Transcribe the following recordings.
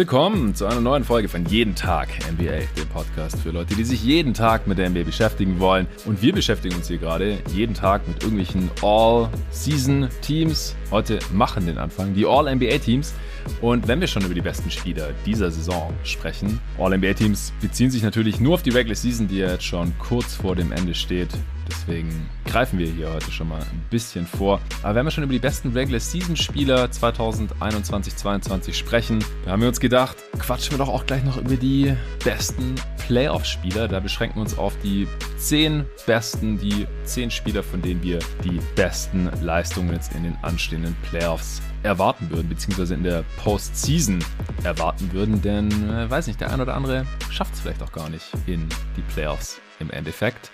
Willkommen zu einer neuen Folge von Jeden Tag NBA, dem Podcast für Leute, die sich jeden Tag mit der NBA beschäftigen wollen. Und wir beschäftigen uns hier gerade jeden Tag mit irgendwelchen All-Season-Teams. Heute machen den Anfang die All-NBA-Teams. Und wenn wir schon über die besten Spieler dieser Saison sprechen, All-NBA-Teams beziehen sich natürlich nur auf die Regular Season, die ja jetzt schon kurz vor dem Ende steht. Deswegen greifen wir hier heute schon mal ein bisschen vor. Aber wenn wir schon über die besten Regular Season Spieler 2021-22 sprechen, da haben wir uns gedacht, quatschen wir doch auch gleich noch über die besten Playoff Spieler. Da beschränken wir uns auf die 10 besten, die 10 Spieler, von denen wir die besten Leistungen jetzt in den anstehenden Playoffs erwarten würden, beziehungsweise in der Postseason erwarten würden, denn, äh, weiß nicht, der ein oder andere schafft es vielleicht auch gar nicht in die Playoffs im Endeffekt.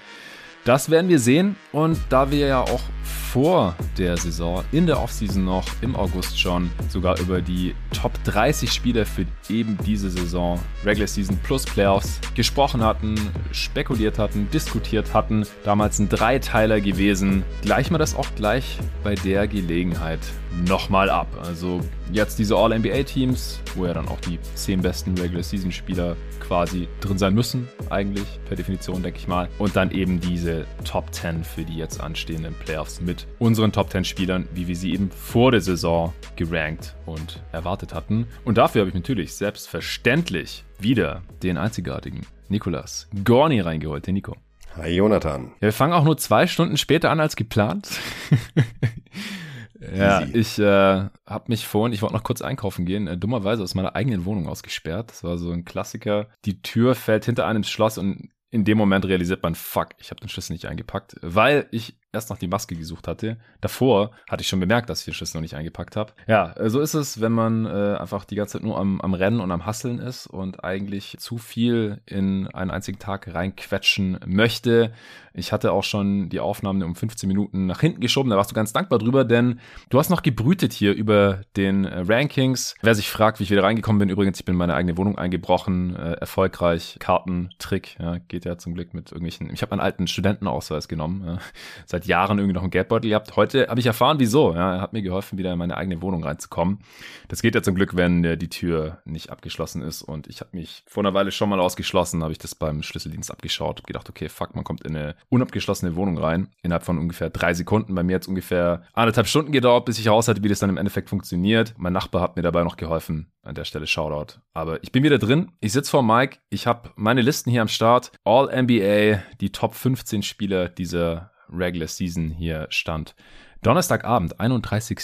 Das werden wir sehen. Und da wir ja auch vor der Saison, in der Offseason noch, im August schon, sogar über die Top 30 Spieler für eben diese Saison, Regular Season plus Playoffs, gesprochen hatten, spekuliert hatten, diskutiert hatten, damals ein Dreiteiler gewesen, gleichen wir das auch gleich bei der Gelegenheit nochmal ab. Also jetzt diese All-NBA-Teams, wo ja dann auch die 10 besten Regular-Season-Spieler quasi drin sein müssen, eigentlich, per Definition, denke ich mal. Und dann eben diese Top 10 für die jetzt anstehenden Playoffs mit unseren Top 10 Spielern, wie wir sie eben vor der Saison gerankt und erwartet hatten. Und dafür habe ich natürlich selbstverständlich wieder den einzigartigen Nikolas Gorni reingeholt, den Nico. Hi Jonathan. Ja, wir fangen auch nur zwei Stunden später an als geplant. Ja, Easy. ich äh, habe mich vorhin, ich wollte noch kurz einkaufen gehen, äh, dummerweise aus meiner eigenen Wohnung ausgesperrt. Das war so ein Klassiker. Die Tür fällt hinter einem Schloss und in dem Moment realisiert man, fuck, ich habe den Schlüssel nicht eingepackt, weil ich erst nach die Maske gesucht hatte. Davor hatte ich schon bemerkt, dass ich den Schlüssel noch nicht eingepackt habe. Ja, äh, so ist es, wenn man äh, einfach die ganze Zeit nur am, am Rennen und am Hasseln ist und eigentlich zu viel in einen einzigen Tag reinquetschen möchte. Ich hatte auch schon die Aufnahmen um 15 Minuten nach hinten geschoben, da warst du ganz dankbar drüber, denn du hast noch gebrütet hier über den äh, Rankings. Wer sich fragt, wie ich wieder reingekommen bin, übrigens, ich bin in meine eigene Wohnung eingebrochen, äh, erfolgreich, Kartentrick, ja, geht ja zum Glück mit irgendwelchen, ich habe einen alten Studentenausweis genommen, ja, seit Jahren irgendwie noch einen Geldbeutel gehabt. Heute habe ich erfahren, wieso. Ja, er hat mir geholfen, wieder in meine eigene Wohnung reinzukommen. Das geht ja zum Glück, wenn äh, die Tür nicht abgeschlossen ist. Und ich habe mich vor einer Weile schon mal ausgeschlossen, habe ich das beim Schlüsseldienst abgeschaut. Hab gedacht, okay, fuck, man kommt in eine unabgeschlossene Wohnung rein. Innerhalb von ungefähr drei Sekunden. Bei mir hat es ungefähr anderthalb Stunden gedauert, bis ich raus hatte, wie das dann im Endeffekt funktioniert. Mein Nachbar hat mir dabei noch geholfen. An der Stelle Shoutout. Aber ich bin wieder drin. Ich sitze vor Mike. Ich habe meine Listen hier am Start. All NBA, die Top 15 Spieler dieser Regular Season hier stand. Donnerstagabend, 31.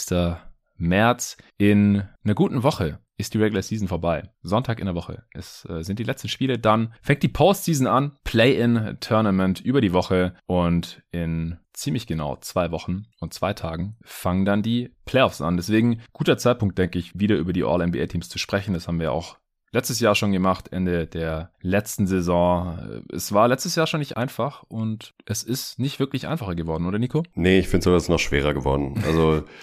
März, in einer guten Woche ist die Regular Season vorbei. Sonntag in der Woche. Es äh, sind die letzten Spiele. Dann fängt die Postseason an. Play-in-Tournament über die Woche. Und in ziemlich genau zwei Wochen und zwei Tagen fangen dann die Playoffs an. Deswegen guter Zeitpunkt, denke ich, wieder über die All-NBA-Teams zu sprechen. Das haben wir auch letztes Jahr schon gemacht, Ende der letzten Saison. Es war letztes Jahr schon nicht einfach und es ist nicht wirklich einfacher geworden, oder Nico? Nee, ich finde sogar, es ist noch schwerer geworden. Also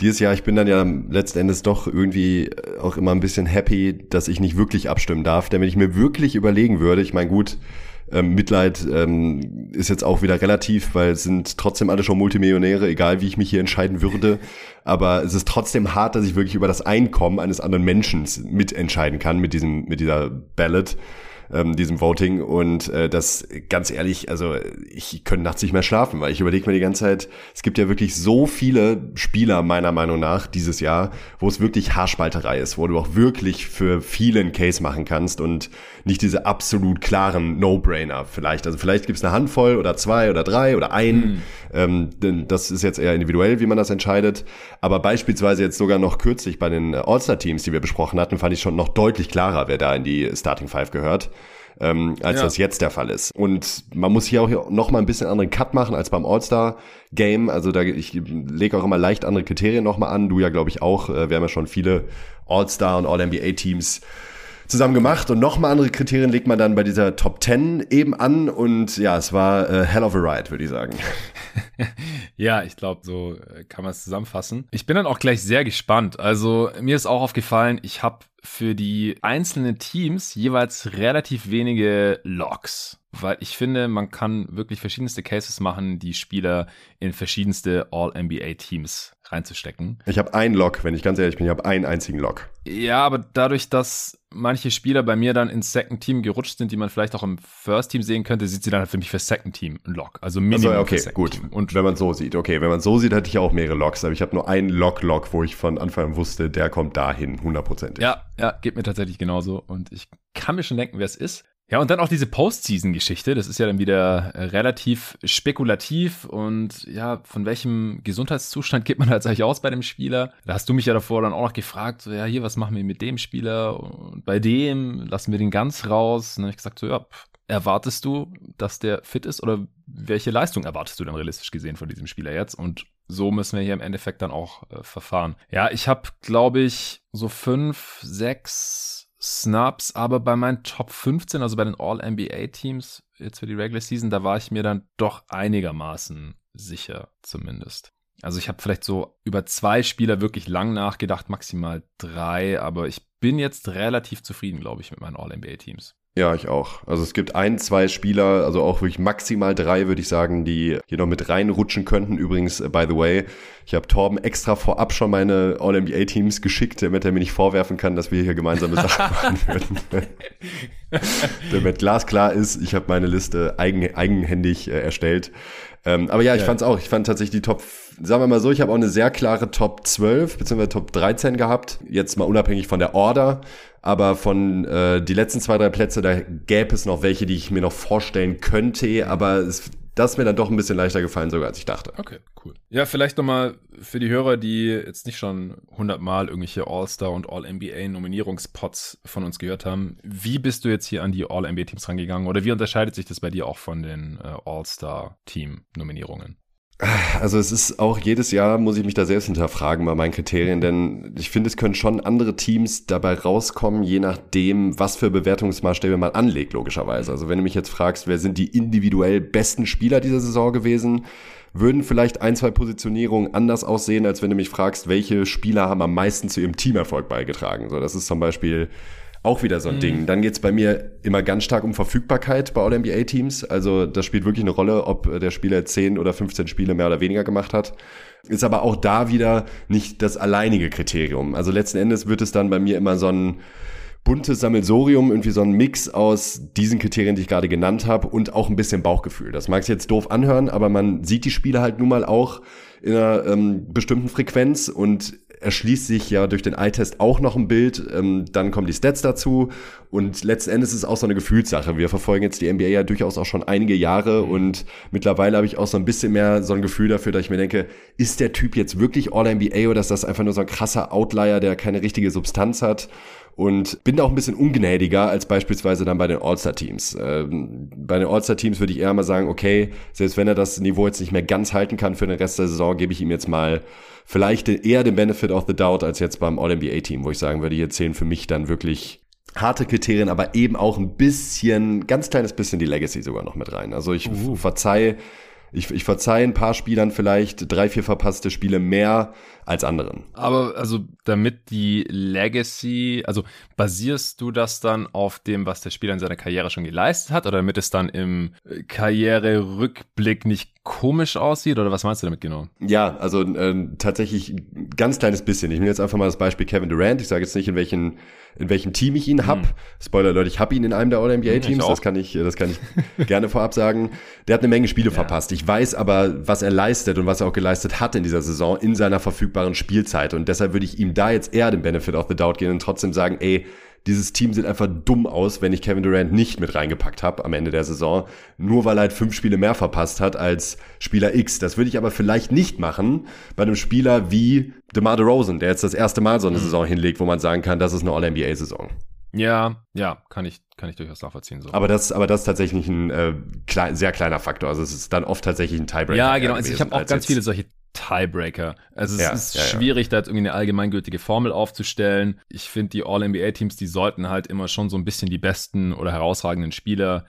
dieses Jahr, ich bin dann ja letzten Endes doch irgendwie auch immer ein bisschen happy, dass ich nicht wirklich abstimmen darf, denn wenn ich mir wirklich überlegen würde, ich meine, gut, ähm, Mitleid ähm, ist jetzt auch wieder relativ, weil es sind trotzdem alle schon Multimillionäre, egal wie ich mich hier entscheiden würde. Aber es ist trotzdem hart, dass ich wirklich über das Einkommen eines anderen Menschen mitentscheiden kann mit diesem, mit dieser Ballot ähm, diesem Voting. Und äh, das ganz ehrlich, also ich könnte nachts nicht mehr schlafen, weil ich überlege mir die ganze Zeit, es gibt ja wirklich so viele Spieler meiner Meinung nach dieses Jahr, wo es wirklich Haarspalterei ist, wo du auch wirklich für vielen Case machen kannst und nicht diese absolut klaren No-Brainer vielleicht. Also vielleicht gibt es eine Handvoll oder zwei oder drei oder ein. Mhm. Ähm, denn das ist jetzt eher individuell, wie man das entscheidet. Aber beispielsweise jetzt sogar noch kürzlich bei den All-Star-Teams, die wir besprochen hatten, fand ich schon noch deutlich klarer, wer da in die Starting Five gehört ähm, als ja. das jetzt der Fall ist. Und man muss hier auch noch mal ein bisschen anderen Cut machen als beim All-Star-Game. Also da ich lege auch immer leicht andere Kriterien noch mal an. Du ja, glaube ich, auch. Äh, wir haben ja schon viele All-Star und All-NBA-Teams zusammen gemacht und nochmal andere Kriterien legt man dann bei dieser Top 10 eben an und ja, es war äh, hell of a ride, würde ich sagen. ja, ich glaube, so äh, kann man es zusammenfassen. Ich bin dann auch gleich sehr gespannt. Also mir ist auch aufgefallen, ich habe für die einzelnen Teams jeweils relativ wenige Logs, weil ich finde, man kann wirklich verschiedenste Cases machen, die Spieler in verschiedenste All-NBA-Teams reinzustecken. Ich habe einen Lock, wenn ich ganz ehrlich bin, ich habe einen einzigen Lock. Ja, aber dadurch, dass manche Spieler bei mir dann ins Second Team gerutscht sind, die man vielleicht auch im First Team sehen könnte, sieht sie dann halt für mich für Second Team ein Lock. Also Minimum also, okay, gut. Team. Und wenn man so sieht, okay, wenn man so sieht, hätte ich auch mehrere Locks, aber ich habe nur einen Lock-Lock, wo ich von Anfang an wusste, der kommt dahin, hundertprozentig. Ja, ja, geht mir tatsächlich genauso. Und ich kann mir schon denken, wer es ist. Ja, und dann auch diese Postseason-Geschichte, das ist ja dann wieder äh, relativ spekulativ und ja, von welchem Gesundheitszustand geht man halt eigentlich aus bei dem Spieler? Da hast du mich ja davor dann auch noch gefragt, so, ja, hier, was machen wir mit dem Spieler und bei dem, lassen wir den ganz raus? Und dann habe ich gesagt, so, ja, erwartest du, dass der fit ist oder welche Leistung erwartest du dann realistisch gesehen von diesem Spieler jetzt? Und so müssen wir hier im Endeffekt dann auch äh, verfahren. Ja, ich habe, glaube ich, so fünf, sechs Snubs, aber bei meinen Top 15, also bei den All-NBA-Teams jetzt für die Regular Season, da war ich mir dann doch einigermaßen sicher zumindest. Also ich habe vielleicht so über zwei Spieler wirklich lang nachgedacht, maximal drei, aber ich bin jetzt relativ zufrieden, glaube ich, mit meinen All-NBA-Teams. Ja, ich auch. Also es gibt ein, zwei Spieler, also auch wirklich maximal drei, würde ich sagen, die hier noch mit reinrutschen könnten. Übrigens, äh, by the way, ich habe Torben extra vorab schon meine All-NBA-Teams geschickt, damit er mir nicht vorwerfen kann, dass wir hier gemeinsame Sachen machen würden. damit glasklar ist, ich habe meine Liste eigen, eigenhändig äh, erstellt. Ähm, aber ja, ich ja. fand's auch. Ich fand tatsächlich die Top, sagen wir mal so, ich habe auch eine sehr klare Top 12 bzw. Top 13 gehabt. Jetzt mal unabhängig von der Order. Aber von äh, die letzten zwei, drei Plätze, da gäbe es noch welche, die ich mir noch vorstellen könnte. Aber es, das ist mir dann doch ein bisschen leichter gefallen, sogar als ich dachte. Okay, cool. Ja, vielleicht nochmal für die Hörer, die jetzt nicht schon hundertmal irgendwelche All-Star und All-NBA-Nominierungspots von uns gehört haben. Wie bist du jetzt hier an die All-NBA-Teams rangegangen? Oder wie unterscheidet sich das bei dir auch von den äh, All-Star-Team-Nominierungen? Also es ist auch jedes Jahr, muss ich mich da selbst hinterfragen bei meinen Kriterien, denn ich finde, es können schon andere Teams dabei rauskommen, je nachdem, was für Bewertungsmaßstäbe man anlegt, logischerweise. Also wenn du mich jetzt fragst, wer sind die individuell besten Spieler dieser Saison gewesen, würden vielleicht ein, zwei Positionierungen anders aussehen, als wenn du mich fragst, welche Spieler haben am meisten zu ihrem Teamerfolg beigetragen. So, das ist zum Beispiel auch wieder so ein mhm. Ding. Dann geht's bei mir immer ganz stark um Verfügbarkeit bei All-NBA-Teams. Also das spielt wirklich eine Rolle, ob der Spieler 10 oder 15 Spiele mehr oder weniger gemacht hat. Ist aber auch da wieder nicht das alleinige Kriterium. Also letzten Endes wird es dann bei mir immer so ein buntes Sammelsorium, irgendwie so ein Mix aus diesen Kriterien, die ich gerade genannt habe und auch ein bisschen Bauchgefühl. Das mag sich jetzt doof anhören, aber man sieht die Spiele halt nun mal auch in einer ähm, bestimmten Frequenz und erschließt sich ja durch den Eye-Test auch noch ein Bild. Ähm, dann kommen die Stats dazu und letzten Endes ist es auch so eine Gefühlssache. Wir verfolgen jetzt die NBA ja durchaus auch schon einige Jahre mhm. und mittlerweile habe ich auch so ein bisschen mehr so ein Gefühl dafür, dass ich mir denke, ist der Typ jetzt wirklich All-NBA oder ist das einfach nur so ein krasser Outlier, der keine richtige Substanz hat? und bin da auch ein bisschen ungnädiger als beispielsweise dann bei den All-Star-Teams. Ähm, bei den All-Star-Teams würde ich eher mal sagen, okay, selbst wenn er das Niveau jetzt nicht mehr ganz halten kann für den Rest der Saison, gebe ich ihm jetzt mal vielleicht eher den Benefit of the Doubt als jetzt beim All-NBA-Team, wo ich sagen würde, hier zählen für mich dann wirklich harte Kriterien, aber eben auch ein bisschen, ganz kleines bisschen die Legacy sogar noch mit rein. Also ich uh. verzeih ich, ich verzeihe ein paar Spielern vielleicht drei, vier verpasste Spiele mehr als anderen. Aber also damit die Legacy, also basierst du das dann auf dem, was der Spieler in seiner Karriere schon geleistet hat, oder damit es dann im Karriererückblick nicht komisch aussieht, oder was meinst du damit genau? Ja, also äh, tatsächlich ganz kleines bisschen. Ich nehme jetzt einfach mal das Beispiel Kevin Durant. Ich sage jetzt nicht, in welchen in welchem Team ich ihn hab. Mhm. Spoiler Leute, ich hab ihn in einem der All-NBA-Teams, das kann ich, das kann ich gerne vorab sagen. Der hat eine Menge Spiele ja. verpasst. Ich weiß aber, was er leistet und was er auch geleistet hat in dieser Saison in seiner verfügbaren Spielzeit. Und deshalb würde ich ihm da jetzt eher den Benefit of the Doubt gehen und trotzdem sagen, ey, dieses Team sieht einfach dumm aus, wenn ich Kevin Durant nicht mit reingepackt habe am Ende der Saison, nur weil er halt fünf Spiele mehr verpasst hat als Spieler X. Das würde ich aber vielleicht nicht machen bei einem Spieler wie DeMar DeRozan, der jetzt das erste Mal so eine mhm. Saison hinlegt, wo man sagen kann, das ist eine All-NBA-Saison. Ja, ja, kann ich, kann ich durchaus nachvollziehen. So. Aber das, aber das ist tatsächlich ein äh, klein, sehr kleiner Faktor. Also es ist dann oft tatsächlich ein Tiebreaker. Ja, genau. Also ich habe auch ganz viele solche Tiebreaker. Also es ja, ist ja, schwierig, ja. da jetzt irgendwie eine allgemeingültige Formel aufzustellen. Ich finde, die All-NBA-Teams, die sollten halt immer schon so ein bisschen die besten oder herausragenden Spieler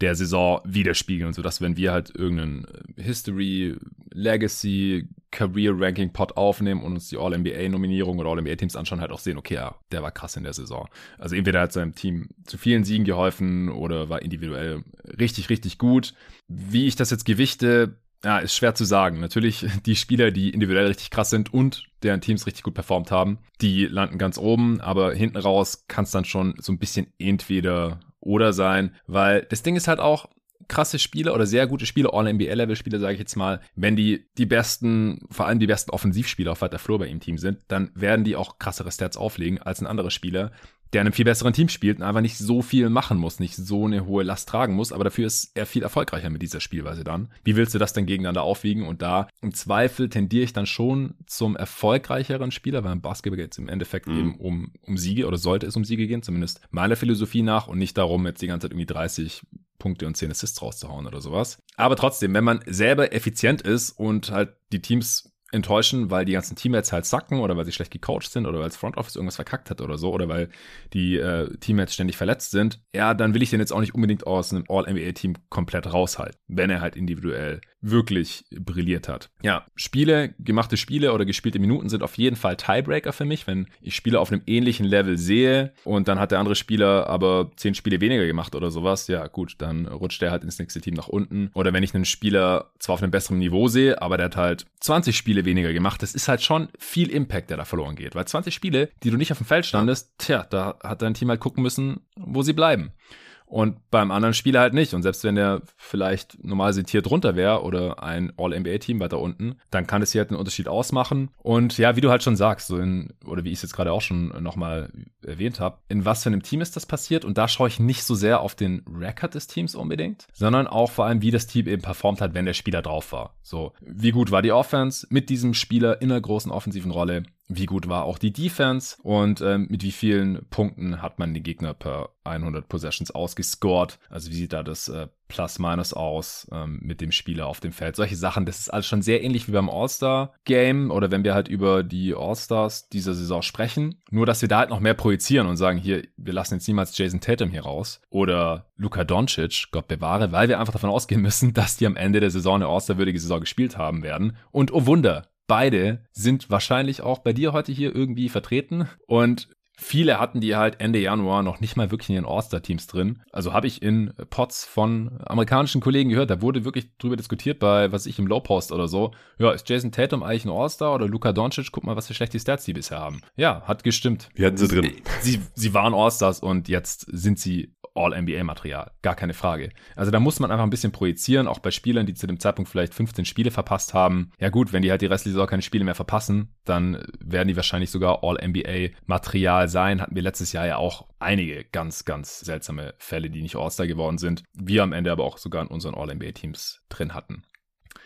der Saison widerspiegeln, sodass wenn wir halt irgendeinen History, Legacy, Career Ranking Pot aufnehmen und uns die All-NBA-Nominierung oder All-NBA-Teams anschauen, halt auch sehen, okay, ja, der war krass in der Saison. Also entweder hat seinem Team zu vielen Siegen geholfen oder war individuell richtig, richtig gut. Wie ich das jetzt gewichte, Ja, ist schwer zu sagen. Natürlich die Spieler, die individuell richtig krass sind und deren Teams richtig gut performt haben, die landen ganz oben, aber hinten raus kann es dann schon so ein bisschen entweder oder sein, weil das Ding ist halt auch, krasse Spieler oder sehr gute Spieler, All-NBA-Level-Spieler, sage ich jetzt mal, wenn die die besten, vor allem die besten Offensivspieler auf weiter Flur bei ihm Team sind, dann werden die auch krassere Stats auflegen als ein anderer Spieler, der in einem viel besseren Team spielt und einfach nicht so viel machen muss, nicht so eine hohe Last tragen muss, aber dafür ist er viel erfolgreicher mit dieser Spielweise dann. Wie willst du das dann gegeneinander aufwiegen? Und da im Zweifel tendiere ich dann schon zum erfolgreicheren Spieler, weil im Basketball geht es im Endeffekt mhm. eben um, um Siege oder sollte es um Siege gehen, zumindest meiner Philosophie nach und nicht darum, jetzt die ganze Zeit irgendwie 30 Punkte und 10 Assists rauszuhauen oder sowas. Aber trotzdem, wenn man selber effizient ist und halt die Teams enttäuschen, weil die ganzen Teammates halt sacken oder weil sie schlecht gecoacht sind oder weil das Front Office irgendwas verkackt hat oder so oder weil die äh, Teammates ständig verletzt sind, ja, dann will ich den jetzt auch nicht unbedingt aus einem All-NBA-Team komplett raushalten, wenn er halt individuell wirklich brilliert hat. Ja, Spiele, gemachte Spiele oder gespielte Minuten sind auf jeden Fall Tiebreaker für mich, wenn ich Spiele auf einem ähnlichen Level sehe und dann hat der andere Spieler aber zehn Spiele weniger gemacht oder sowas, ja gut, dann rutscht der halt ins nächste Team nach unten. Oder wenn ich einen Spieler zwar auf einem besseren Niveau sehe, aber der hat halt 20 Spiele weniger gemacht, das ist halt schon viel Impact, der da verloren geht. Weil 20 Spiele, die du nicht auf dem Feld standest, tja, da hat dein Team halt gucken müssen, wo sie bleiben und beim anderen Spieler halt nicht. Und selbst wenn der vielleicht normal sentiert drunter wäre oder ein All-NBA-Team weiter unten, dann kann es hier halt einen Unterschied ausmachen. Und ja, wie du halt schon sagst, so in, oder wie ich es jetzt gerade auch schon nochmal erwähnt habe, in was für einem Team ist das passiert? Und da schaue ich nicht so sehr auf den Record des Teams unbedingt, sondern auch vor allem, wie das Team eben performt hat, wenn der Spieler drauf war. So, wie gut war die Offense mit diesem Spieler in einer großen offensiven Rolle? Wie gut war auch die Defense und ähm, mit wie vielen Punkten hat man den Gegner per 100 Possessions ausgescored. Also wie sieht da das äh, Plus-Minus aus ähm, mit dem Spieler auf dem Feld. Solche Sachen, das ist alles schon sehr ähnlich wie beim All-Star-Game oder wenn wir halt über die All-Stars dieser Saison sprechen. Nur, dass wir da halt noch mehr projizieren und sagen, hier, wir lassen jetzt niemals Jason Tatum hier raus oder Luka Doncic, Gott bewahre, weil wir einfach davon ausgehen müssen, dass die am Ende der Saison eine All-Star-würdige Saison gespielt haben werden. Und oh Wunder, beide sind wahrscheinlich auch bei dir heute hier irgendwie vertreten. Und Viele hatten die halt Ende Januar noch nicht mal wirklich in ihren All-Star-Teams drin. Also habe ich in Pots von amerikanischen Kollegen gehört, da wurde wirklich drüber diskutiert bei, was ich im Low-Post oder so. Ja, ist Jason Tatum eigentlich ein All-Star oder Luka Doncic? Guck mal, was für schlechte Stats die bisher haben. Ja, hat gestimmt. Wir hatten sie drin. Sie, sie waren All-Stars und jetzt sind sie All-NBA-Material. Gar keine Frage. Also da muss man einfach ein bisschen projizieren, auch bei Spielern, die zu dem Zeitpunkt vielleicht 15 Spiele verpasst haben. Ja gut, wenn die halt die restliche Saison keine Spiele mehr verpassen, dann werden die wahrscheinlich sogar All-NBA-Material sein. Hatten wir letztes Jahr ja auch einige ganz, ganz seltsame Fälle, die nicht All-Star geworden sind. Wir am Ende aber auch sogar in unseren All-NBA-Teams drin hatten.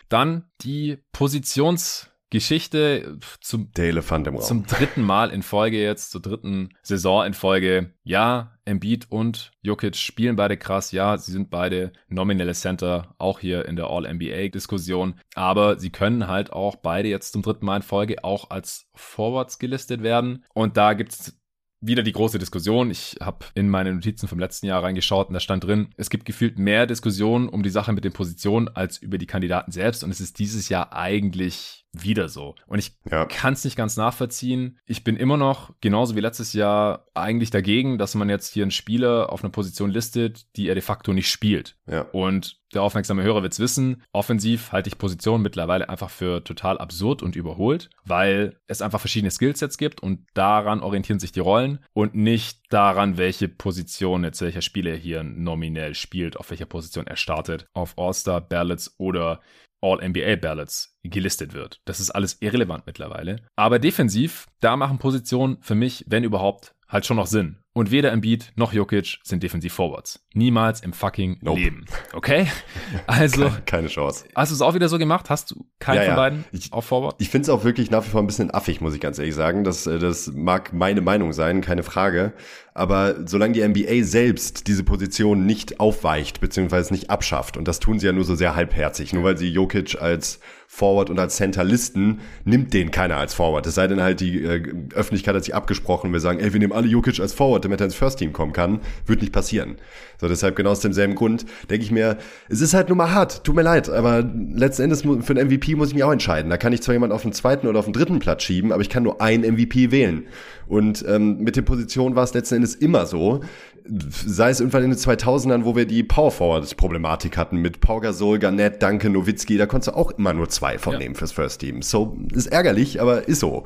Dann die Positions- Geschichte zum, zum dritten Mal in Folge jetzt, zur dritten Saison in Folge. Ja, Embiid und Jokic spielen beide krass. Ja, sie sind beide nominelle Center, auch hier in der All-NBA-Diskussion. Aber sie können halt auch beide jetzt zum dritten Mal in Folge auch als Forwards gelistet werden. Und da gibt's wieder die große Diskussion. Ich habe in meine Notizen vom letzten Jahr reingeschaut und da stand drin, es gibt gefühlt mehr Diskussionen um die Sache mit den Positionen als über die Kandidaten selbst und es ist dieses Jahr eigentlich wieder so. Und ich ja. kann es nicht ganz nachvollziehen. Ich bin immer noch, genauso wie letztes Jahr, eigentlich dagegen, dass man jetzt hier einen Spieler auf einer Position listet, die er de facto nicht spielt. Ja. Und der aufmerksame Hörer wird's wissen, offensiv halte ich Positionen mittlerweile einfach für total absurd und überholt, weil es einfach verschiedene Skillsets gibt und daran orientieren sich die Rollen und nicht daran, welche Position jetzt welcher Spieler hier nominell spielt, auf welcher Position er startet, auf All-Star, Ballots oder All-NBA-Ballots gelistet wird. Das ist alles irrelevant mittlerweile. Aber defensiv, da machen Positionen für mich, wenn überhaupt, halt schon noch Sinn. Und weder Embiid noch Jokic sind defensiv Forwards. Niemals im fucking nope. Leben. Okay? Also. keine, keine, Chance. Hast du es auch wieder so gemacht? Hast du keinen ja, von beiden ich, auf Forward? Ich finde es auch wirklich nach wie vor ein bisschen affig, muss ich ganz ehrlich sagen. Das, äh, das mag meine Meinung sein, keine Frage. Aber solange die NBA selbst diese Position nicht aufweicht, beziehungsweise nicht abschafft, und das tun sie ja nur so sehr halbherzig, nur weil sie Jokic als Forward und als Center listen, nimmt den keiner als Forward. Es sei denn halt, die äh, Öffentlichkeit hat sich abgesprochen, wir sagen, ey, wir nehmen alle Jokic als Forward, damit er ins First Team kommen kann. Wird nicht passieren. So, deshalb genau aus demselben Grund denke ich mir, es ist halt nur mal hart, tut mir leid, aber letzten Endes für einen MVP muss ich mich auch entscheiden. Da kann ich zwar jemand auf den zweiten oder auf den dritten Platz schieben, aber ich kann nur einen MVP wählen. Und ähm, mit den Positionen war es letzten Endes immer so. sei es irgendwann in den 2000ern, wo wir die Power Forward Problematik hatten mit Pau Gasol, Garnett, Duncan, Nowitzki, da konntest du auch immer nur zwei von ja. nehmen fürs First Team. So, ist ärgerlich, aber ist so.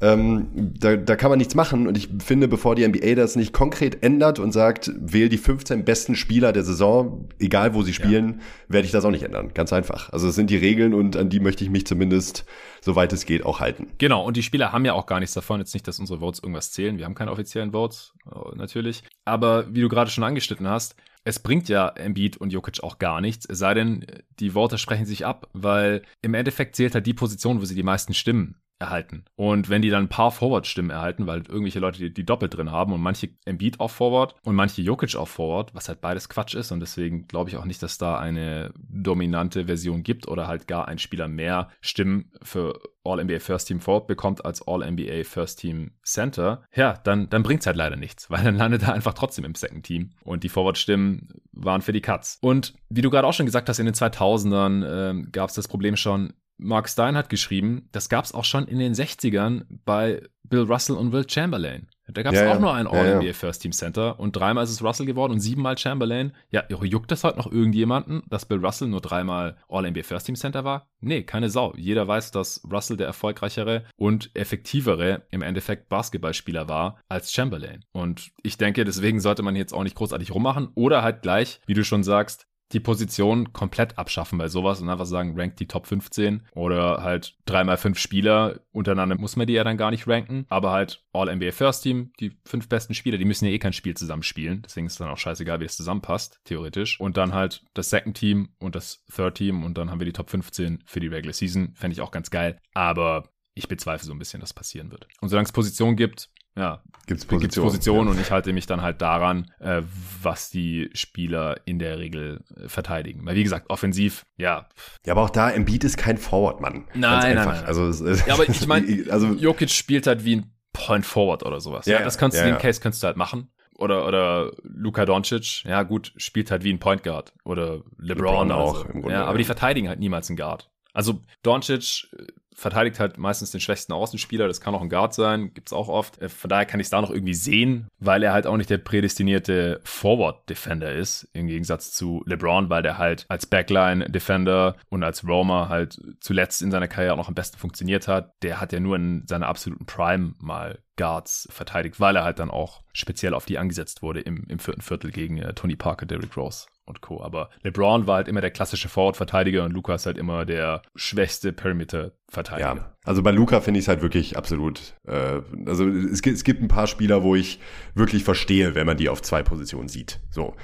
Ähm, da, da kann man nichts machen. Und ich finde, bevor die NBA das nicht konkret ändert und sagt, wähl die 15 besten Spieler der Saison, egal wo sie spielen, ja. werde ich das auch nicht ändern. Ganz einfach. Also es sind die Regeln und an die möchte ich mich zumindest, soweit es geht, auch halten. Genau. Und die Spieler haben ja auch gar nichts davon. Jetzt nicht, dass unsere Votes irgendwas zählen. Wir haben keine offiziellen Votes, äh, natürlich. Aber wie du gerade schon angeschnitten hast, es bringt ja Embiid und Jokic auch gar nichts, es sei denn, die Worte sprechen sich ab, weil im Endeffekt zählt halt die Position, wo sie die meisten Stimmen erhalten. Und wenn die dann ein paar Forward-Stimmen erhalten, weil irgendwelche Leute die, die doppelt drin haben und manche Embiid auf Forward und manche Jokic auf Forward, was halt beides Quatsch ist und deswegen glaube ich auch nicht, dass da eine dominante Version gibt oder halt gar ein Spieler mehr Stimmen für All-NBA First Team Forward bekommt als All-NBA First Team Center, ja, dann, dann bringt es halt leider nichts, weil dann landet er einfach trotzdem im Second Team. Und die Forward-Stimmen waren für die Cuts. Und wie du gerade auch schon gesagt hast, in den 2000ern äh, gab es das Problem schon, Mark Stein hat geschrieben, das gab es auch schon in den 60ern bei Bill Russell und Will Chamberlain. Da gab es ja, auch ja. nur ein All-NBA ja, First Team Center und dreimal ist es Russell geworden und siebenmal Chamberlain. Ja, juckt das heute noch irgendjemanden, dass Bill Russell nur dreimal All-NBA First Team Center war? Nee, keine Sau. Jeder weiß, dass Russell der erfolgreichere und effektivere im Endeffekt Basketballspieler war als Chamberlain. Und ich denke, deswegen sollte man jetzt auch nicht großartig rummachen oder halt gleich, wie du schon sagst, die Position komplett abschaffen bei sowas und einfach sagen, rankt die Top 15 oder halt dreimal fünf Spieler. Untereinander muss man die ja dann gar nicht ranken, aber halt All-NBA First Team, die fünf besten Spieler, die müssen ja eh kein Spiel zusammenspielen. Deswegen ist es dann auch scheißegal, wie es zusammenpasst, theoretisch. Und dann halt das Second Team und das Third Team und dann haben wir die Top 15 für die Regular Season. Fände ich auch ganz geil. Aber ich bezweifle so ein bisschen, dass passieren wird. Und solange es Position gibt, ja, gibt es Position, Positionen ja. und ich halte mich dann halt daran, äh, was die Spieler in der Regel äh, verteidigen. Weil wie gesagt, offensiv, ja. Ja, aber auch da, Embiid ist kein Forward-Mann. Nein, nein, nein, Also, ja, aber ich meine, also, Jokic spielt halt wie ein Point Forward oder sowas. Ja, ja das kannst du, den Case kannst du halt machen. Oder, oder Luka Doncic, ja gut, spielt halt wie ein Point Guard. Oder LeBron, LeBron auch. So. Grunde, ja, aber die verteidigen halt niemals einen Guard. Also Doncic verteidigt halt meistens den schwächsten Außenspieler. Das kann auch ein Guard sein, gibt's auch oft. Äh, von daher kann ich es da noch irgendwie sehen, weil er halt auch nicht der prädestinierte Forward-Defender ist, im Gegensatz zu LeBron, weil der halt als Backline-Defender und als Roamer halt zuletzt in seiner Karriere auch noch am besten funktioniert hat. Der hat ja nur in seiner absoluten Prime mal Guards verteidigt, weil er halt dann auch speziell auf die angesetzt wurde im, im vierten Viertel gegen äh, Tony Parker, Derrick Rose und Co. Aber LeBron war halt immer der klassische Forward-Verteidiger und Lukas halt immer der schwächste Perimeter-Verteidiger. Ja, also bei Luca finde ich es halt wirklich absolut. Äh, also es gibt, es gibt ein paar Spieler, wo ich wirklich verstehe, wenn man die auf zwei Positionen sieht. So.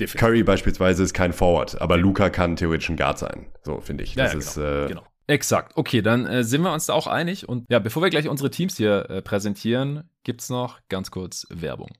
Definitiv. Curry beispielsweise ist kein Forward, aber Luca kann theoretisch ein Guard sein. So finde ich. Das ja, ja, ist genau, äh, genau. Exakt. Okay, dann äh, sind wir uns da auch einig. Und ja, bevor wir gleich unsere Teams hier äh, präsentieren, gibt's noch ganz kurz Werbung.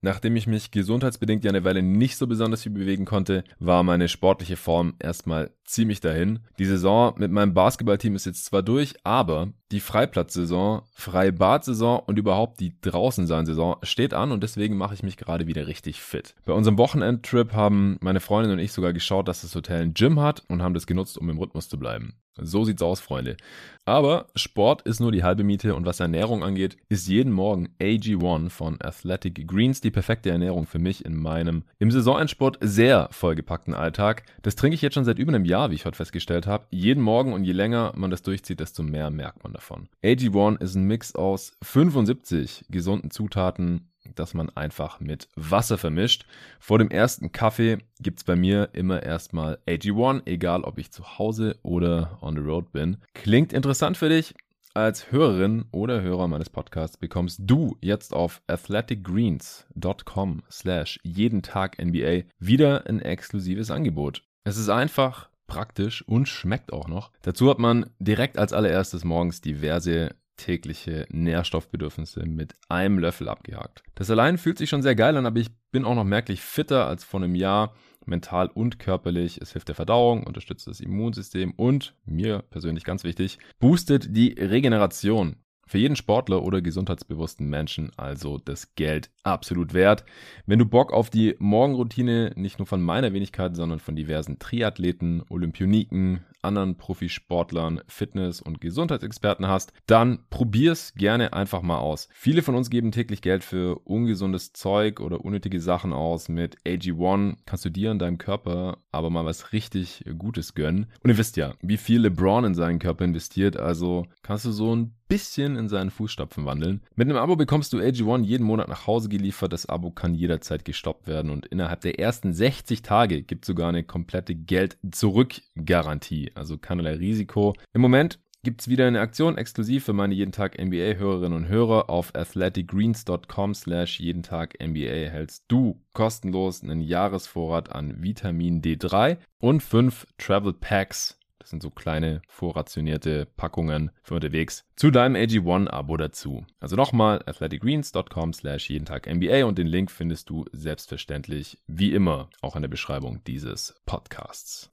Nachdem ich mich gesundheitsbedingt ja eine Weile nicht so besonders viel bewegen konnte, war meine sportliche Form erstmal ziemlich dahin. Die Saison mit meinem Basketballteam ist jetzt zwar durch, aber die Freiplatzsaison, Freibadsaison und überhaupt die Draußensein-Saison steht an und deswegen mache ich mich gerade wieder richtig fit. Bei unserem Wochenendtrip haben meine Freundin und ich sogar geschaut, dass das Hotel ein Gym hat und haben das genutzt, um im Rhythmus zu bleiben. So sieht's aus, Freunde. Aber Sport ist nur die halbe Miete und was Ernährung angeht, ist jeden Morgen AG1 von Athletic Greens die perfekte Ernährung für mich in meinem im Saisonendsport sehr vollgepackten Alltag. Das trinke ich jetzt schon seit über einem Jahr, wie ich heute festgestellt habe. Jeden Morgen und je länger man das durchzieht, desto mehr merkt man davon. AG1 ist ein Mix aus 75 gesunden Zutaten, dass man einfach mit Wasser vermischt. Vor dem ersten Kaffee gibt es bei mir immer erstmal AG1, egal ob ich zu Hause oder on the road bin. Klingt interessant für dich? Als Hörerin oder Hörer meines Podcasts bekommst du jetzt auf athleticgreens.com slash jeden Tag NBA wieder ein exklusives Angebot. Es ist einfach, praktisch und schmeckt auch noch. Dazu hat man direkt als allererstes morgens diverse tägliche Nährstoffbedürfnisse mit einem Löffel abgehakt. Das allein fühlt sich schon sehr geil an, aber ich bin auch noch merklich fitter als vor einem Jahr, mental und körperlich. Es hilft der Verdauung, unterstützt das Immunsystem und, mir persönlich ganz wichtig, boostet die Regeneration. Für jeden Sportler oder gesundheitsbewussten Menschen also das Geld absolut wert. Wenn du Bock auf die Morgenroutine nicht nur von meiner Wenigkeit, sondern von diversen Triathleten, Olympioniken, anderen Profisportlern, Fitness- und Gesundheitsexperten hast, dann probier's gerne einfach mal aus. Viele von uns geben täglich Geld für ungesundes Zeug oder unnötige Sachen aus. Mit AG1 kannst du dir und deinem Körper aber mal was richtig Gutes gönnen. Und ihr wisst ja, wie viel LeBron in seinen Körper investiert, also kannst du so ein bisschen in seinen Fußstapfen wandeln. Mit einem Abo bekommst du AG1 jeden Monat nach Hause geliefert. Das Abo kann jederzeit gestoppt werden und innerhalb der ersten 60 Tage gibt sogar eine komplette Geld-Zurück-Garantie. Also keinerlei Risiko. Im Moment gibt es wieder eine Aktion exklusiv für meine jeden Tag NBA Hörerinnen und Hörer auf athleticgreens.com slash jeden Tag NBA erhältst du kostenlos einen Jahresvorrat an Vitamin D3 und fünf Travel Packs das sind so kleine vorrationierte Packungen für unterwegs zu deinem AG1-Abo dazu. Also nochmal athleticgreens.com slash jeden Tag NBA und den Link findest du selbstverständlich wie immer auch in der Beschreibung dieses Podcasts.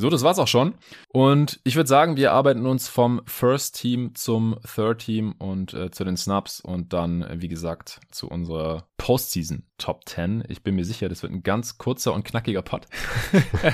So, das war's auch schon. Und ich würde sagen, wir arbeiten uns vom First Team zum Third Team und äh, zu den Snaps und dann, äh, wie gesagt, zu unserer Postseason Top 10. Ich bin mir sicher, das wird ein ganz kurzer und knackiger Pod.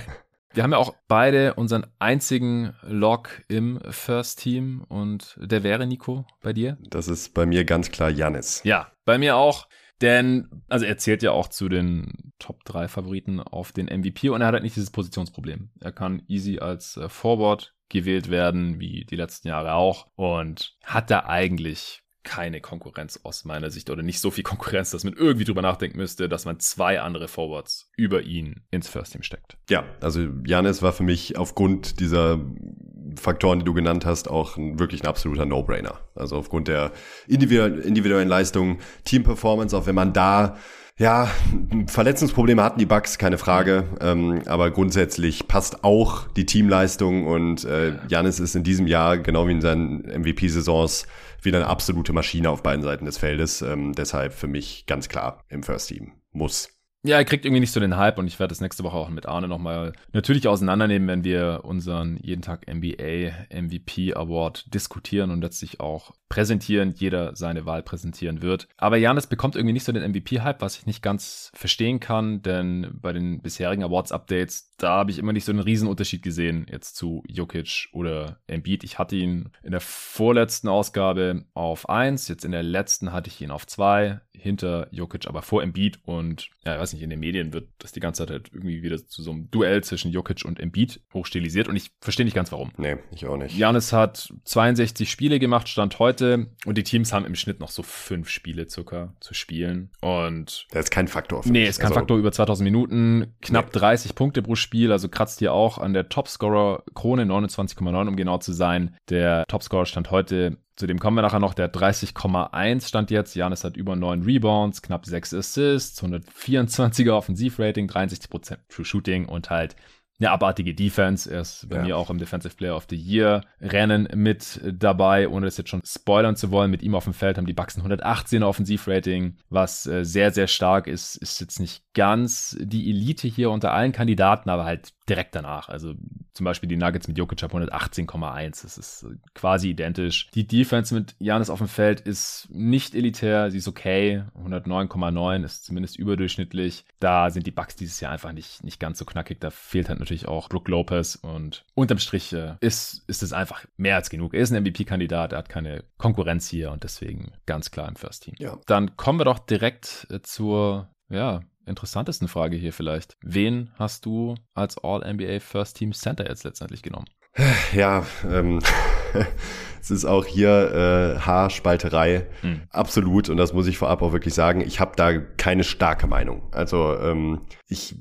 Wir haben ja auch beide unseren einzigen Lock im First Team und der wäre Nico bei dir? Das ist bei mir ganz klar Janis. Ja, bei mir auch. Denn, also er zählt ja auch zu den Top 3 Favoriten auf den MVP und er hat halt nicht dieses Positionsproblem. Er kann easy als äh, Forward gewählt werden, wie die letzten Jahre auch und hat da eigentlich keine Konkurrenz aus meiner Sicht oder nicht so viel Konkurrenz, dass man irgendwie drüber nachdenken müsste, dass man zwei andere Forwards über ihn ins First Team steckt. Ja, also Janis war für mich aufgrund dieser Faktoren, die du genannt hast, auch ein, wirklich ein absoluter No-Brainer. Also aufgrund der individuellen Leistung, Team-Performance, auch wenn man da ja, Verletzungsprobleme hatten die Bucks, keine Frage. Ähm, aber grundsätzlich passt auch die Teamleistung und äh, Janis ist in diesem Jahr, genau wie in seinen MVP-Saisons, wieder eine absolute Maschine auf beiden Seiten des Feldes. Ähm, deshalb für mich ganz klar im First Team. Muss. Ja, er kriegt irgendwie nicht so den Hype und ich werde das nächste Woche auch mit Arne nochmal natürlich auseinandernehmen, wenn wir unseren jeden Tag NBA MVP Award diskutieren und letztlich auch präsentieren, jeder seine Wahl präsentieren wird. Aber Janis bekommt irgendwie nicht so den MVP-Hype, was ich nicht ganz verstehen kann, denn bei den bisherigen Awards-Updates, da habe ich immer nicht so einen Riesenunterschied gesehen jetzt zu Jokic oder Embiid. Ich hatte ihn in der vorletzten Ausgabe auf eins, jetzt in der letzten hatte ich ihn auf zwei hinter Jokic, aber vor Embiid und ja, ich weiß nicht, in den Medien wird das die ganze Zeit halt irgendwie wieder zu so einem Duell zwischen Jokic und Embiid hochstilisiert und ich verstehe nicht ganz warum. Nee, ich auch nicht. Janis hat 62 Spiele gemacht, stand heute und die Teams haben im Schnitt noch so fünf Spiele circa zu spielen und das ist kein Faktor. Für nee, ist kein also, Faktor über 2000 Minuten, knapp nee. 30 Punkte pro Spiel, also kratzt hier auch an der Topscorer Krone 29,9 um genau zu sein. Der Topscorer stand heute zu dem kommen wir nachher noch. Der 30,1 stand jetzt. Janis hat über 9 Rebounds, knapp 6 Assists, 124er Offensivrating, 63% True Shooting und halt eine abartige Defense. Er ist bei ja. mir auch im Defensive Player of the Year Rennen mit dabei, ohne das jetzt schon spoilern zu wollen. Mit ihm auf dem Feld haben die Bucks ein 118er Offensivrating, was äh, sehr, sehr stark ist. Ist jetzt nicht ganz die Elite hier unter allen Kandidaten, aber halt direkt danach. Also zum Beispiel die Nuggets mit Jokic haben 118,1. Das ist quasi identisch. Die Defense mit Janis auf dem Feld ist nicht elitär, sie ist okay. 109,9 ist zumindest überdurchschnittlich. Da sind die Bucks dieses Jahr einfach nicht, nicht ganz so knackig. Da fehlt halt natürlich auch Brook Lopez und unterm Strich äh, ist, ist es einfach mehr als genug. Er ist ein MVP-Kandidat, er hat keine Konkurrenz hier und deswegen ganz klar im First Team. Ja. Dann kommen wir doch direkt äh, zur ja, interessantesten Frage hier vielleicht. Wen hast du als All-NBA First Team Center jetzt letztendlich genommen? Ja, ähm, es ist auch hier äh, Haarspalterei, hm. absolut. Und das muss ich vorab auch wirklich sagen. Ich habe da keine starke Meinung. Also ähm, ich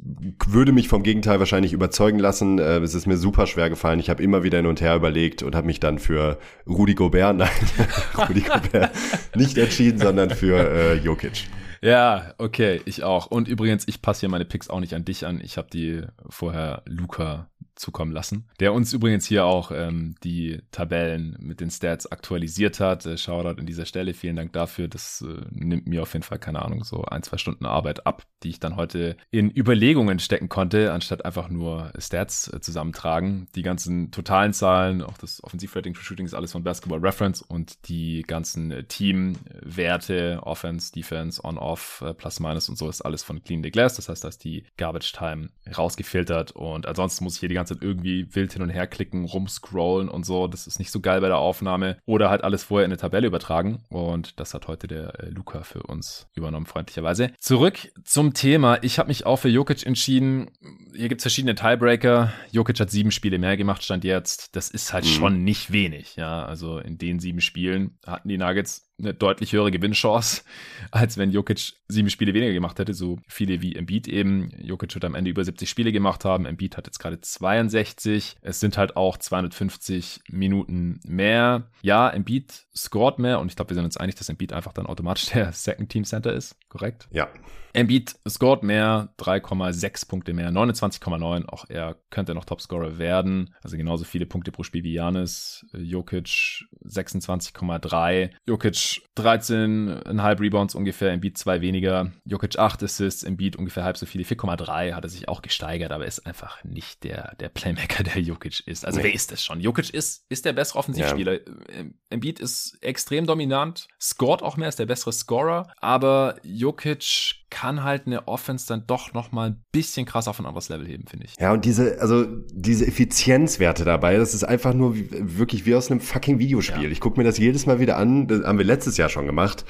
würde mich vom Gegenteil wahrscheinlich überzeugen lassen. Äh, es ist mir super schwer gefallen. Ich habe immer wieder hin und her überlegt und habe mich dann für Rudi Gobert, nein, Rudi Gobert nicht entschieden, sondern für äh, Jokic. Ja, okay, ich auch. Und übrigens, ich passe hier meine Picks auch nicht an dich an. Ich habe die vorher Luca zukommen lassen, der uns übrigens hier auch ähm, die Tabellen mit den Stats aktualisiert hat. Äh, Shoutout an dieser Stelle, vielen Dank dafür. Das äh, nimmt mir auf jeden Fall, keine Ahnung, so ein, zwei Stunden Arbeit ab, die ich dann heute in Überlegungen stecken konnte, anstatt einfach nur Stats äh, zusammentragen. Die ganzen totalen Zahlen, auch das Offensivrating für Shooting ist alles von Basketball Reference und die ganzen äh, Teamwerte, Offense, Defense, On-Off, äh, Plus, Minus und so ist alles von Clean the Glass. Das heißt, da ist die Garbage Time rausgefiltert und ansonsten muss ich hier die ganze ganze Zeit irgendwie wild hin und her klicken, rumscrollen und so. Das ist nicht so geil bei der Aufnahme. Oder halt alles vorher in eine Tabelle übertragen. Und das hat heute der äh, Luca für uns übernommen, freundlicherweise. Zurück zum Thema. Ich habe mich auch für Jokic entschieden. Hier gibt's verschiedene Tiebreaker. Jokic hat sieben Spiele mehr gemacht, stand jetzt. Das ist halt mhm. schon nicht wenig. Ja, also in den sieben Spielen hatten die Nuggets eine deutlich höhere Gewinnchance, als wenn Jokic sieben Spiele weniger gemacht hätte, so viele wie Embiid eben. Jokic wird am Ende über 70 Spiele gemacht haben, Embiid hat jetzt gerade 62. Es sind halt auch 250 Minuten mehr. Ja, Embiid scored mehr und ich glaube, wir sind uns einig, dass Embiid einfach dann automatisch der Second Team Center ist, korrekt? Ja. Embiid scored mehr, 3,6 Punkte mehr, 29,9. Auch er könnte noch Topscorer werden. Also genauso viele Punkte pro Spiel wie Janis. Jokic 26,3. Jokic 13,5 Rebounds ungefähr, Embiid zwei weniger. Jokic 8 Assists, Embiid ungefähr halb so viele. 4,3 hat er sich auch gesteigert, aber ist einfach nicht der, der Playmaker, der Jokic ist. Also nee. wer ist das schon? Jokic ist, ist der bessere Offensivspieler. Ja. Embiid ist extrem dominant, scored auch mehr, ist der bessere Scorer, aber Jokic kann halt eine Offense dann doch noch mal ein bisschen krass auf ein anderes Level heben, finde ich. Ja, und diese, also diese Effizienzwerte dabei, das ist einfach nur wie, wirklich wie aus einem fucking Videospiel. Ja. Ich gucke mir das jedes Mal wieder an, das haben wir letztes Jahr schon gemacht.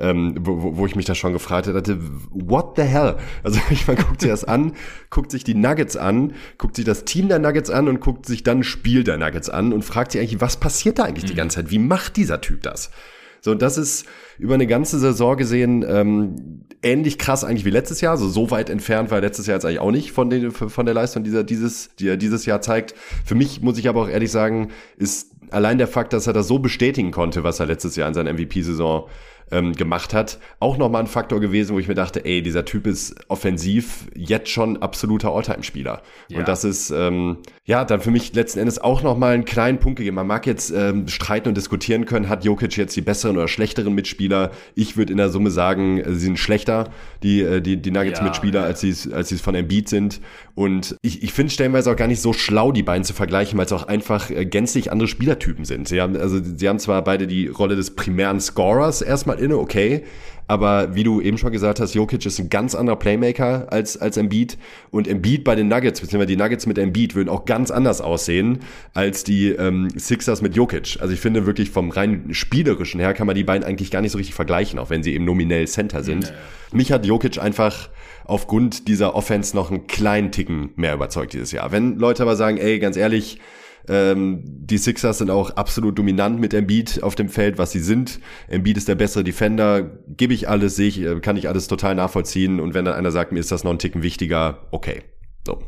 Ähm, wo, wo ich mich da schon gefragt hatte, what the hell? Also ich meine, guckt sich das an, guckt sich die Nuggets an, guckt sich das Team der Nuggets an und guckt sich dann Spiel der Nuggets an und fragt sich eigentlich, was passiert da eigentlich mhm. die ganze Zeit? Wie macht dieser Typ das? So, das ist über eine ganze Saison gesehen ähm, ähnlich krass eigentlich wie letztes Jahr. So, so weit entfernt war letztes Jahr jetzt eigentlich auch nicht von, den, von der Leistung, die er dieses, die dieses Jahr zeigt. Für mich, muss ich aber auch ehrlich sagen, ist allein der Fakt, dass er das so bestätigen konnte, was er letztes Jahr in seiner MVP-Saison ähm, gemacht hat, auch nochmal ein Faktor gewesen, wo ich mir dachte, ey, dieser Typ ist offensiv jetzt schon absoluter Alltime-Spieler. Ja. Und das ist, ähm, ja, dann für mich letzten Endes auch nochmal einen kleinen Punkt gegeben. Man mag jetzt ähm, streiten und diskutieren können, hat Jokic jetzt die besseren oder schlechteren Mitspieler? Ich würde in der Summe sagen, sie sind schlechter, die, äh, die, die Nuggets-Mitspieler, ja. als sie es als von Embiid sind. Und ich, ich finde stellenweise auch gar nicht so schlau, die beiden zu vergleichen, weil es auch einfach äh, gänzlich andere Spielertypen sind. Sie haben, also, sie haben zwar beide die Rolle des primären Scorers erstmal inne, okay. Aber wie du eben schon gesagt hast, Jokic ist ein ganz anderer Playmaker als, als Embiid. Und Embiid bei den Nuggets, beziehungsweise die Nuggets mit Embiid, würden auch ganz anders aussehen als die ähm, Sixers mit Jokic. Also ich finde wirklich vom rein spielerischen her kann man die beiden eigentlich gar nicht so richtig vergleichen, auch wenn sie eben nominell Center sind. Ja, ja. Mich hat Jokic einfach aufgrund dieser Offense noch einen kleinen Ticken mehr überzeugt dieses Jahr. Wenn Leute aber sagen, ey, ganz ehrlich, ähm, die Sixers sind auch absolut dominant mit Embiid auf dem Feld, was sie sind. Embiid ist der bessere Defender, gebe ich alles, sehe ich, äh, kann ich alles total nachvollziehen. Und wenn dann einer sagt, mir ist das noch ein Ticken wichtiger, okay. So.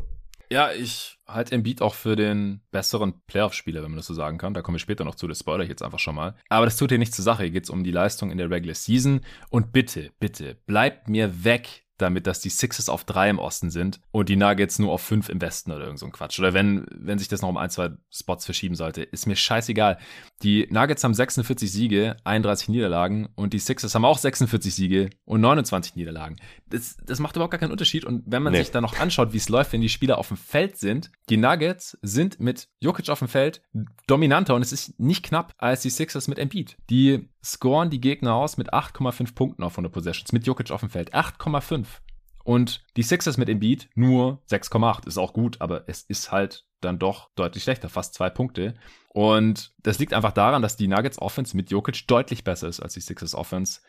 Ja, ich halte Embiid auch für den besseren Playoff-Spieler, wenn man das so sagen kann. Da kommen wir später noch zu, das spoiler ich jetzt einfach schon mal. Aber das tut hier nicht zur Sache. Hier geht es um die Leistung in der Regular Season. Und bitte, bitte, bleibt mir weg damit, dass die Sixers auf drei im Osten sind und die Nuggets nur auf fünf im Westen oder irgend so ein Quatsch. Oder wenn, wenn sich das noch um ein, zwei Spots verschieben sollte, ist mir scheißegal. Die Nuggets haben 46 Siege, 31 Niederlagen und die Sixers haben auch 46 Siege und 29 Niederlagen. Das, das macht überhaupt gar keinen Unterschied. Und wenn man nee. sich dann noch anschaut, wie es läuft, wenn die Spieler auf dem Feld sind, die Nuggets sind mit Jokic auf dem Feld dominanter und es ist nicht knapp als die Sixers mit Embiid. Die scoren die Gegner aus mit 8,5 Punkten auf 100 Possessions, mit Jokic auf dem Feld. 8,5. Und die Sixers mit Embiid nur 6,8. Ist auch gut, aber es ist halt dann doch deutlich schlechter, fast zwei Punkte. Und das liegt einfach daran, dass die Nuggets Offense mit Jokic deutlich besser ist als die Sixers Offense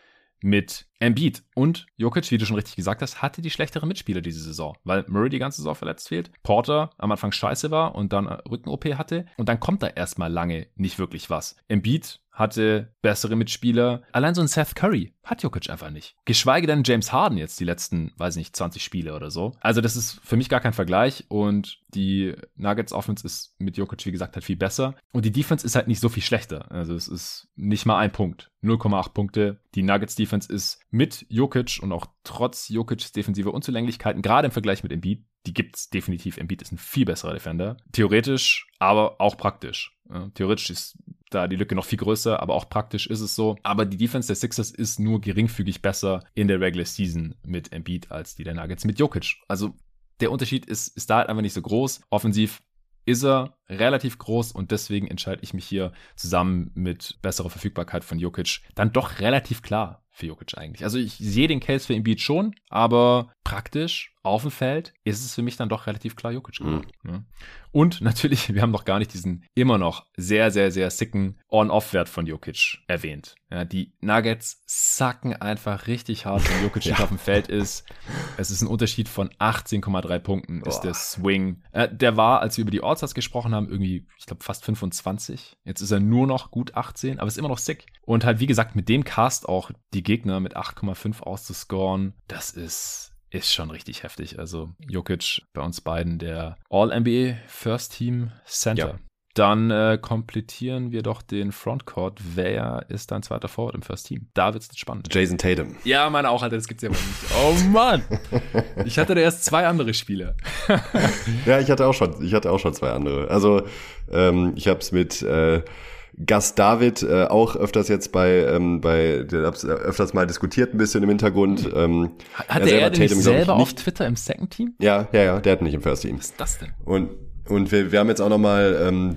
mit Embiid. Und Jokic, wie du schon richtig gesagt hast, hatte die schlechtere Mitspieler diese Saison, weil Murray die ganze Saison verletzt fehlt, Porter am Anfang scheiße war und dann Rücken-OP hatte und dann kommt da erstmal lange nicht wirklich was. Embiid hatte bessere Mitspieler. Allein so ein Seth Curry hat Jokic einfach nicht. Geschweige denn James Harden jetzt die letzten, weiß nicht, 20 Spiele oder so. Also das ist für mich gar kein Vergleich und die Nuggets Offense ist mit Jokic, wie gesagt, halt viel besser und die Defense ist halt nicht so viel schlechter. Also es ist nicht mal ein Punkt. 0,8 Punkte. Die Nuggets Defense ist mit Jokic und auch trotz Jokic's defensive Unzulänglichkeiten, gerade im Vergleich mit Embiid, die gibt's definitiv. Embiid ist ein viel besserer Defender. Theoretisch, aber auch praktisch. Theoretisch ist da die Lücke noch viel größer, aber auch praktisch ist es so. Aber die Defense der Sixers ist nur geringfügig besser in der Regular Season mit Embiid als die der Nuggets mit Jokic. Also der Unterschied ist, ist da halt einfach nicht so groß. Offensiv ist er relativ groß und deswegen entscheide ich mich hier zusammen mit besserer Verfügbarkeit von Jokic dann doch relativ klar für Jokic eigentlich. Also ich sehe den Case für Embiid schon, aber praktisch auf dem Feld ist es für mich dann doch relativ klar Jokic geworden. Mhm. Und natürlich, wir haben noch gar nicht diesen immer noch sehr, sehr, sehr sicken On-Off-Wert von Jokic erwähnt. Ja, die Nuggets sacken einfach richtig hart, wenn Jokic ja. nicht auf dem Feld ist. Es ist ein Unterschied von 18,3 Punkten, ist der Swing. Äh, der war, als wir über die Allstars gesprochen haben, irgendwie, ich glaube, fast 25. Jetzt ist er nur noch gut 18, aber ist immer noch sick. Und halt, wie gesagt, mit dem Cast auch die Gegner mit 8,5 auszuscoren, das ist ist schon richtig heftig. Also Jokic bei uns beiden der All-NBA First Team Center. Ja. Dann äh, komplettieren wir doch den Frontcourt. Wer ist dein zweiter Forward im First Team? Da wird es spannend. Jason Tatum. Ja, meine auch, Alter, das gibt's ja aber nicht. Oh Mann! Ich hatte da erst zwei andere Spieler. ja, ich hatte auch schon, ich hatte auch schon zwei andere. Also ähm, ich habe es mit äh, Gast David äh, auch öfters jetzt bei, ähm, bei der hab's öfters mal diskutiert ein bisschen im Hintergrund. Ähm, Hatte er, er denn Tatum, selber auf Twitter im Second Team? Ja, ja, ja, der hat nicht im First Team. Was ist das denn? Und, und wir, wir haben jetzt auch noch mal ähm,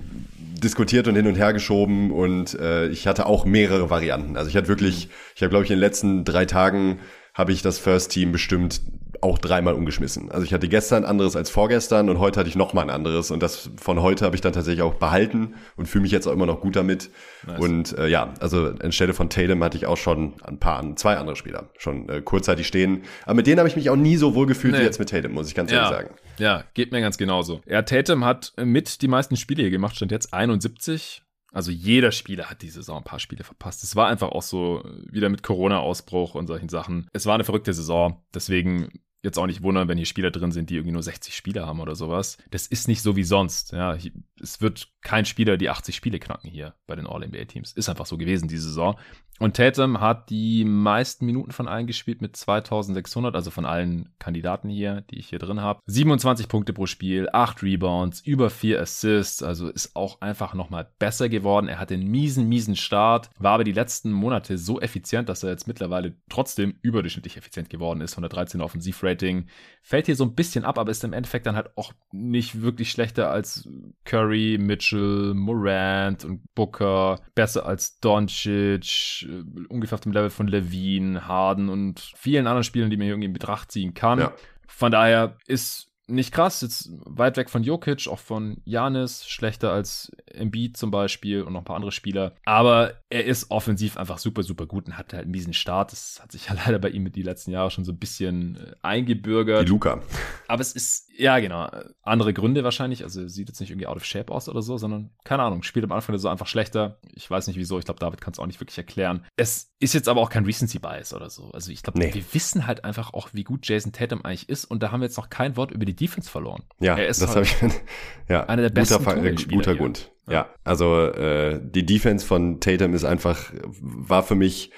diskutiert und hin und her geschoben und äh, ich hatte auch mehrere Varianten. Also ich hatte wirklich, ich habe glaube ich in den letzten drei Tagen habe ich das First Team bestimmt auch dreimal umgeschmissen. Also ich hatte gestern anderes als vorgestern und heute hatte ich nochmal ein anderes und das von heute habe ich dann tatsächlich auch behalten und fühle mich jetzt auch immer noch gut damit. Nice. Und äh, ja, also anstelle von Tatum hatte ich auch schon ein paar, zwei andere Spieler schon äh, kurzzeitig stehen. Aber mit denen habe ich mich auch nie so wohl gefühlt nee. wie jetzt mit Tatum, muss ich ganz ja. ehrlich sagen. Ja, geht mir ganz genauso. Ja, Tatum hat mit die meisten Spiele hier gemacht, stand jetzt 71 also jeder Spieler hat diese Saison ein paar Spiele verpasst. Es war einfach auch so wieder mit Corona-Ausbruch und solchen Sachen. Es war eine verrückte Saison. Deswegen jetzt auch nicht wundern, wenn hier Spieler drin sind, die irgendwie nur 60 Spiele haben oder sowas. Das ist nicht so wie sonst. Ja, es wird kein Spieler die 80 Spiele knacken hier bei den All-NBA-Teams. Ist einfach so gewesen diese Saison. Und Tatum hat die meisten Minuten von allen gespielt mit 2600, also von allen Kandidaten hier, die ich hier drin habe. 27 Punkte pro Spiel, 8 Rebounds, über 4 Assists, also ist auch einfach nochmal besser geworden. Er hatte einen miesen, miesen Start, war aber die letzten Monate so effizient, dass er jetzt mittlerweile trotzdem überdurchschnittlich effizient geworden ist. 113 Offensivrating. Fällt hier so ein bisschen ab, aber ist im Endeffekt dann halt auch nicht wirklich schlechter als Curry, Mitchell, Morant und Booker. Besser als Doncic, äh, ungefähr auf dem Level von Levine, Harden und vielen anderen Spielern, die man irgendwie in Betracht ziehen kann. Ja. Von daher ist nicht krass, jetzt weit weg von Jokic, auch von Janis, schlechter als Embiid zum Beispiel und noch ein paar andere Spieler. Aber er ist offensiv einfach super, super gut und hat halt einen miesen Start. Das hat sich ja leider bei ihm mit die letzten Jahre schon so ein bisschen äh, eingebürgert. Die Luca. Aber es ist, ja genau, andere Gründe wahrscheinlich. Also sieht jetzt nicht irgendwie out of shape aus oder so, sondern keine Ahnung, spielt am Anfang so einfach schlechter. Ich weiß nicht wieso, ich glaube, David kann es auch nicht wirklich erklären. Es ist jetzt aber auch kein Recency Bias oder so. Also ich glaube, nee. wir wissen halt einfach auch, wie gut Jason Tatum eigentlich ist und da haben wir jetzt noch kein Wort über die Defense verloren. Ja, das halt habe ich. ja, einer der besten guter, äh, guter Grund. Ja. ja, also äh, die Defense von Tatum ist einfach war für mich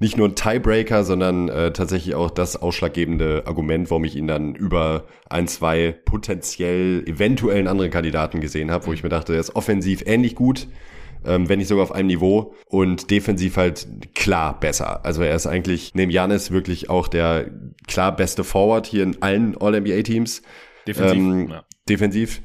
nicht nur ein Tiebreaker, sondern äh, tatsächlich auch das ausschlaggebende Argument, warum ich ihn dann über ein, zwei potenziell eventuellen anderen Kandidaten gesehen habe, wo ich mir dachte, er ist offensiv ähnlich gut, ähm, wenn nicht sogar auf einem Niveau und defensiv halt klar besser. Also er ist eigentlich neben Janis wirklich auch der klar beste Forward hier in allen All-NBA-Teams. Defensiv. Ähm, ja. Defensiv.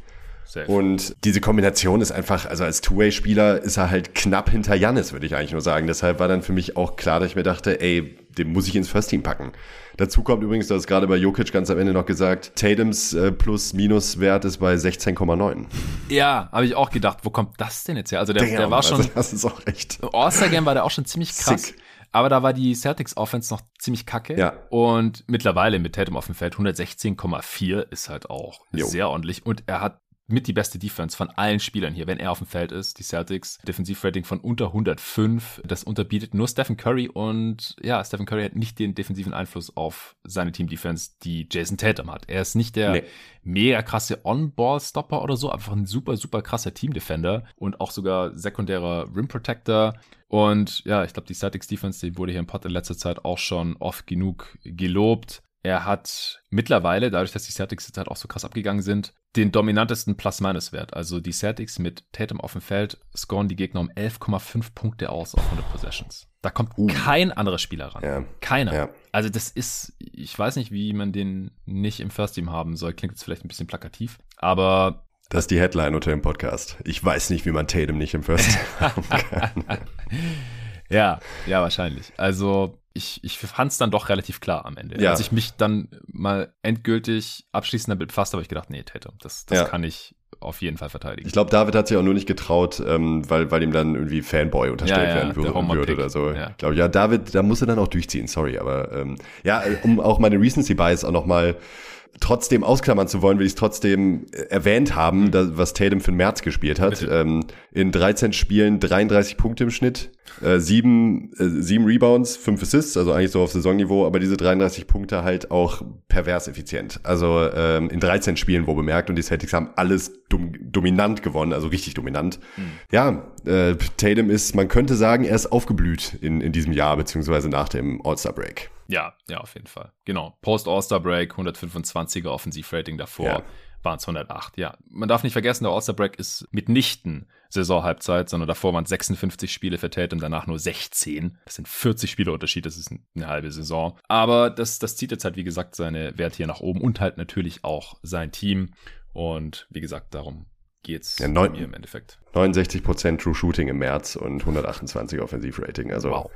Safe. Und diese Kombination ist einfach, also als Two-Way-Spieler ist er halt knapp hinter Jannis, würde ich eigentlich nur sagen. Deshalb war dann für mich auch klar, dass ich mir dachte, ey, den muss ich ins First-Team packen. Dazu kommt übrigens, du hast gerade bei Jokic ganz am Ende noch gesagt, Tatums äh, Plus-Minus-Wert ist bei 16,9. Ja, habe ich auch gedacht, wo kommt das denn jetzt her? Also der, Damn, der war schon. Also das ist auch echt. All-Star-Game war der auch schon ziemlich krass. Sick. Aber da war die Celtics Offense noch ziemlich kacke. Ja. Und mittlerweile mit Tatum auf dem Feld 116,4 ist halt auch jo. sehr ordentlich. Und er hat mit die beste Defense von allen Spielern hier, wenn er auf dem Feld ist. Die Celtics Defensivrating von unter 105. Das unterbietet nur Stephen Curry und ja, Stephen Curry hat nicht den defensiven Einfluss auf seine Team-Defense, die Jason Tatum hat. Er ist nicht der nee. mega krasse On-Ball-Stopper oder so, einfach ein super, super krasser Team-Defender und auch sogar sekundärer Rim-Protector. Und ja, ich glaube, die Celtics Defense, die wurde hier im Pod in letzter Zeit auch schon oft genug gelobt. Er hat mittlerweile, dadurch, dass die Celtics jetzt halt auch so krass abgegangen sind, den dominantesten Plus-Minus-Wert. Also die Celtics mit Tatum auf dem Feld scoren die Gegner um 11,5 Punkte aus auf 100 Possessions. Da kommt uh. kein anderer Spieler ran. Ja. Keiner. Ja. Also das ist, ich weiß nicht, wie man den nicht im First Team haben soll. Klingt jetzt vielleicht ein bisschen plakativ, aber das ist die Headline unter dem Podcast. Ich weiß nicht, wie man Tatum nicht im First Team haben kann. ja, ja, wahrscheinlich. Also ich, ich fand es dann doch relativ klar am Ende. Ja. Als ich mich dann mal endgültig abschließend damit befasst habe, ich gedacht, nee, Tatum, das, das Ja. kann ich auf jeden Fall verteidigen. Ich glaube, David hat sich auch nur nicht getraut, ähm, weil, weil ihm dann irgendwie Fanboy unterstellt Ja, werden würde, würde oder so. Ja. Ich glaube, ja, David, da muss er dann auch durchziehen, sorry, aber ähm, ja, äh, um auch meine Recency Bias auch nochmal trotzdem ausklammern zu wollen, will ich es trotzdem äh, erwähnt haben, da, was Tatum für den März gespielt hat. Ähm, in 13 Spielen 33 Punkte im Schnitt, äh, sieben, äh, sieben Rebounds, fünf Assists, also eigentlich so auf Saisonniveau, aber diese 33 Punkte halt auch pervers effizient. Also ähm, in 13 Spielen wo bemerkt und die Celtics haben alles dom dominant gewonnen, also richtig dominant. Ja, äh, Tatum ist, man könnte sagen, er ist aufgeblüht in, in diesem Jahr, beziehungsweise nach dem All-Star-Break. Ja, ja, auf jeden Fall. Genau. Post-All-Star-Break, 125er Offensivrating davor. Ja. Waren es 108. Ja, man darf nicht vergessen, der All-Star-Break ist mitnichten Saisonhalbzeit, sondern davor waren es 56 Spiele für Tatum, danach nur 16. Das sind 40 Spiele Unterschied, das ist eine halbe Saison. Aber das, das zieht jetzt halt, wie gesagt, seine Werte hier nach oben und halt natürlich auch sein Team. Und wie gesagt, darum geht's Ja, neun- mir im Endeffekt. 69% True Shooting im März und 128 Offensivrating. Also Wow.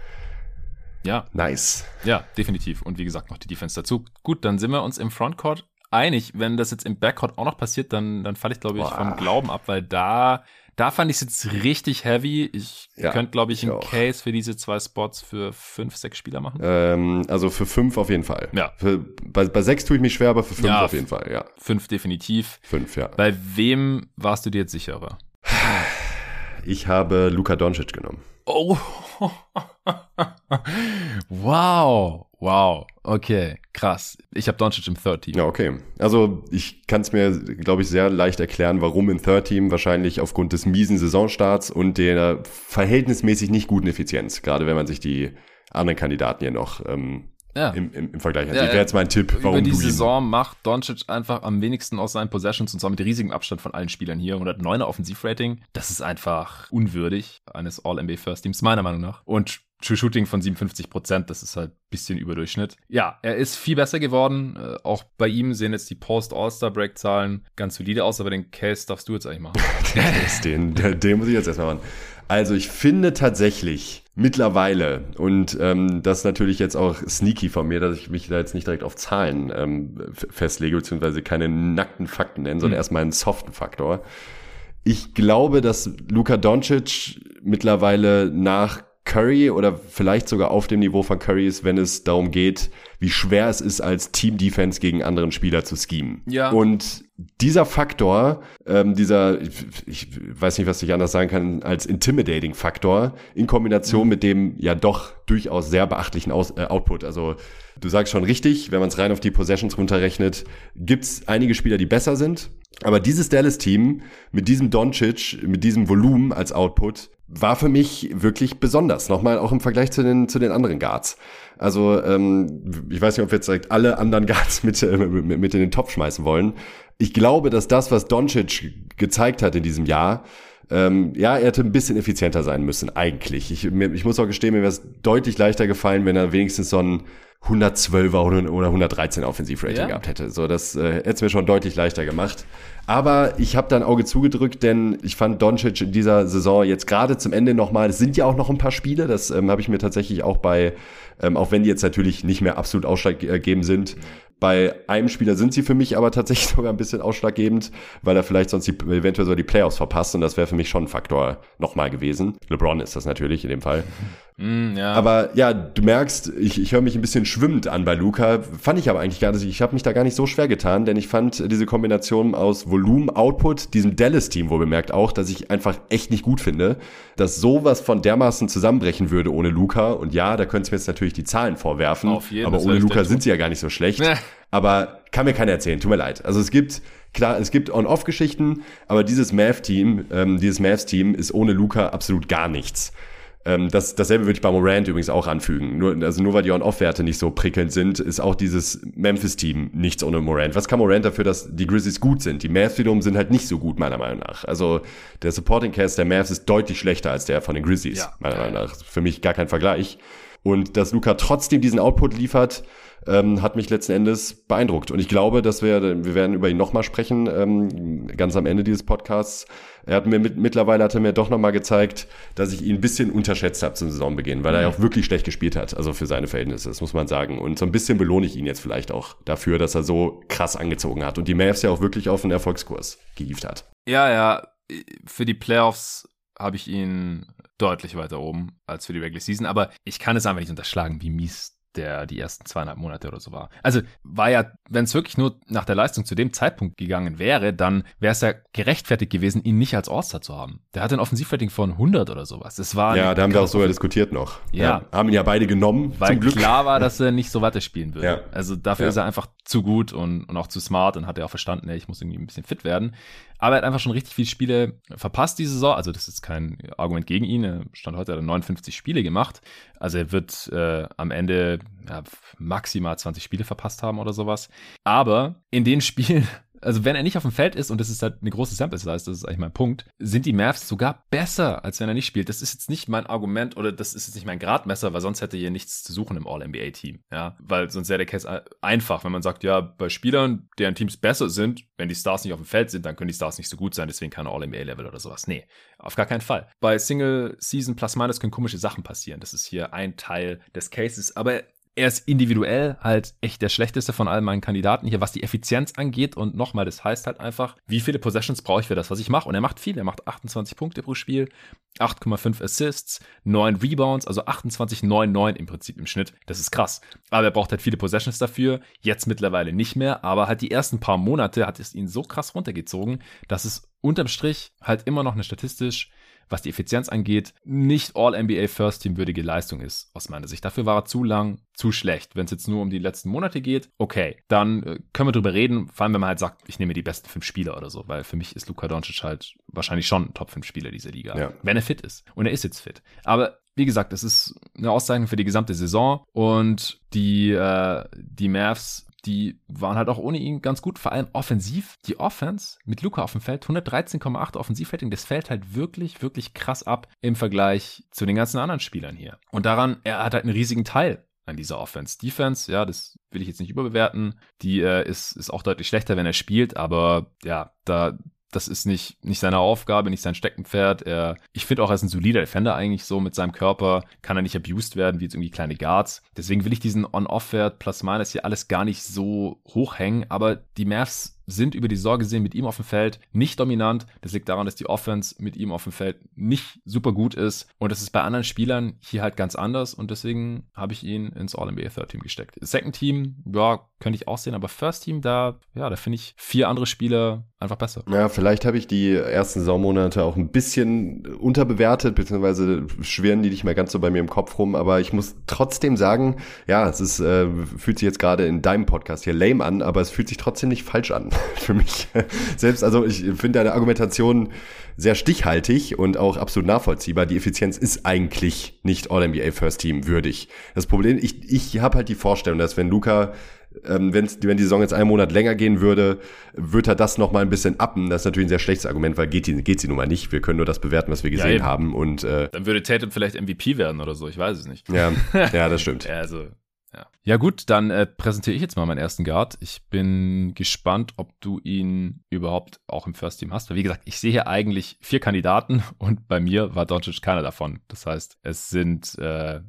Ja, nice. Ja, definitiv. Und wie gesagt, noch die Defense dazu. Gut, dann sind wir uns im Frontcourt einig. Wenn das jetzt im Backcourt auch noch passiert, dann, dann falle ich, glaube ich, Boah. vom Glauben ab, weil da, da fand ich es jetzt richtig heavy. Ich Ja, könnte, glaube ich, ich einen auch. Case für diese zwei Spots für fünf, sechs Spieler machen. Ähm, also für fünf auf jeden Fall. Ja. Für, bei, bei sechs tue ich mich schwer, aber für fünf Ja, auf jeden Fall, ja. Fünf definitiv. Fünf, ja. Bei wem warst du dir jetzt sicherer? Ich habe Luka Doncic genommen. Oh. wow. Wow. Okay. Krass. Ich habe Doncic im Third Team. Ja, okay. Also ich kann es mir, glaube ich, sehr leicht erklären, warum im Third Team. Wahrscheinlich aufgrund des miesen Saisonstarts und der verhältnismäßig nicht guten Effizienz. Gerade wenn man sich die anderen Kandidaten hier noch ähm, Ja. im, im, im Vergleich ansieht. Ja, Wäre jetzt mein Tipp, warum Über die Saison macht Doncic einfach am wenigsten aus seinen Possessions und zwar mit riesigem Abstand von allen Spielern hier. 109er Offensivrating. Das ist einfach unwürdig eines All-NBA First Teams, meiner Meinung nach. Und True Shooting von 57 Prozent, das ist halt ein bisschen Überdurchschnitt. Ja, er ist viel besser geworden. Äh, auch bei ihm sehen jetzt die Post-All-Star-Break-Zahlen ganz solide aus, aber den Case darfst du jetzt eigentlich machen. den, den, den muss ich jetzt erstmal machen. Also ich finde tatsächlich mittlerweile, und ähm, das ist natürlich jetzt auch sneaky von mir, dass ich mich da jetzt nicht direkt auf Zahlen ähm, festlege, beziehungsweise keine nackten Fakten nenne, sondern Mhm. erstmal einen soften Faktor. Ich glaube, dass Luka Doncic mittlerweile nach Curry oder vielleicht sogar auf dem Niveau von Curry ist, wenn es darum geht, wie schwer es ist, als Team-Defense gegen anderen Spieler zu schemen. Ja. Und dieser Faktor, ähm, dieser, ich, ich weiß nicht, was ich anders sagen kann, als Intimidating-Faktor in Kombination mit dem ja doch durchaus sehr beachtlichen Aus, äh, Output. Also du sagst schon richtig, wenn man es rein auf die Possessions runterrechnet, gibt's einige Spieler, die besser sind. Aber dieses Dallas-Team mit diesem Doncic, mit diesem Volumen als Output, war für mich wirklich besonders. Nochmal auch im Vergleich zu den, zu den anderen Guards. Also ähm, ich weiß nicht, ob wir jetzt direkt alle anderen Guards mit, äh, mit, mit in den Topf schmeißen wollen. Ich glaube, dass das, was Doncic gezeigt hat in diesem Jahr, ähm, ja, er hätte ein bisschen effizienter sein müssen, eigentlich. Ich, mir, ich muss auch gestehen, mir wäre es deutlich leichter gefallen, wenn er wenigstens so ein 112er oder, oder 113 Offensivrating Ja. gehabt hätte. So, das äh, hätte es mir schon deutlich leichter gemacht. Aber ich habe da ein Auge zugedrückt, denn ich fand Doncic in dieser Saison jetzt gerade zum Ende nochmal, es sind ja auch noch ein paar Spiele, das ähm, habe ich mir tatsächlich auch bei, ähm, auch wenn die jetzt natürlich nicht mehr absolut ausschlaggebend sind, bei einem Spieler sind sie für mich aber tatsächlich sogar ein bisschen ausschlaggebend, weil er vielleicht sonst die, eventuell so die Playoffs verpasst und das wäre für mich schon ein Faktor nochmal gewesen. LeBron ist das natürlich in dem Fall. Mm, ja. Aber ja, du merkst, ich, ich höre mich ein bisschen schwimmend an bei Luca. Fand ich aber eigentlich gar nicht. Ich habe mich da gar nicht so schwer getan, denn ich fand diese Kombination aus Volumen, Output, diesem Dallas-Team, wo bemerkt auch, dass ich einfach echt nicht gut finde, dass sowas von dermaßen zusammenbrechen würde ohne Luca. Und ja, da könntest du mir jetzt natürlich die Zahlen vorwerfen. Auf jeden, aber ohne Luca sind sie ja gar nicht so schlecht. Nee. Aber kann mir keiner erzählen, tut mir leid. Also es gibt, klar, es gibt On-Off-Geschichten, aber dieses Mav-Team, ähm, dieses Mavs-Team ist ohne Luca absolut gar nichts. Ähm, das, dasselbe würde ich bei Morant übrigens auch anfügen. Nur, also nur weil die On-Off-Werte nicht so prickelnd sind, ist auch dieses Memphis-Team nichts ohne Morant. Was kann Morant dafür, dass die Grizzlies gut sind? Die Mavs wiederum sind halt nicht so gut, meiner Meinung nach. Also der Supporting Cast der Mavs ist deutlich schlechter als der von den Grizzlies, Ja. meiner Meinung nach. Für mich gar kein Vergleich. Und dass Luca trotzdem diesen Output liefert, ähm, hat mich letzten Endes beeindruckt. Und ich glaube, dass wir, wir werden über ihn nochmal sprechen, ähm, ganz am Ende dieses Podcasts. Er hat mir mit, mittlerweile hat er mir doch nochmal gezeigt, dass ich ihn ein bisschen unterschätzt habe zum Saisonbeginn, weil er ja auch wirklich schlecht gespielt hat, also für seine Verhältnisse, das muss man sagen. Und so ein bisschen belohne ich ihn jetzt vielleicht auch dafür, dass er so krass angezogen hat und die Mavs ja auch wirklich auf einen Erfolgskurs gehievt hat. Ja, ja, für die Playoffs habe ich ihn deutlich weiter oben als für die Regular Season, aber ich kann es einfach nicht unterschlagen, wie mies der die ersten zweieinhalb Monate oder so war. Also war ja, wenn es wirklich nur nach der Leistung zu dem Zeitpunkt gegangen wäre, dann wäre es ja gerechtfertigt gewesen, ihn nicht als All-Star zu haben. Der hatte ein Offensivrating von 100 oder sowas. Das war ja, da haben wir auch sogar diskutiert noch. Ja. ja. Haben ihn ja beide genommen, weil klar war, dass er nicht so weiterspielen würde. Ja. Also dafür Ja. ist er einfach zu gut und, und auch zu smart und hat er auch verstanden, ey, ich muss irgendwie ein bisschen fit werden. Aber er hat einfach schon richtig viele Spiele verpasst diese Saison. Also das ist kein Argument gegen ihn. Er stand heute, hat er 59 Spiele gemacht. Also er wird äh, am Ende ja, maximal 20 Spiele verpasst haben oder sowas. Aber in den Spielen, also wenn er nicht auf dem Feld ist, und das ist halt eine große Sample Size, das ist eigentlich mein Punkt, sind die Mavs sogar besser, als wenn er nicht spielt. Das ist jetzt nicht mein Argument oder das ist jetzt nicht mein Gradmesser, weil sonst hätte hier nichts zu suchen im All-NBA-Team. Ja, weil sonst wäre der Case ein- einfach, wenn man sagt, ja, bei Spielern, deren Teams besser sind, wenn die Stars nicht auf dem Feld sind, dann können die Stars nicht so gut sein, deswegen kein All-NBA-Level oder sowas. Nee, auf gar keinen Fall. Bei Single-Season Plus-Minus können komische Sachen passieren. Das ist hier ein Teil des Cases, aber er ist individuell halt echt der schlechteste von all meinen Kandidaten hier, was die Effizienz angeht. Und nochmal, das heißt halt einfach, wie viele Possessions brauche ich für das, was ich mache? Und er macht viel. Er macht 28 Punkte pro Spiel, 8,5 Assists, 9 Rebounds, also 28, 9, 9 im Prinzip im Schnitt. Das ist krass. Aber er braucht halt viele Possessions dafür. Jetzt mittlerweile nicht mehr. Aber halt die ersten paar Monate hat es ihn so krass runtergezogen, dass es unterm Strich halt immer noch eine statistisch was die Effizienz angeht, nicht All-NBA First Team würdige Leistung ist, aus meiner Sicht. Dafür war er zu lang, zu schlecht. Wenn es jetzt nur um die letzten Monate geht, okay, dann äh, können wir drüber reden, vor allem wenn man halt sagt, ich nehme die besten fünf Spieler oder so, weil für mich ist Luka Doncic halt wahrscheinlich schon ein Top 5 Spieler dieser Liga, Ja. wenn er fit ist. Und er ist jetzt fit. Aber wie gesagt, es ist eine Auszeichnung für die gesamte Saison und die, äh, die Mavs die waren halt auch ohne ihn ganz gut, vor allem offensiv. Die Offense mit Luca auf dem Feld, 113,8 Offensivrating, das fällt halt wirklich, wirklich krass ab im Vergleich zu den ganzen anderen Spielern hier. Und daran, er hat halt einen riesigen Teil an dieser Offense. Defense, ja, das will ich jetzt nicht überbewerten. Die äh, ist, ist auch deutlich schlechter, wenn er spielt, aber ja, da, das ist nicht, nicht seine Aufgabe, nicht sein Steckenpferd. Er, ich finde auch, er ist ein solider Defender eigentlich so mit seinem Körper. Kann er nicht abused werden wie jetzt irgendwie kleine Guards. Deswegen will ich diesen On-Off-Wert plus minus hier alles gar nicht so hochhängen. Aber die Mavs sind über die Saison gesehen mit ihm auf dem Feld nicht dominant. Das liegt daran, dass die Offense mit ihm auf dem Feld nicht super gut ist. Und das ist bei anderen Spielern hier halt ganz anders. Und deswegen habe ich ihn ins All-NBA Third Team gesteckt. Second Team, ja, könnte ich auch sehen. Aber First Team, da, ja, da finde ich vier andere Spieler einfach besser. Ja, vielleicht habe ich die ersten Saisonmonate auch ein bisschen unterbewertet, beziehungsweise schwirren die nicht mehr ganz so bei mir im Kopf rum, aber ich muss trotzdem sagen, ja, es ist, äh, fühlt sich jetzt gerade in deinem Podcast hier lame an, aber es fühlt sich trotzdem nicht falsch an für mich. Selbst, also ich finde deine Argumentation sehr stichhaltig und auch absolut nachvollziehbar. Die Effizienz ist eigentlich nicht All-NBA First Team würdig. Das Problem, ich, ich habe halt die Vorstellung, dass wenn Luca ähm, wenn die Saison jetzt einen Monat länger gehen würde, würde er das noch mal ein bisschen appen. Das ist natürlich ein sehr schlechtes Argument, weil geht, die, geht sie nun mal nicht. Wir können nur das bewerten, was wir Ja, gesehen eben. haben. Und äh, Dann würde Tatum vielleicht MVP werden oder so, ich weiß es nicht. ja, ja, das stimmt. Ja, also, ja. Ja, gut, dann äh, präsentiere ich jetzt mal meinen ersten Guard. Ich bin gespannt, ob du ihn überhaupt auch im First Team hast. Weil, wie gesagt, ich sehe hier eigentlich vier Kandidaten und bei mir war Doncic keiner davon. Das heißt, es sind äh,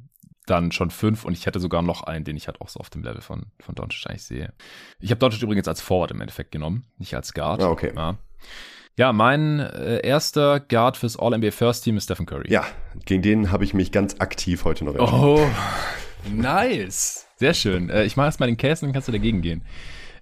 dann schon fünf und ich hätte sogar noch einen, den ich halt auch so auf dem Level von, von Doncic eigentlich sehe. Ich habe Doncic übrigens als Forward im Endeffekt genommen, nicht als Guard. Ah, okay. Ja. Ja, mein äh, erster Guard fürs All-NBA First Team ist Stephen Curry. Ja, gegen den habe ich mich ganz aktiv heute noch entschieden. Oh, nice. Sehr schön. Äh, ich mache erstmal den und dann kannst du dagegen gehen.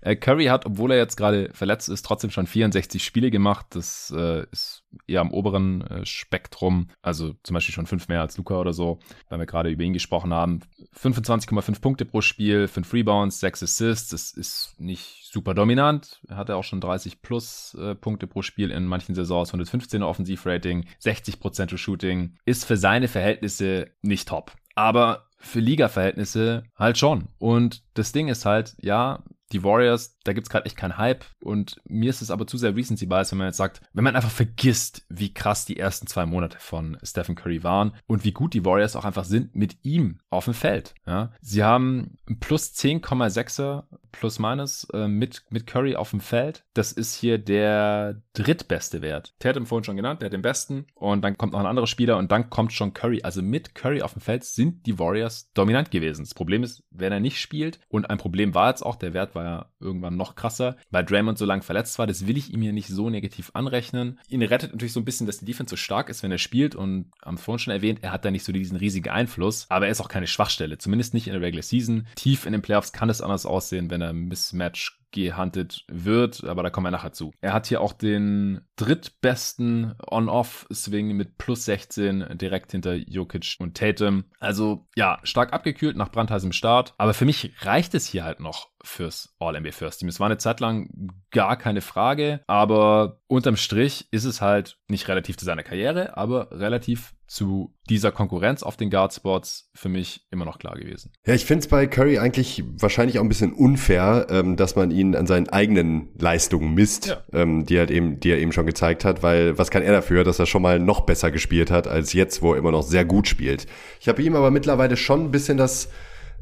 Äh, Curry hat, obwohl er jetzt gerade verletzt ist, trotzdem schon 64 Spiele gemacht. Das äh, ist eher am oberen äh, Spektrum. Also zum Beispiel schon fünf mehr als Luca oder so, weil wir gerade über ihn gesprochen haben. 25,5 Punkte pro Spiel, 5 Rebounds, 6 Assists. Das ist nicht super dominant. Er hatte auch schon 30 plus äh, Punkte pro Spiel in manchen Saisons, 115er Offensivrating, 60% True Shooting. Ist für seine Verhältnisse nicht top. Aber für Liga-Verhältnisse halt schon. Und das Ding ist halt, ja, die Warriors, da gibt's gerade echt keinen Hype und mir ist es aber zu sehr Recency Bias, wenn man jetzt sagt, wenn man einfach vergisst, wie krass die ersten zwei Monate von Stephen Curry waren und wie gut die Warriors auch einfach sind mit ihm auf dem Feld. Ja, sie haben plus 10,6er plus minus äh, mit, mit Curry auf dem Feld. Das ist hier der drittbeste Wert. Tatum vorhin schon genannt, der hat den besten und dann kommt noch ein anderer Spieler und dann kommt schon Curry. Also mit Curry auf dem Feld sind die Warriors dominant gewesen. Das Problem ist, wenn er nicht spielt und ein Problem war jetzt auch, der Wert war ja irgendwann noch krasser, weil Draymond so lange verletzt war. Das will ich ihm hier nicht so negativ anrechnen. Ihn rettet natürlich so ein bisschen, dass die Defense so stark ist, wenn er spielt und am vorhin schon erwähnt, er hat da nicht so diesen riesigen Einfluss, aber er ist auch keine Schwachstelle, zumindest nicht in der Regular Season. Tief in den Playoffs kann es anders aussehen, wenn er Mismatch gehuntet wird, aber da kommen wir nachher zu. Er hat hier auch den drittbesten On-Off-Swing mit plus 16 direkt hinter Jokic und Tatum. Also ja, stark abgekühlt nach brandheißem Start, aber für mich reicht es hier halt noch fürs All-NBA First Team. Es war eine Zeit lang gar keine Frage, aber unterm Strich ist es halt nicht relativ zu seiner Karriere, aber relativ zu dieser Konkurrenz auf den Guard-Spots für mich immer noch klar gewesen. Ja, ich finde es bei Curry eigentlich wahrscheinlich auch ein bisschen unfair, ähm, dass man ihn an seinen eigenen Leistungen misst, ja. ähm, die, er eben, die er eben schon gezeigt hat, weil was kann er dafür, dass er schon mal noch besser gespielt hat als jetzt, wo er immer noch sehr gut spielt. Ich habe ihm aber mittlerweile schon ein bisschen das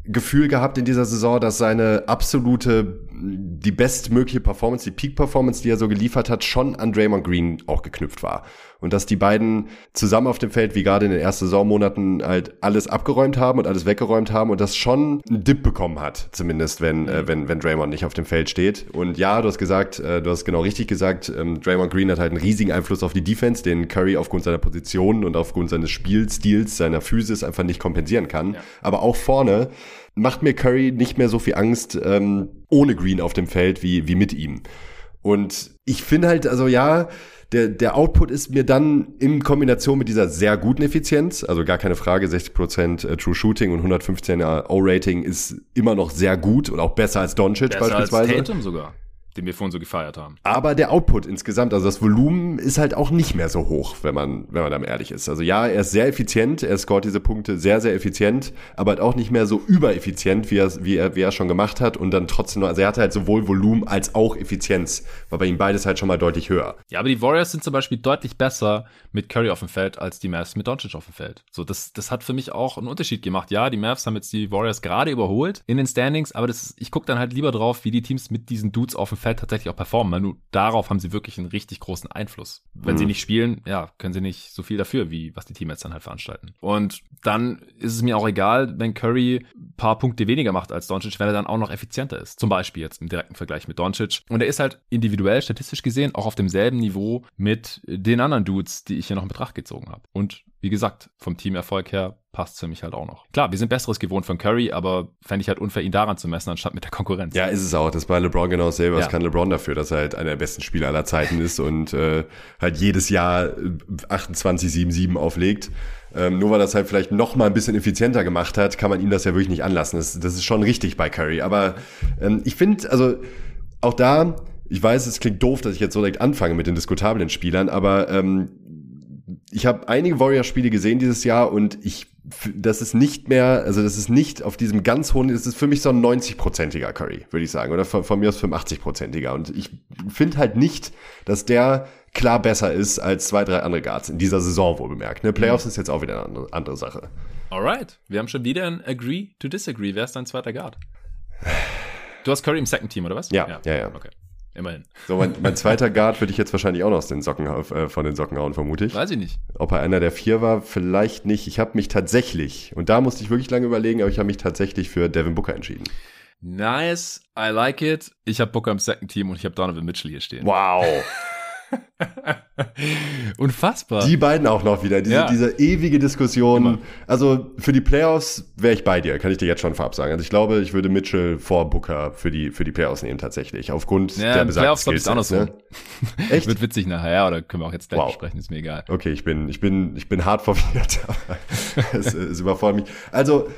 Gefühl gehabt in dieser Saison, dass seine absolute, die bestmögliche Performance, die Peak-Performance, die er so geliefert hat, schon an Draymond Green auch geknüpft war und dass die beiden zusammen auf dem Feld, wie gerade in den ersten Saisonmonaten, halt alles abgeräumt haben und alles weggeräumt haben und das schon einen Dip bekommen hat, zumindest wenn, äh, wenn, wenn Draymond nicht auf dem Feld steht. Und ja, du hast gesagt, äh, du hast genau richtig gesagt, ähm, Draymond Green hat halt einen riesigen Einfluss auf die Defense, den Curry aufgrund seiner Position und aufgrund seines Spielstils, seiner Physis einfach nicht kompensieren kann. Ja. Aber auch vorne macht mir Curry nicht mehr so viel Angst ähm, ohne Green auf dem Feld wie, wie mit ihm. Und ich finde halt, also ja, der, der Output ist mir dann in Kombination mit dieser sehr guten Effizienz, also gar keine Frage, 60% äh, True Shooting und 115er O-Rating ist immer noch sehr gut und auch besser als Doncic besser beispielsweise. Als Tatum sogar den wir vorhin so gefeiert haben. Aber der Output insgesamt, also das Volumen ist halt auch nicht mehr so hoch, wenn man, wenn man dann ehrlich ist. Also ja, er ist sehr effizient, er scoret diese Punkte sehr, sehr effizient, aber halt auch nicht mehr so übereffizient, wie er, wie er, wie er schon gemacht hat und dann trotzdem noch, also er hatte halt sowohl Volumen als auch Effizienz, war bei ihm beides halt schon mal deutlich höher. Ja, aber die Warriors sind zum Beispiel deutlich besser mit Curry auf dem Feld als die Mavs mit Doncic auf dem Feld. So, das, das hat für mich auch einen Unterschied gemacht. Ja, die Mavs haben jetzt die Warriors gerade überholt in den Standings, aber das ich gucke dann halt lieber drauf, wie die Teams mit diesen Dudes auf dem Feld tatsächlich auch performen performen. Nur darauf haben sie wirklich einen richtig großen Einfluss. Wenn mhm. sie nicht spielen, ja, können sie nicht so viel dafür, wie was die Teammates dann halt veranstalten. Und dann ist es mir auch egal, wenn Curry paar Punkte weniger macht als Doncic, wenn er dann auch noch effizienter ist. Zum Beispiel jetzt im direkten Vergleich mit Doncic. Und er ist halt individuell, statistisch gesehen, auch auf demselben Niveau mit den anderen Dudes, die ich hier noch in Betracht gezogen habe. Und wie gesagt, vom Teamerfolg her passt für mich halt auch noch. Klar, wir sind Besseres gewohnt von Curry, aber fände ich halt unfair, ihn daran zu messen, anstatt mit der Konkurrenz. Ja, ist es auch. Das bei LeBron genau selber. Ja. Das kann LeBron dafür, dass er halt einer der besten Spieler aller Zeiten ist und äh, halt jedes Jahr 28-7-7 auflegt. Ähm, nur weil das halt vielleicht noch mal ein bisschen effizienter gemacht hat, kann man ihm das ja wirklich nicht anlassen. Das, das ist schon richtig bei Curry. Aber ähm, ich finde, also auch da, ich weiß, es klingt doof, dass ich jetzt so direkt anfange mit den diskutablen Spielern, aber ähm, ich habe einige Warrior-Spiele gesehen dieses Jahr und ich, das ist nicht mehr, also das ist nicht auf diesem ganz hohen, das ist für mich so ein 90-prozentiger Curry, würde ich sagen, oder von, von mir aus 85-prozentiger. Und ich finde halt nicht, dass der klar besser ist als zwei, drei andere Guards in dieser Saison wohl bemerkt. Ne? Playoffs mhm. ist jetzt auch wieder eine andere, andere Sache. Alright, wir haben schon wieder ein Agree to Disagree. Wer ist dein zweiter Guard? Du hast Curry im Second Team, oder was? Ja, ja, ja. ja. Okay. Immerhin. So, mein, mein zweiter Guard würde ich jetzt wahrscheinlich auch noch aus den Socken, äh, von den Socken hauen, vermute ich. Weiß ich nicht. Ob er einer der vier war, vielleicht nicht. Ich habe mich tatsächlich, und da musste ich wirklich lange überlegen, aber ich habe mich tatsächlich für Devin Booker entschieden. Nice, I like it. Ich habe Booker im Second Team und ich habe Donovan Mitchell hier stehen. Wow. Unfassbar. Die beiden auch noch wieder, diese, ja. diese ewige Diskussion. Immer. Also für die Playoffs wäre ich bei dir, kann ich dir jetzt schon vorab sagen. Also ich glaube, ich würde Mitchell vor Booker für die, für die Playoffs nehmen tatsächlich, aufgrund ja, der besagten Playoffs Skills. Ist auch noch so. Ne? Echt? Wird witzig nachher, ja, oder können wir auch jetzt gleich wow. sprechen, ist mir egal. Okay, ich bin, ich bin, ich bin hart verwirrt, aber es, es überfordert mich. Also,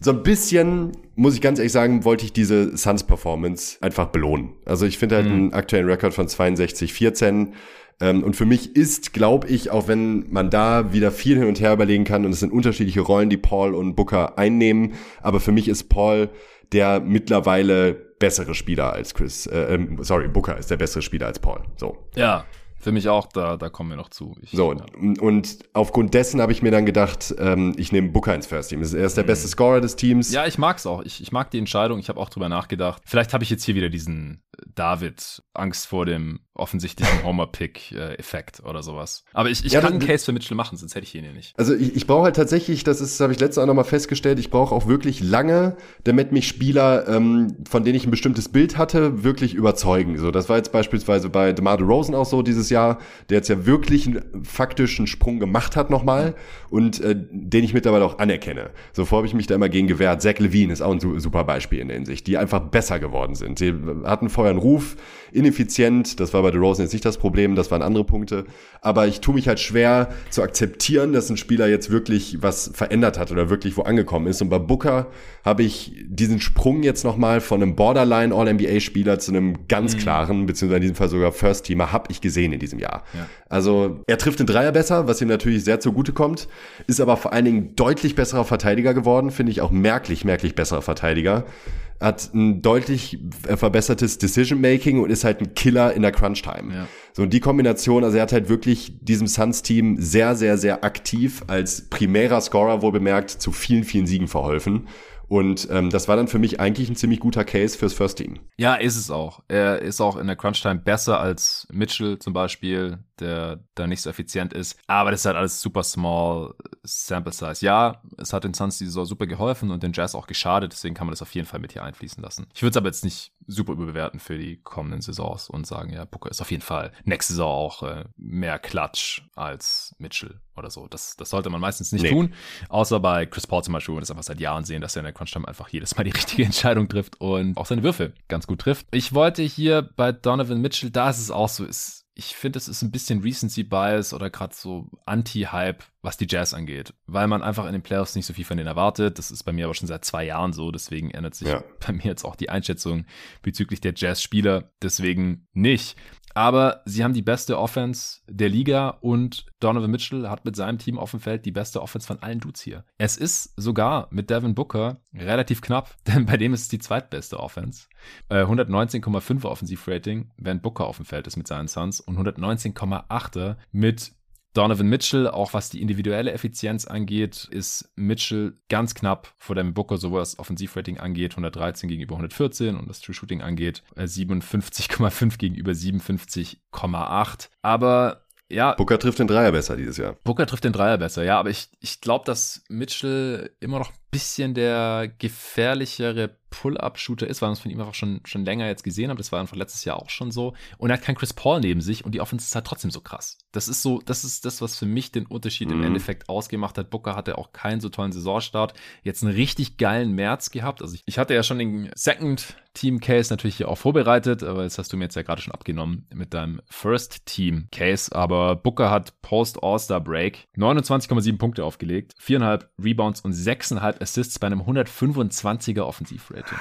so ein bisschen, muss ich ganz ehrlich sagen, wollte ich diese Suns-Performance einfach belohnen. Also ich finde halt mhm. einen aktuellen Rekord von 62, 14. Ähm, und für mich ist, glaube ich, auch wenn man da wieder viel hin und her überlegen kann und es sind unterschiedliche Rollen, die Paul und Booker einnehmen, aber für mich ist Paul der mittlerweile bessere Spieler als Chris, äh, ähm, sorry, Booker ist der bessere Spieler als Paul. So. Ja, für mich auch, da, da kommen wir noch zu. Ich, so, ja. und aufgrund dessen habe ich mir dann gedacht, ähm, ich nehme Booker ins First Team. Er ist der mhm. beste Scorer des Teams. Ja, ich mag's auch. Ich, ich mag die Entscheidung. Ich habe auch drüber nachgedacht. Vielleicht habe ich jetzt hier wieder diesen David Angst vor dem offensichtlichen Homer-Pick-Effekt oder sowas. Aber ich, ich ja, kann einen Case für Mitchell machen, sonst hätte ich ihn hier nicht. Also ich, ich brauche halt tatsächlich, das ist, habe ich letztes Mal nochmal festgestellt, ich brauche auch wirklich lange, damit mich Spieler, ähm, von denen ich ein bestimmtes Bild hatte, wirklich überzeugen. So, das war jetzt beispielsweise bei DeMar Rosen auch so dieses Jahr, der jetzt ja wirklich einen faktischen Sprung gemacht hat nochmal und äh, den ich mittlerweile auch anerkenne. So vorher habe ich mich da immer gegen gewehrt. Zach Levine ist auch ein super Beispiel in der Hinsicht, die einfach besser geworden sind. Sie hatten vorher einen Ruf, ineffizient, das war bei Rosen jetzt nicht das Problem, das waren andere Punkte. Aber ich tue mich halt schwer zu akzeptieren, dass ein Spieler jetzt wirklich was verändert hat oder wirklich wo angekommen ist. Und bei Booker habe ich diesen Sprung jetzt nochmal von einem Borderline All-NBA-Spieler zu einem ganz mhm. klaren, beziehungsweise in diesem Fall sogar First-Teamer, habe ich gesehen in diesem Jahr. Ja. Also er trifft den Dreier besser, was ihm natürlich sehr zugute kommt, ist aber vor allen Dingen deutlich besserer Verteidiger geworden, finde ich auch merklich, merklich besserer Verteidiger hat ein deutlich verbessertes Decision-Making und ist halt ein Killer in der Crunch-Time. Ja. So, und die Kombination, also er hat halt wirklich diesem Suns-Team sehr, sehr, sehr aktiv als primärer Scorer wohl bemerkt zu vielen, vielen Siegen verholfen. Und ähm, das war dann für mich eigentlich ein ziemlich guter Case fürs First Team. Ja, ist es auch. Er ist auch in der Crunch-Time besser als Mitchell zum Beispiel, der da nicht so effizient ist. Aber das ist halt alles super small Sample Size. Ja, es hat den Suns die Saison super geholfen und den Jazz auch geschadet, deswegen kann man das auf jeden Fall mit hier einfließen lassen. Ich würde es aber jetzt nicht super überbewerten für die kommenden Saisons und sagen, ja, Booker ist auf jeden Fall nächste Saison auch äh, mehr Klatsch als Mitchell oder so. Das, das sollte man meistens nicht nee. tun. Außer bei Chris Paul zum Beispiel, wo wir das einfach seit Jahren sehen, dass er in der Crunch-Time einfach jedes Mal die richtige Entscheidung trifft und auch seine Würfe ganz gut trifft. Ich wollte hier bei Donovan Mitchell, da ist es auch so, ist ich finde, es ist ein bisschen Recency Bias oder gerade so Anti-Hype, was die Jazz angeht, weil man einfach in den Playoffs nicht so viel von denen erwartet. Das ist bei mir aber schon seit zwei Jahren so, deswegen ändert sich ja. bei mir jetzt auch die Einschätzung bezüglich der Jazz-Spieler deswegen nicht. Aber sie haben die beste Offense der Liga und Donovan Mitchell hat mit seinem Team auf dem Feld die beste Offense von allen Dudes hier. Es ist sogar mit Devin Booker relativ knapp, denn bei dem ist es die zweitbeste Offense. Äh, 119,5 Offensivrating, wenn Booker auf dem Feld ist mit seinen Suns und 119,8 mit Donovan Mitchell, auch was die individuelle Effizienz angeht, ist Mitchell ganz knapp vor dem Booker, sowohl was Offensivrating angeht, 113 gegenüber 114 und das True Shooting angeht, 57,5 äh, gegenüber 57,8. Aber ja. Booker trifft den Dreier besser dieses Jahr. Booker trifft den Dreier besser, ja, aber ich, ich glaube, dass Mitchell immer noch bisschen der gefährlichere Pull-Up-Shooter ist, weil man es von ihm einfach schon, schon länger jetzt gesehen hat. Das war einfach letztes Jahr auch schon so. Und er hat keinen Chris Paul neben sich und die Offense ist halt trotzdem so krass. Das ist so, das ist das, was für mich den Unterschied mhm. im Endeffekt ausgemacht hat. Booker hatte auch keinen so tollen Saisonstart. Jetzt einen richtig geilen März gehabt. Also ich, ich hatte ja schon den Second Team Case natürlich hier auch vorbereitet, aber jetzt hast du mir jetzt ja gerade schon abgenommen mit deinem First Team Case. Aber Booker hat Post All-Star Break 29,7 Punkte aufgelegt, 4,5 Rebounds und 6,5 Assists bei einem 125er Offensivrating.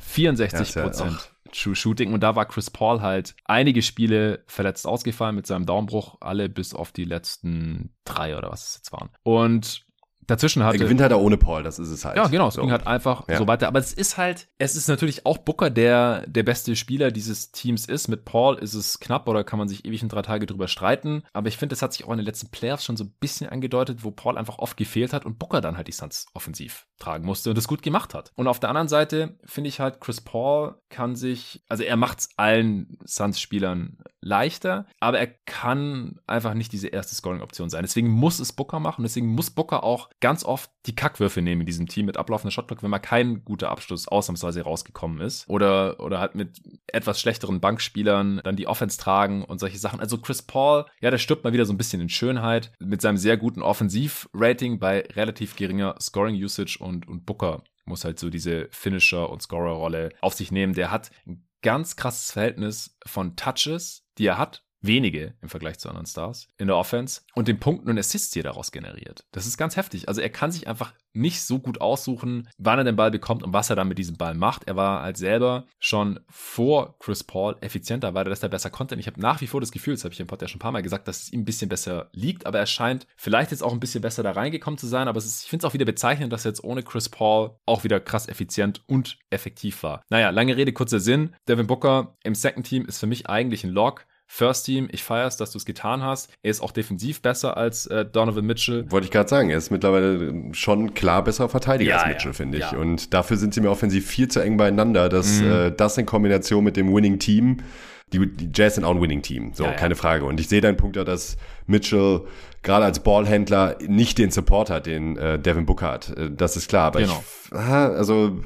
64 Prozent. Ja True Shooting. Und da war Chris Paul halt einige Spiele verletzt ausgefallen mit seinem Daumenbruch, alle bis auf die letzten drei oder was es jetzt waren. Und dazwischen hatte. Er gewinnt halt auch ohne Paul, das ist es halt. Ja, genau, es so. ging halt einfach ja. so weiter. Aber es ist halt, es ist natürlich auch Booker, der der beste Spieler dieses Teams ist. Mit Paul ist es knapp oder kann man sich ewig in drei Tage drüber streiten. Aber ich finde, das hat sich auch in den letzten Playoffs schon so ein bisschen angedeutet, wo Paul einfach oft gefehlt hat und Booker dann halt die Suns offensiv tragen musste und das gut gemacht hat. Und auf der anderen Seite finde ich halt, Chris Paul kann sich, also er macht es allen Suns-Spielern leichter, aber er kann einfach nicht diese erste Scoring-Option sein. Deswegen muss es Booker machen, deswegen muss Booker auch ganz oft die Kackwürfe nehmen in diesem Team mit ablaufender Shotclock, wenn mal kein guter Abschluss ausnahmsweise rausgekommen ist. Oder, oder halt mit etwas schlechteren Bankspielern dann die Offense tragen und solche Sachen. Also Chris Paul, ja, der stirbt mal wieder so ein bisschen in Schönheit mit seinem sehr guten Offensiv-Rating bei relativ geringer Scoring-Usage und, und Booker muss halt so diese Finisher- und Scorer-Rolle auf sich nehmen. Der hat ein ganz krasses Verhältnis von Touches, die er hat, wenige im Vergleich zu anderen Stars in der Offense und den Punkten und Assists, die er daraus generiert. Das ist ganz heftig. Also er kann sich einfach nicht so gut aussuchen, wann er den Ball bekommt und was er dann mit diesem Ball macht. Er war halt selber schon vor Chris Paul effizienter, weil er das da besser konnte. Und ich habe nach wie vor das Gefühl, das habe ich im Podcast schon ein paar Mal gesagt, dass es ihm ein bisschen besser liegt, aber er scheint vielleicht jetzt auch ein bisschen besser da reingekommen zu sein. Aber ist, ich finde es auch wieder bezeichnend, dass er jetzt ohne Chris Paul auch wieder krass effizient und effektiv war. Naja, lange Rede, kurzer Sinn. Devin Booker im Second Team ist für mich eigentlich ein Lock. First Team, ich feiere es, dass du es getan hast. Er ist auch defensiv besser als äh, Donovan Mitchell. Wollte ich gerade sagen, er ist mittlerweile schon klar besser Verteidiger ja, als Mitchell, ja, finde ich. Ja. Und dafür sind sie mir offensiv viel zu eng beieinander, dass mhm. äh, das in Kombination mit dem Winning Team, die, die Jazz sind auch ein Winning Team, so, keine Frage. Und ich sehe deinen Punkt ja, dass Mitchell gerade als Ballhändler nicht den Support hat, den äh, Devin Booker hat. Äh, das ist klar. Aber genau. ich, aha, also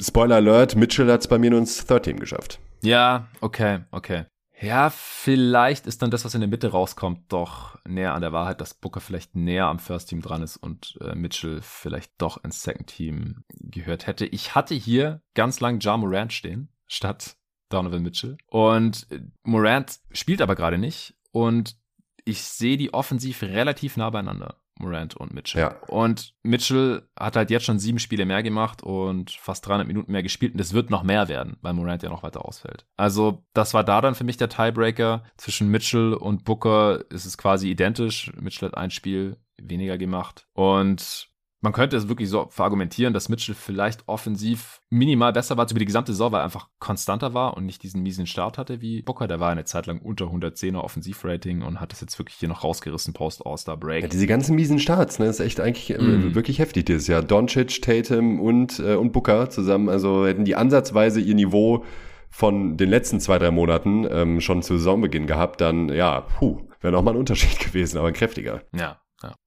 Spoiler Alert, Mitchell hat es bei mir nur ins Third Team geschafft. Ja, okay, okay. Ja, vielleicht ist dann das, was in der Mitte rauskommt, doch näher an der Wahrheit, dass Booker vielleicht näher am First Team dran ist und äh, Mitchell vielleicht doch ins Second Team gehört hätte. Ich hatte hier ganz lang Ja Morant stehen, statt Donovan Mitchell. Und äh, Morant spielt aber gerade nicht. Und ich sehe die offensiv relativ nah beieinander. Morant und Mitchell. Ja. Und Mitchell hat halt jetzt schon sieben Spiele mehr gemacht und fast 300 Minuten mehr gespielt und es wird noch mehr werden, weil Morant ja noch weiter ausfällt. Also das war da dann für mich der Tiebreaker. Zwischen Mitchell und Booker ist es quasi identisch. Mitchell hat ein Spiel weniger gemacht und man könnte es wirklich so verargumentieren, dass Mitchell vielleicht offensiv minimal besser war über die gesamte Saison, weil er einfach konstanter war und nicht diesen miesen Start hatte wie Booker. Der war eine Zeit lang unter 110er Offensivrating und hat es jetzt wirklich hier noch rausgerissen post All-Star Break. Ja, diese ganzen miesen Starts, ne, ist echt eigentlich mm. wirklich heftig dieses Jahr. Doncic, Tatum und, äh, und Booker zusammen, also hätten die ansatzweise ihr Niveau von den letzten zwei, drei Monaten ähm, schon zu Saisonbeginn gehabt, dann ja, puh, wäre nochmal ein Unterschied gewesen, aber ein kräftiger. Ja.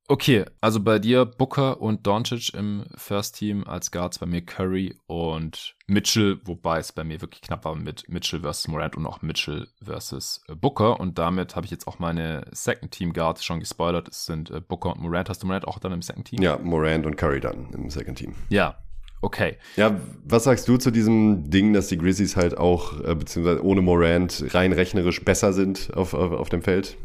Okay, also bei dir Booker und Doncic im First Team als Guards, bei mir Curry und Mitchell, wobei es bei mir wirklich knapp war mit Mitchell versus Morant und auch Mitchell versus äh, Booker. Und damit habe ich jetzt auch meine Second Team Guards schon gespoilert. Es sind äh, Booker und Morant. Hast du Morant auch dann im Second Team? Ja, Morant und Curry dann im Second Team. Ja, Okay. Ja, was sagst du zu diesem Ding, dass die Grizzlies halt auch, äh, beziehungsweise ohne Morant, rein rechnerisch besser sind auf, auf, auf dem Feld?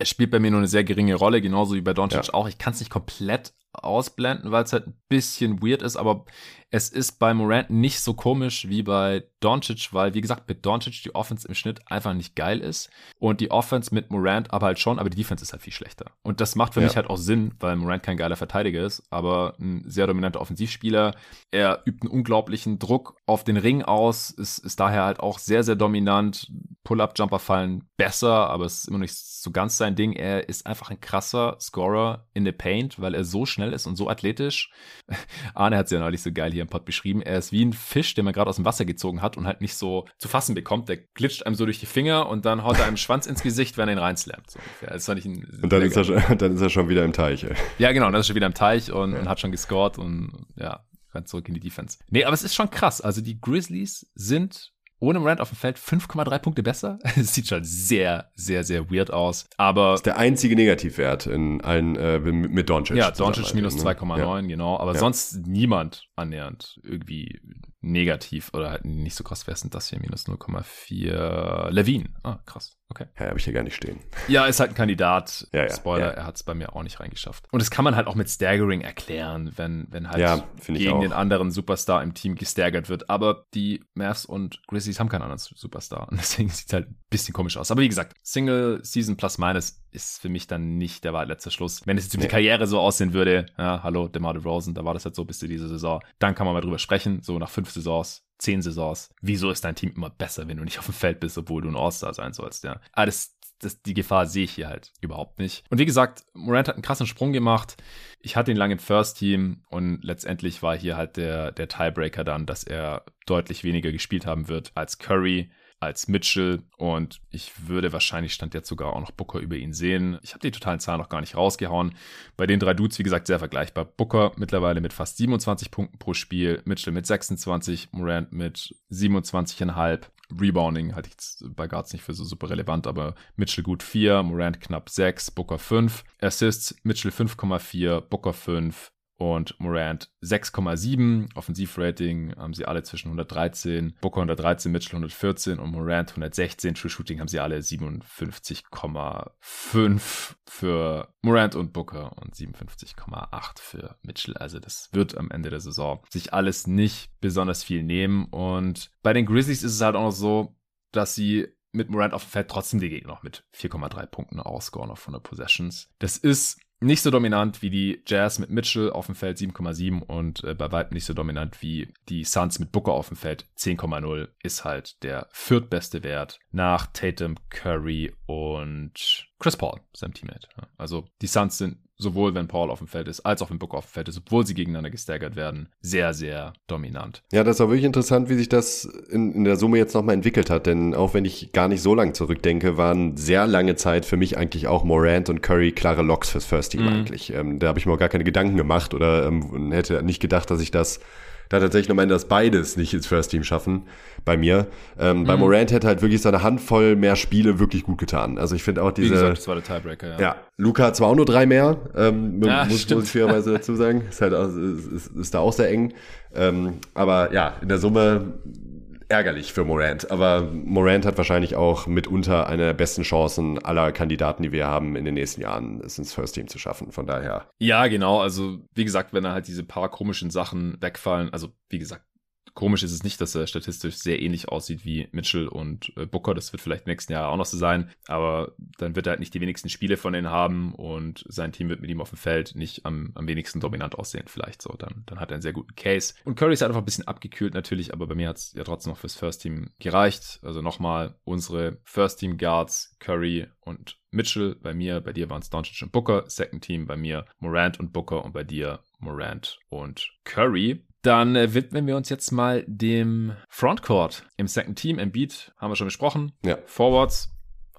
Es spielt bei mir nur eine sehr geringe Rolle, genauso wie bei Doncic ja. auch. Ich kann es nicht komplett ausblenden, weil es halt ein bisschen weird ist, aber es ist bei Morant nicht so komisch wie bei Doncic, weil, wie gesagt, mit Doncic die Offense im Schnitt einfach nicht geil ist und die Offense mit Morant aber halt schon, aber die Defense ist halt viel schlechter. Und das macht für ja. mich halt auch Sinn, weil Morant kein geiler Verteidiger ist, aber ein sehr dominanter Offensivspieler. Er übt einen unglaublichen Druck auf den Ring aus, ist, ist daher halt auch sehr, sehr dominant. Pull-Up-Jumper fallen besser, aber es ist immer nicht so ganz sein Ding. Er ist einfach ein krasser Scorer in the Paint, weil er so schnell ist und so athletisch. Arne hat es ja neulich so geil hier im Pod beschrieben. Er ist wie ein Fisch, den man gerade aus dem Wasser gezogen hat und halt nicht so zu fassen bekommt. Der glitscht einem so durch die Finger und dann haut er einem Schwanz ins Gesicht, wenn er ihn reinslammt. So ungefähr. Das fand ich ein und dann ist, er schon, dann ist er schon wieder im Teich. Ey. Ja, genau, dann ist er schon wieder im Teich und, ja. und hat schon gescored und ja, rennt zurück in die Defense. Nee, aber es ist schon krass. Also die Grizzlies sind ohne Morant auf dem Feld 5,3 Punkte besser. Es sieht schon sehr, sehr, sehr weird aus. Aber. Das ist der einzige Negativwert in allen, äh, mit Doncic. Ja, Doncic minus 2,9, ne? ja. genau. Aber ja. sonst niemand annähernd irgendwie negativ oder halt nicht so krass. Wer ist denn das hier? Minus 0,4. Levine. Ah, krass. Okay. Ja, habe ich hier gar nicht stehen. Ja, ist halt ein Kandidat. Ja, ja, Spoiler, ja. er hat es bei mir auch nicht reingeschafft. Und das kann man halt auch mit Staggering erklären, wenn, wenn halt gegen den anderen Superstar im Team gestaggert wird. Aber die Mavs und Grizzlies haben keinen anderen Superstar. Und deswegen sieht es halt ein bisschen komisch aus. Aber wie gesagt, Single Season plus minus ist für mich dann nicht der letzte Schluss. Wenn es jetzt über nee. die Karriere so aussehen würde, ja, hallo, DeMar DeRozan, da war das halt so bis zu dieser Saison, dann kann man mal drüber sprechen. So nach fünf Saisons zehn Saisons. Wieso ist dein Team immer besser, wenn du nicht auf dem Feld bist, obwohl du ein All-Star sein sollst, ja? Aber das, das, die Gefahr sehe ich hier halt überhaupt nicht. Und wie gesagt, Morant hat einen krassen Sprung gemacht. Ich hatte ihn lange im First Team und letztendlich war hier halt der, der Tiebreaker dann, dass er deutlich weniger gespielt haben wird als Curry als Mitchell und ich würde wahrscheinlich stand jetzt sogar auch noch Booker über ihn sehen. Ich habe die totalen Zahlen noch gar nicht rausgehauen. Bei den drei Dudes, wie gesagt, sehr vergleichbar. Booker mittlerweile mit fast 27 Punkten pro Spiel, Mitchell mit 26, Morant mit 27,5. Rebounding halte ich jetzt bei Guards nicht für so super relevant, aber Mitchell gut 4, Morant knapp 6, Booker 5. Assists, Mitchell 5,4, Booker 5 und Morant 6,7. Offensivrating haben sie alle zwischen 113, Booker 113, Mitchell 114 und Morant 116. True Shooting haben sie alle 57,5 für Morant und Booker und 57,8 für Mitchell. Also das wird am Ende der Saison sich alles nicht besonders viel nehmen. Und bei den Grizzlies ist es halt auch noch so, dass sie mit Morant auf dem Feld trotzdem die Gegner noch mit 4,3 Punkten ausscoren auf 100 Possessions. Das ist nicht so dominant wie die Jazz mit Mitchell auf dem Feld 7,7 und äh, bei weitem nicht so dominant wie die Suns mit Booker auf dem Feld 10,0 ist halt der viertbeste Wert nach Tatum, Curry und Chris Paul, seinem Teammate. Also die Suns sind sowohl wenn Paul auf dem Feld ist, als auch wenn Booker auf dem Feld ist, obwohl sie gegeneinander gestaggert werden, sehr, sehr dominant. Ja, das war wirklich interessant, wie sich das in, in der Summe jetzt nochmal entwickelt hat, denn auch wenn ich gar nicht so lange zurückdenke, waren sehr lange Zeit für mich eigentlich auch Morant und Curry klare Locks fürs First Team mhm. eigentlich. Ähm, da habe ich mir auch gar keine Gedanken gemacht oder ähm, hätte nicht gedacht, dass ich das da tatsächlich noch mal das beides nicht ins First Team schaffen bei mir. Ähm, mhm. Bei Morant hätte halt wirklich seine Handvoll mehr Spiele wirklich gut getan. Also ich finde auch diese. Wie gesagt, das war der Tiebreaker, ja. Ja, Luca hat zwar auch nur drei mehr, ähm, ja, muss, muss ich fairerweise dazu sagen. Ist halt ist, ist, ist da auch sehr eng. Ähm, aber ja, in der Summe ärgerlich für Morant. Aber Morant hat wahrscheinlich auch mitunter eine der besten Chancen aller Kandidaten, die wir haben, in den nächsten Jahren es ins First Team zu schaffen. Von daher. Ja, genau. Also, wie gesagt, wenn da halt diese paar komischen Sachen wegfallen, also wie gesagt, Komisch ist es nicht, dass er statistisch sehr ähnlich aussieht wie Mitchell und äh, Booker. Das wird vielleicht nächsten Jahr auch noch so sein. Aber dann wird er halt nicht die wenigsten Spiele von denen haben und sein Team wird mit ihm auf dem Feld nicht am, am wenigsten dominant aussehen. Vielleicht so. Dann, dann hat er einen sehr guten Case. Und Curry ist halt einfach ein bisschen abgekühlt natürlich, aber bei mir hat es ja trotzdem noch fürs First Team gereicht. Also nochmal unsere First Team Guards, Curry und Mitchell. Bei mir, bei dir waren es Doncic und Booker. Second Team bei mir Morant und Booker und bei dir Morant und Curry. Dann äh, widmen wir uns jetzt mal dem Frontcourt im Second Team. Embiid haben wir schon besprochen. Ja. Forwards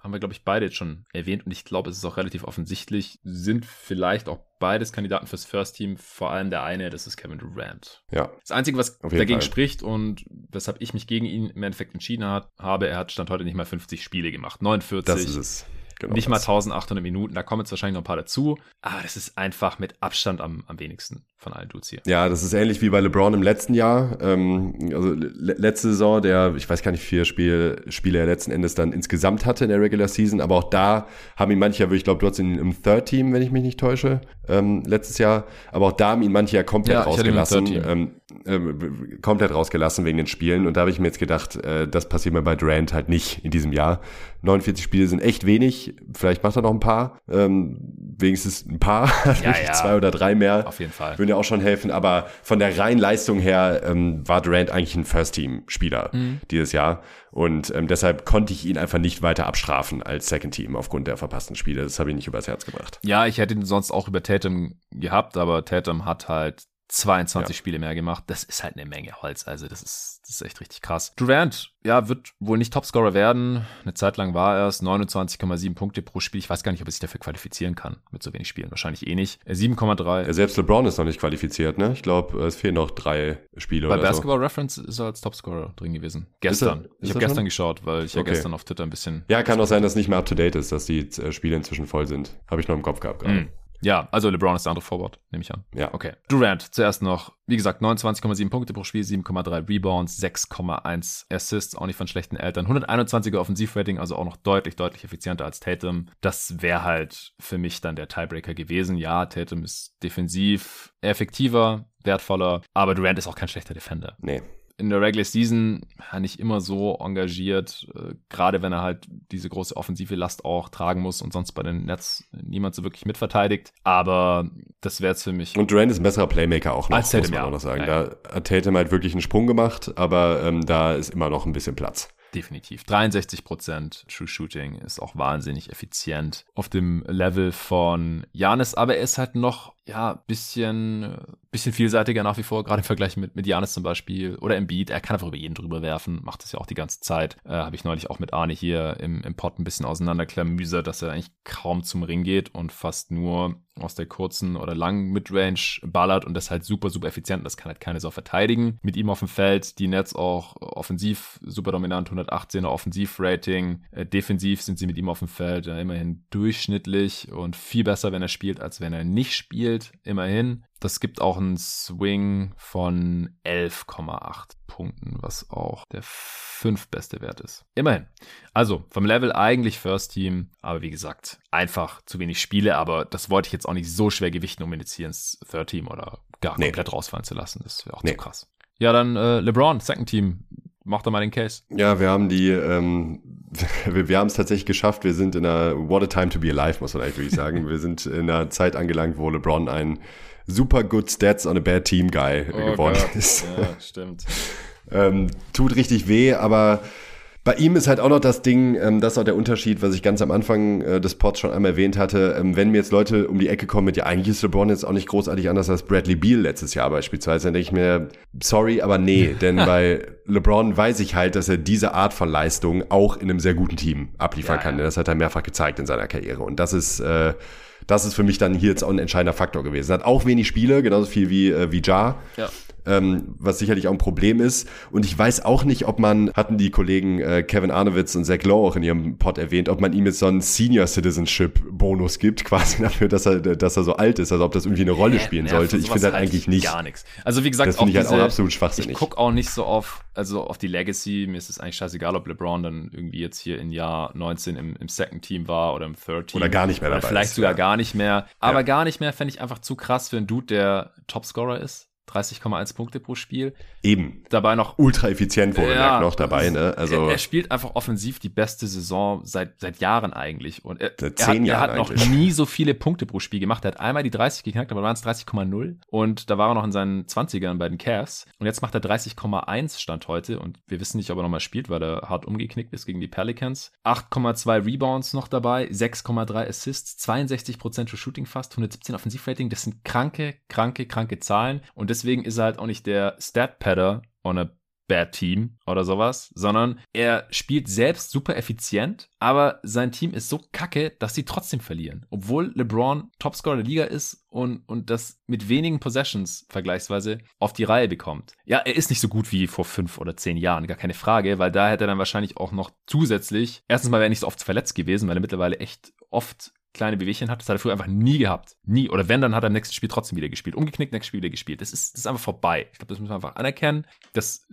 haben wir, glaube ich, beide jetzt schon erwähnt und ich glaube, es ist auch relativ offensichtlich, sind vielleicht auch beides Kandidaten fürs First Team, vor allem der eine, das ist Kevin Durant. Ja. Das Einzige, was dagegen Fall. spricht und weshalb ich mich gegen ihn im Endeffekt entschieden habe, er hat Stand heute nicht mal 50 Spiele gemacht. 49. Das ist es. Genau nicht mal 1800 Minuten, da kommen jetzt wahrscheinlich noch ein paar dazu. Aber das ist einfach mit Abstand am, am wenigsten von allen Dudes hier. Ja, das ist ähnlich wie bei LeBron im letzten Jahr. Ähm, also le letzte Saison, der, ich weiß gar nicht, vier Spiel, Spiele er letzten Endes dann insgesamt hatte in der Regular Season. Aber auch da haben ihn manche, ich glaube, du hast ihn im Third Team, wenn ich mich nicht täusche, ähm, letztes Jahr. Aber auch da haben ihn manche ja komplett ja, rausgelassen. Ähm, äh, komplett rausgelassen wegen den Spielen. Und da habe ich mir jetzt gedacht, äh, das passiert mir bei Durant halt nicht in diesem Jahr. 49 Spiele sind echt wenig. Vielleicht macht er noch ein paar. Ähm, wenigstens ein paar. Ja, ja. Zwei oder drei mehr. Auf jeden Fall. Würden ja auch schon helfen. Aber von der reinen Leistung her ähm, war Durant eigentlich ein First-Team-Spieler mhm. dieses Jahr. Und ähm, deshalb konnte ich ihn einfach nicht weiter abstrafen als Second Team aufgrund der verpassten Spiele. Das habe ich nicht übers Herz gebracht. Ja, ich hätte ihn sonst auch über Tatum gehabt, aber Tatum hat halt 22 ja. Spiele mehr gemacht. Das ist halt eine Menge Holz. Also das ist, das ist echt richtig krass. Durant, ja, wird wohl nicht Topscorer werden. Eine Zeit lang war er es. 29,7 Punkte pro Spiel. Ich weiß gar nicht, ob er sich dafür qualifizieren kann mit so wenig Spielen. Wahrscheinlich eh nicht. 7,3. Äh, selbst LeBron ist noch nicht qualifiziert, ne? Ich glaube, es fehlen noch drei Spiele Bei Basketball so. Reference ist er als Topscorer drin gewesen. Gestern. Ist er, ist ich habe gestern geschaut, weil ich okay. ja gestern auf Twitter ein bisschen. Ja, kann auch sein, dass es nicht mehr up to date ist, dass die äh, Spiele inzwischen voll sind. Habe ich noch im Kopf gehabt gerade. Mm. Ja, also LeBron ist der andere Forward, nehme ich an. Ja. Okay. Durant zuerst noch, wie gesagt, 29,7 Punkte pro Spiel, 7,3 Rebounds, 6,1 Assists, auch nicht von schlechten Eltern. 121er Offensivrating, also auch noch deutlich, deutlich effizienter als Tatum. Das wäre halt für mich dann der Tiebreaker gewesen. Ja, Tatum ist defensiv effektiver, wertvoller, aber Durant ist auch kein schlechter Defender. Nee in der Regular Season nicht immer so engagiert, äh, gerade wenn er halt diese große offensive Last auch tragen muss und sonst bei den Nets niemand so wirklich mitverteidigt. Aber das wäre jetzt für mich. Und Durant ist ein besserer Playmaker auch noch, als Tatum, muss man ja. auch noch sagen. Ja, da hat Tatum halt wirklich einen Sprung gemacht, aber ähm, da ist immer noch ein bisschen Platz. Definitiv. 63% True Shooting ist auch wahnsinnig effizient auf dem Level von Janis, aber er ist halt noch ja, bisschen, bisschen vielseitiger nach wie vor, gerade im Vergleich mit, mit Janis zum Beispiel oder Embiid. Er kann einfach über jeden drüber werfen, macht das ja auch die ganze Zeit. Äh, Habe ich neulich auch mit Arne hier im, im Pod ein bisschen auseinanderklamüsert, dass er eigentlich kaum zum Ring geht und fast nur aus der kurzen oder langen Midrange ballert und das halt super, super effizient. Das kann halt keine Sau verteidigen. Mit ihm auf dem Feld, die Nets auch offensiv super dominant, 118er Offensivrating. Äh, defensiv sind sie mit ihm auf dem Feld ja, immerhin durchschnittlich und viel besser, wenn er spielt, als wenn er nicht spielt immerhin. Das gibt auch einen Swing von 11,8 Punkten, was auch der fünftbeste Wert ist. Immerhin. Also vom Level eigentlich First Team, aber wie gesagt, einfach zu wenig Spiele, aber das wollte ich jetzt auch nicht so schwer gewichten, um ihn jetzt hier ins Third Team oder gar nee. komplett rausfallen zu lassen. Das wäre auch nee. zu krass. Ja, dann äh, LeBron, Second Team. Mach doch mal den Case. Ja, wir haben die, ähm, wir, wir haben es tatsächlich geschafft. Wir sind in einer What a time to be alive, muss man eigentlich wirklich sagen. wir sind in einer Zeit angelangt, wo LeBron ein super good stats on a bad team guy oh geworden Gott. ist. Ja, stimmt. ähm, tut richtig weh, aber bei ihm ist halt auch noch das Ding, ähm, das ist auch der Unterschied, was ich ganz am Anfang äh, des Pods schon einmal erwähnt hatte. Ähm, wenn mir jetzt Leute um die Ecke kommen mit, ja, eigentlich ist LeBron jetzt auch nicht großartig anders als Bradley Beal letztes Jahr beispielsweise, dann denke ich mir, sorry, aber nee, denn bei LeBron weiß ich halt, dass er diese Art von Leistung auch in einem sehr guten Team abliefern ja, kann. Ja. Das hat er mehrfach gezeigt in seiner Karriere. Und das ist, äh, das ist für mich dann hier jetzt auch ein entscheidender Faktor gewesen. Hat auch wenig Spiele, genauso viel wie, äh, wie Ja. Ja ähm, was sicherlich auch ein Problem ist. Und ich weiß auch nicht, ob man, hatten die Kollegen äh, Kevin Arnowitz und Zach Lowe auch in ihrem Pod erwähnt, ob man ihm jetzt so einen Senior Citizenship Bonus gibt, quasi dafür, dass er, dass er so alt ist, also ob das irgendwie eine Rolle spielen ja, sollte. Ich finde halt eigentlich nicht. Gar nichts. Also wie gesagt, das finde ich halt auch absolut schwachsinnig. Ich gucke auch nicht so auf, also auf die Legacy. Mir ist es eigentlich scheißegal, ob LeBron dann irgendwie jetzt hier in Jahr 19 im, im Second Team war oder im Third Team. Oder gar nicht mehr dabei. Vielleicht ist, sogar ja. gar nicht mehr. Aber ja. gar nicht mehr fände ich einfach zu krass für einen Dude, der Topscorer ist. 30,1 Punkte pro Spiel. Eben. Dabei noch ultra effizient wohlgemerkt ja, noch dabei, ne? Also er, er, spielt einfach offensiv die beste Saison seit seit Jahren eigentlich und er, seit zehn er hat, er hat noch nie so viele Punkte pro Spiel gemacht. Er hat einmal die 30 geknackt, aber waren es 30,0 und da war er noch in seinen 20ern bei den Cavs und jetzt macht er 30,1 Stand heute und wir wissen nicht, ob er nochmal spielt, weil er hart umgeknickt ist gegen die Pelicans. 8,2 Rebounds noch dabei, 6,3 Assists, 62% für Shooting fast, 117 Offensivrating. Das sind kranke, kranke, kranke Zahlen und deswegen ist er halt auch nicht der Stat-Padder on a Bad Team oder sowas, sondern er spielt selbst super effizient, aber sein Team ist so kacke, dass sie trotzdem verlieren. Obwohl LeBron Topscorer der Liga ist und, und das mit wenigen Possessions vergleichsweise auf die Reihe bekommt. Ja, er ist nicht so gut wie vor fünf oder zehn Jahren, gar keine Frage, weil da hätte er dann wahrscheinlich auch noch zusätzlich, erstens mal wäre er nicht so oft verletzt gewesen, weil er mittlerweile echt oft kleine Bewegchen hat. Das hat er früher einfach nie gehabt. Nie. Oder wenn, dann hat er im nächsten Spiel trotzdem wieder gespielt. Umgeknickt, nächstes Spiel wieder gespielt. Das ist, das ist einfach vorbei. Ich glaube, das müssen wir einfach anerkennen. Das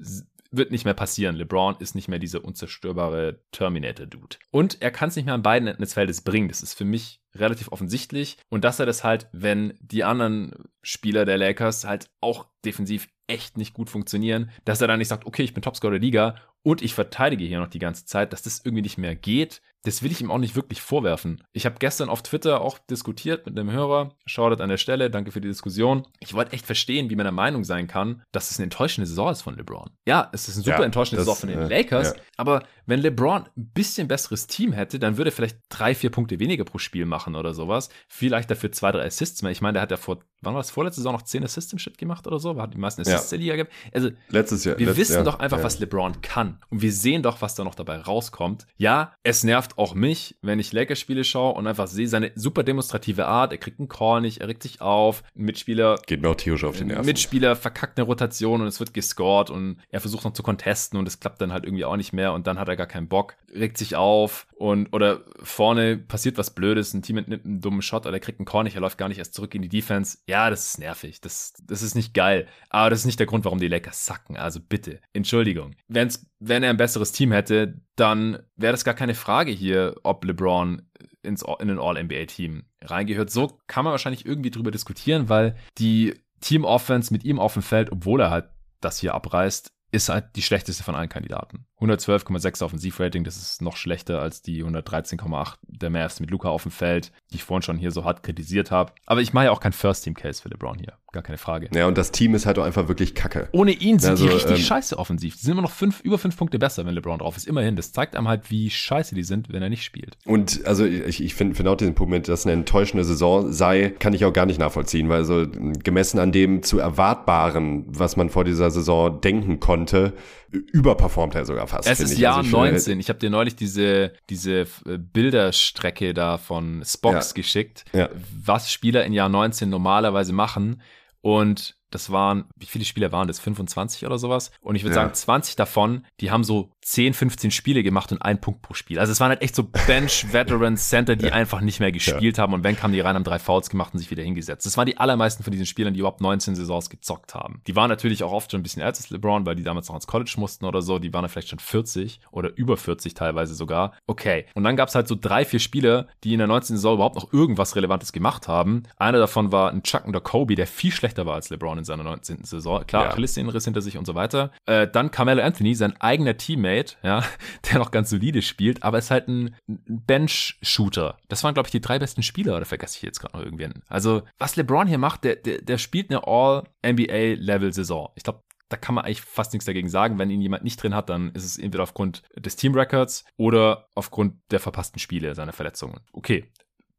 wird nicht mehr passieren. LeBron ist nicht mehr dieser unzerstörbare Terminator-Dude. Und er kann es nicht mehr an beiden Enden des Feldes bringen. Das ist für mich relativ offensichtlich. Und dass er das halt, wenn die anderen Spieler der Lakers halt auch defensiv echt nicht gut funktionieren, dass er dann nicht sagt, okay, ich bin Topscorer der Liga und ich verteidige hier noch die ganze Zeit, dass das irgendwie nicht mehr geht, das will ich ihm auch nicht wirklich vorwerfen. Ich habe gestern auf Twitter auch diskutiert mit einem Hörer. Schaut an der Stelle, danke für die Diskussion. Ich wollte echt verstehen, wie man der Meinung sein kann, dass es eine enttäuschende Saison ist von LeBron. Ja, es ist eine super ja, enttäuschende das, Saison von den äh, Lakers, ja. aber wenn LeBron ein bisschen besseres Team hätte, dann würde er vielleicht drei, vier Punkte weniger pro Spiel machen oder sowas. Vielleicht dafür zwei, drei Assists mehr. Ich meine, der hat ja vor, wann war das, vorletzte Saison noch zehn Assists im Shit gemacht oder so? Hat die meisten Assists ja. der Liga gehabt. Also, letztes Jahr. Wir letztes wissen Jahr. doch einfach, was LeBron kann. Und wir sehen doch, was da noch dabei rauskommt. Ja, es nervt auch mich, wenn ich Lakers-Spiele schaue und einfach sehe seine super demonstrative Art. Er kriegt einen Call nicht, er regt sich auf. Ein Mitspieler. Geht mir auch tierisch auf den Nerven. Mitspieler verkackt eine Rotation und es wird gescored und er versucht noch zu contesten und es klappt dann halt irgendwie auch nicht mehr und dann hat er gar keinen Bock regt sich auf und oder vorne passiert was Blödes, ein Team nimmt einen dummen Shot oder er kriegt einen Corner, er läuft gar nicht erst zurück in die Defense. Ja, das ist nervig. Das, das ist nicht geil. Aber das ist nicht der Grund, warum die Lakers sacken. Also bitte, Entschuldigung. Wenn's, wenn er ein besseres Team hätte, dann wäre das gar keine Frage hier, ob LeBron ins, in ein All-NBA-Team reingehört. So kann man wahrscheinlich irgendwie drüber diskutieren, weil die Team-Offense mit ihm auf dem Feld, obwohl er halt das hier abreißt, ist halt die schlechteste von allen Kandidaten. 112,6 Offensivrating, das ist noch schlechter als die 113,8 der Mavs mit Luca auf dem Feld, die ich vorhin schon hier so hart kritisiert habe. Aber ich mache ja auch kein First-Team-Case für LeBron hier. Gar keine Frage. Ja, und das Team ist halt auch einfach wirklich kacke. Ohne ihn sind also, die richtig ähm, scheiße offensiv. Die sind immer noch fünf, über fünf Punkte besser, wenn LeBron drauf ist. Immerhin. Das zeigt einem halt, wie scheiße die sind, wenn er nicht spielt. Und also ich, ich finde find auch diesen Punkt mit, dass eine enttäuschende Saison sei, kann ich auch gar nicht nachvollziehen, weil so gemessen an dem zu erwartbaren, was man vor dieser Saison denken konnte, überperformt er sogar fast. Es ist ich. Jahr also ich 19. Ich habe dir neulich diese, diese äh, Bilderstrecke da von Spox ja. geschickt, ja. was Spieler in Jahr 19 normalerweise machen. Und das waren, wie viele Spieler waren das? 25 oder sowas? Und ich würde ja. sagen, 20 davon, die haben so 10, 15 Spiele gemacht und einen Punkt pro Spiel. Also es waren halt echt so Bench-Veteran-Center, die ja. einfach nicht mehr gespielt ja. haben. Und wenn kamen die rein, haben drei Fouls gemacht und sich wieder hingesetzt. Das waren die allermeisten von diesen Spielern, die überhaupt 19 Saisons gezockt haben. Die waren natürlich auch oft schon ein bisschen älter als LeBron, weil die damals noch ins College mussten oder so. Die waren dann vielleicht schon 40 oder über 40 teilweise sogar. Okay. Und dann gab es halt so drei, vier Spieler, die in der 19. Saison überhaupt noch irgendwas Relevantes gemacht haben. Einer davon war ein Chuck und der Kobe, der viel schlechter war als LeBron in seiner 19. Saison. Klar, ja. Achillessehnenriss hinter sich und so weiter. Äh, dann Carmelo Anthony, sein eigener Teammate, ja, der noch ganz solide spielt, aber ist halt ein Bench-Shooter. Das waren, glaube ich, die drei besten Spieler, oder vergesse ich jetzt gerade noch irgendwen? Also, was LeBron hier macht, der, der, der spielt eine All-NBA-Level-Saison. Ich glaube, da kann man eigentlich fast nichts dagegen sagen. Wenn ihn jemand nicht drin hat, dann ist es entweder aufgrund des Team-Records oder aufgrund der verpassten Spiele, seiner Verletzungen. Okay,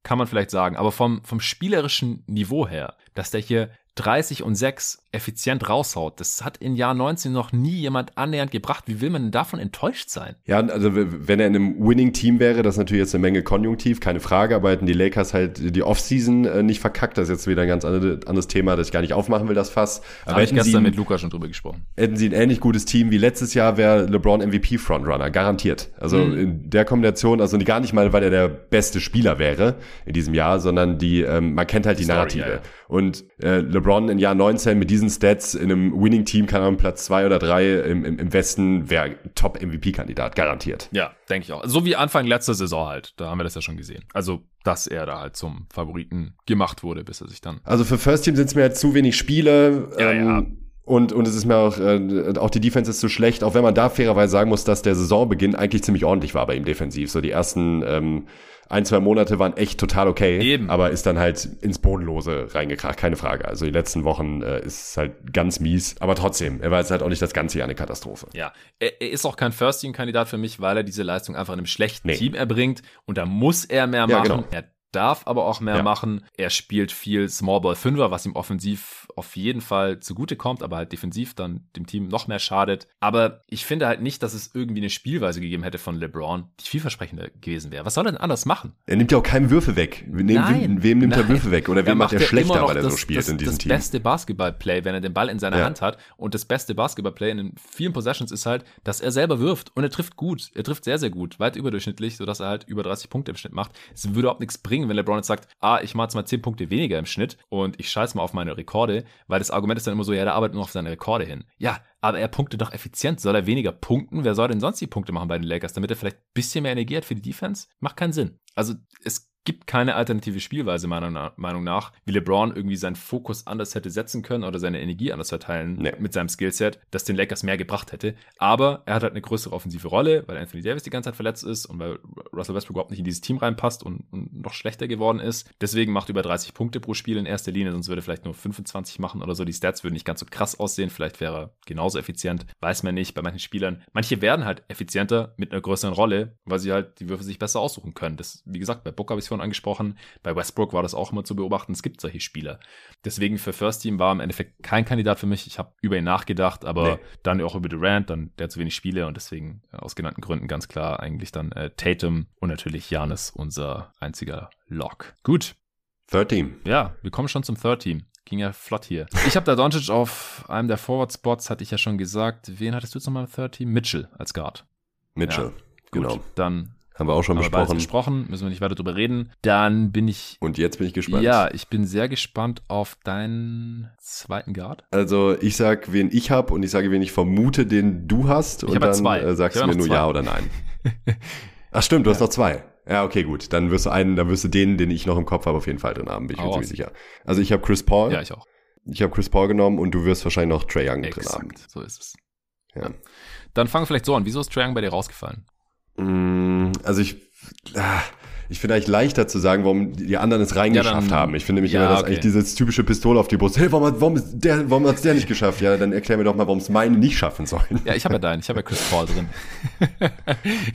kann man vielleicht sagen. Aber vom, vom spielerischen Niveau her, dass der hier 30 und 6 effizient raushaut. Das hat in Jahr 19 noch nie jemand annähernd gebracht. Wie will man denn davon enttäuscht sein? Ja, also wenn er in einem Winning-Team wäre, das ist natürlich jetzt eine Menge Konjunktiv, keine Frage, aber hätten die Lakers halt die Offseason äh, nicht verkackt. Das ist jetzt wieder ein ganz anderes Thema, das ich gar nicht aufmachen will, das Fass. Aber Habe ich gestern sie, mit Luca schon drüber gesprochen. Hätten sie ein ähnlich gutes Team wie letztes Jahr, wäre LeBron MVP-Frontrunner, garantiert. Also mhm. in der Kombination, also gar nicht mal, weil er der beste Spieler wäre in diesem Jahr, sondern die, ähm, man kennt halt die, die Narrative. ja, ja. Und äh, LeBron in Jahr 19 mit diesen Stats in einem Winning-Team kann er Platz zwei oder drei im, im, im Westen wäre Top-MVP-Kandidat, garantiert. Ja, denke ich auch. So wie Anfang letzter Saison halt. Da haben wir das ja schon gesehen. Also, dass er da halt zum Favoriten gemacht wurde, bis er sich dann. Also für First Team sind es mir jetzt zu wenig Spiele. Ja, ähm, ja. Und, und es ist mir auch, äh, auch die Defense ist zu schlecht, auch wenn man da fairerweise sagen muss, dass der Saisonbeginn eigentlich ziemlich ordentlich war bei ihm defensiv. So die ersten ähm, ein, zwei Monate waren echt total okay. Eben. Aber ist dann halt ins Bodenlose reingekracht, keine Frage. Also die letzten Wochen äh, ist halt ganz mies. Aber trotzdem, er war jetzt halt auch nicht das ganze Jahr eine Katastrophe. Ja, er, er ist auch kein First-Team-Kandidat für mich, weil er diese Leistung einfach in einem schlechten nee. Team erbringt. Und da muss er mehr machen. Ja, genau. Er darf aber auch mehr ja. machen. Er spielt viel Small Ball Fünfer, was ihm offensiv auf jeden Fall zugute kommt, aber halt defensiv dann dem Team noch mehr schadet. Aber ich finde halt nicht, dass es irgendwie eine Spielweise gegeben hätte von LeBron, die vielversprechender gewesen wäre. Was soll er denn anders machen? Er nimmt ja auch keinen Würfe weg. Wem, nein, wem nimmt nein. er Würfe weg? Oder wem macht er schlechter, weil er das, so spielt das, in diesem das Team? Das beste Basketballplay, wenn er den Ball in seiner ja. Hand hat. Und das beste Basketballplay in den vielen Possessions ist halt, dass er selber wirft. Und er trifft gut. Er trifft sehr, sehr gut. Weit überdurchschnittlich, sodass er halt über 30 Punkte im Schnitt macht. Es würde überhaupt nichts bringen, wenn LeBron jetzt sagt, ah, ich mache jetzt mal 10 Punkte weniger im Schnitt und ich scheiß mal auf meine Rekorde, weil das Argument ist dann immer so, ja, der arbeitet nur auf seine Rekorde hin. Ja, aber er punktet doch effizient. Soll er weniger punkten? Wer soll denn sonst die Punkte machen bei den Lakers, damit er vielleicht ein bisschen mehr Energie hat für die Defense? Macht keinen Sinn. Also es gibt keine alternative Spielweise, meiner Meinung nach, wie LeBron irgendwie seinen Fokus anders hätte setzen können oder seine Energie anders verteilen nee. mit seinem Skillset, das den Lakers mehr gebracht hätte. Aber er hat halt eine größere offensive Rolle, weil Anthony Davis die ganze Zeit verletzt ist und weil Russell Westbrook überhaupt nicht in dieses Team reinpasst und, und noch schlechter geworden ist. Deswegen macht über 30 Punkte pro Spiel in erster Linie, sonst würde er vielleicht nur 25 machen oder so. Die Stats würden nicht ganz so krass aussehen. Vielleicht wäre er genauso effizient. Weiß man nicht. Bei manchen Spielern. Manche werden halt effizienter mit einer größeren Rolle, weil sie halt die Würfe sich besser aussuchen können. Das, wie gesagt, bei Book habe ich vorhin angesprochen. Bei Westbrook war das auch immer zu beobachten. Es gibt solche Spieler. Deswegen für First Team war im Endeffekt kein Kandidat für mich. Ich habe über ihn nachgedacht, aber nee. dann auch über Durant, dann der zu wenig Spiele und deswegen äh, aus genannten Gründen ganz klar eigentlich dann äh, Tatum und natürlich Janis, unser einziger Lock. Gut. Third Team. Ja, wir kommen schon zum Third Team. Ging ja flott hier. Ich habe da Doncic auf einem der Forward-Spots, hatte ich ja schon gesagt. Wen hattest du jetzt nochmal im Third Team? Mitchell als Guard. Mitchell, ja, gut. Genau. Dann haben wir auch schon haben besprochen. gesprochen, müssen wir nicht weiter drüber reden. Dann bin ich. Und jetzt bin ich gespannt. Ja, ich bin sehr gespannt auf deinen zweiten Guard. Also ich sag, wen ich habe und ich sage, wen ich vermute, den du hast. Ich und dann zwei. Äh, sagst du mir nur zwei. ja oder nein. Ach stimmt, du ja. hast noch zwei. Ja, okay, gut. Dann wirst du einen, dann wirst du den, den ich noch im Kopf habe, auf jeden Fall drin haben, bin ich mir ziemlich sicher. Also ich habe Chris Paul. Ja, ich auch. Ich habe Chris Paul genommen und du wirst wahrscheinlich noch Trae Young Exakt, drin haben. So ist es. Ja. Dann fang vielleicht so an. Wieso ist Trae Young bei dir rausgefallen? Mm, also ich, ah, ich finde eigentlich leichter zu sagen, warum die anderen es reingeschafft ja, haben. Ich finde nämlich ja, immer, dass okay. eigentlich dieses typische Pistole auf die Brust, hey, warum, hat, warum, der, warum hat's der nicht geschafft? Ja, dann erklär mir doch mal, warum es meine nicht schaffen sollen. Ja, ich habe ja deinen, ich habe ja Chris Paul drin.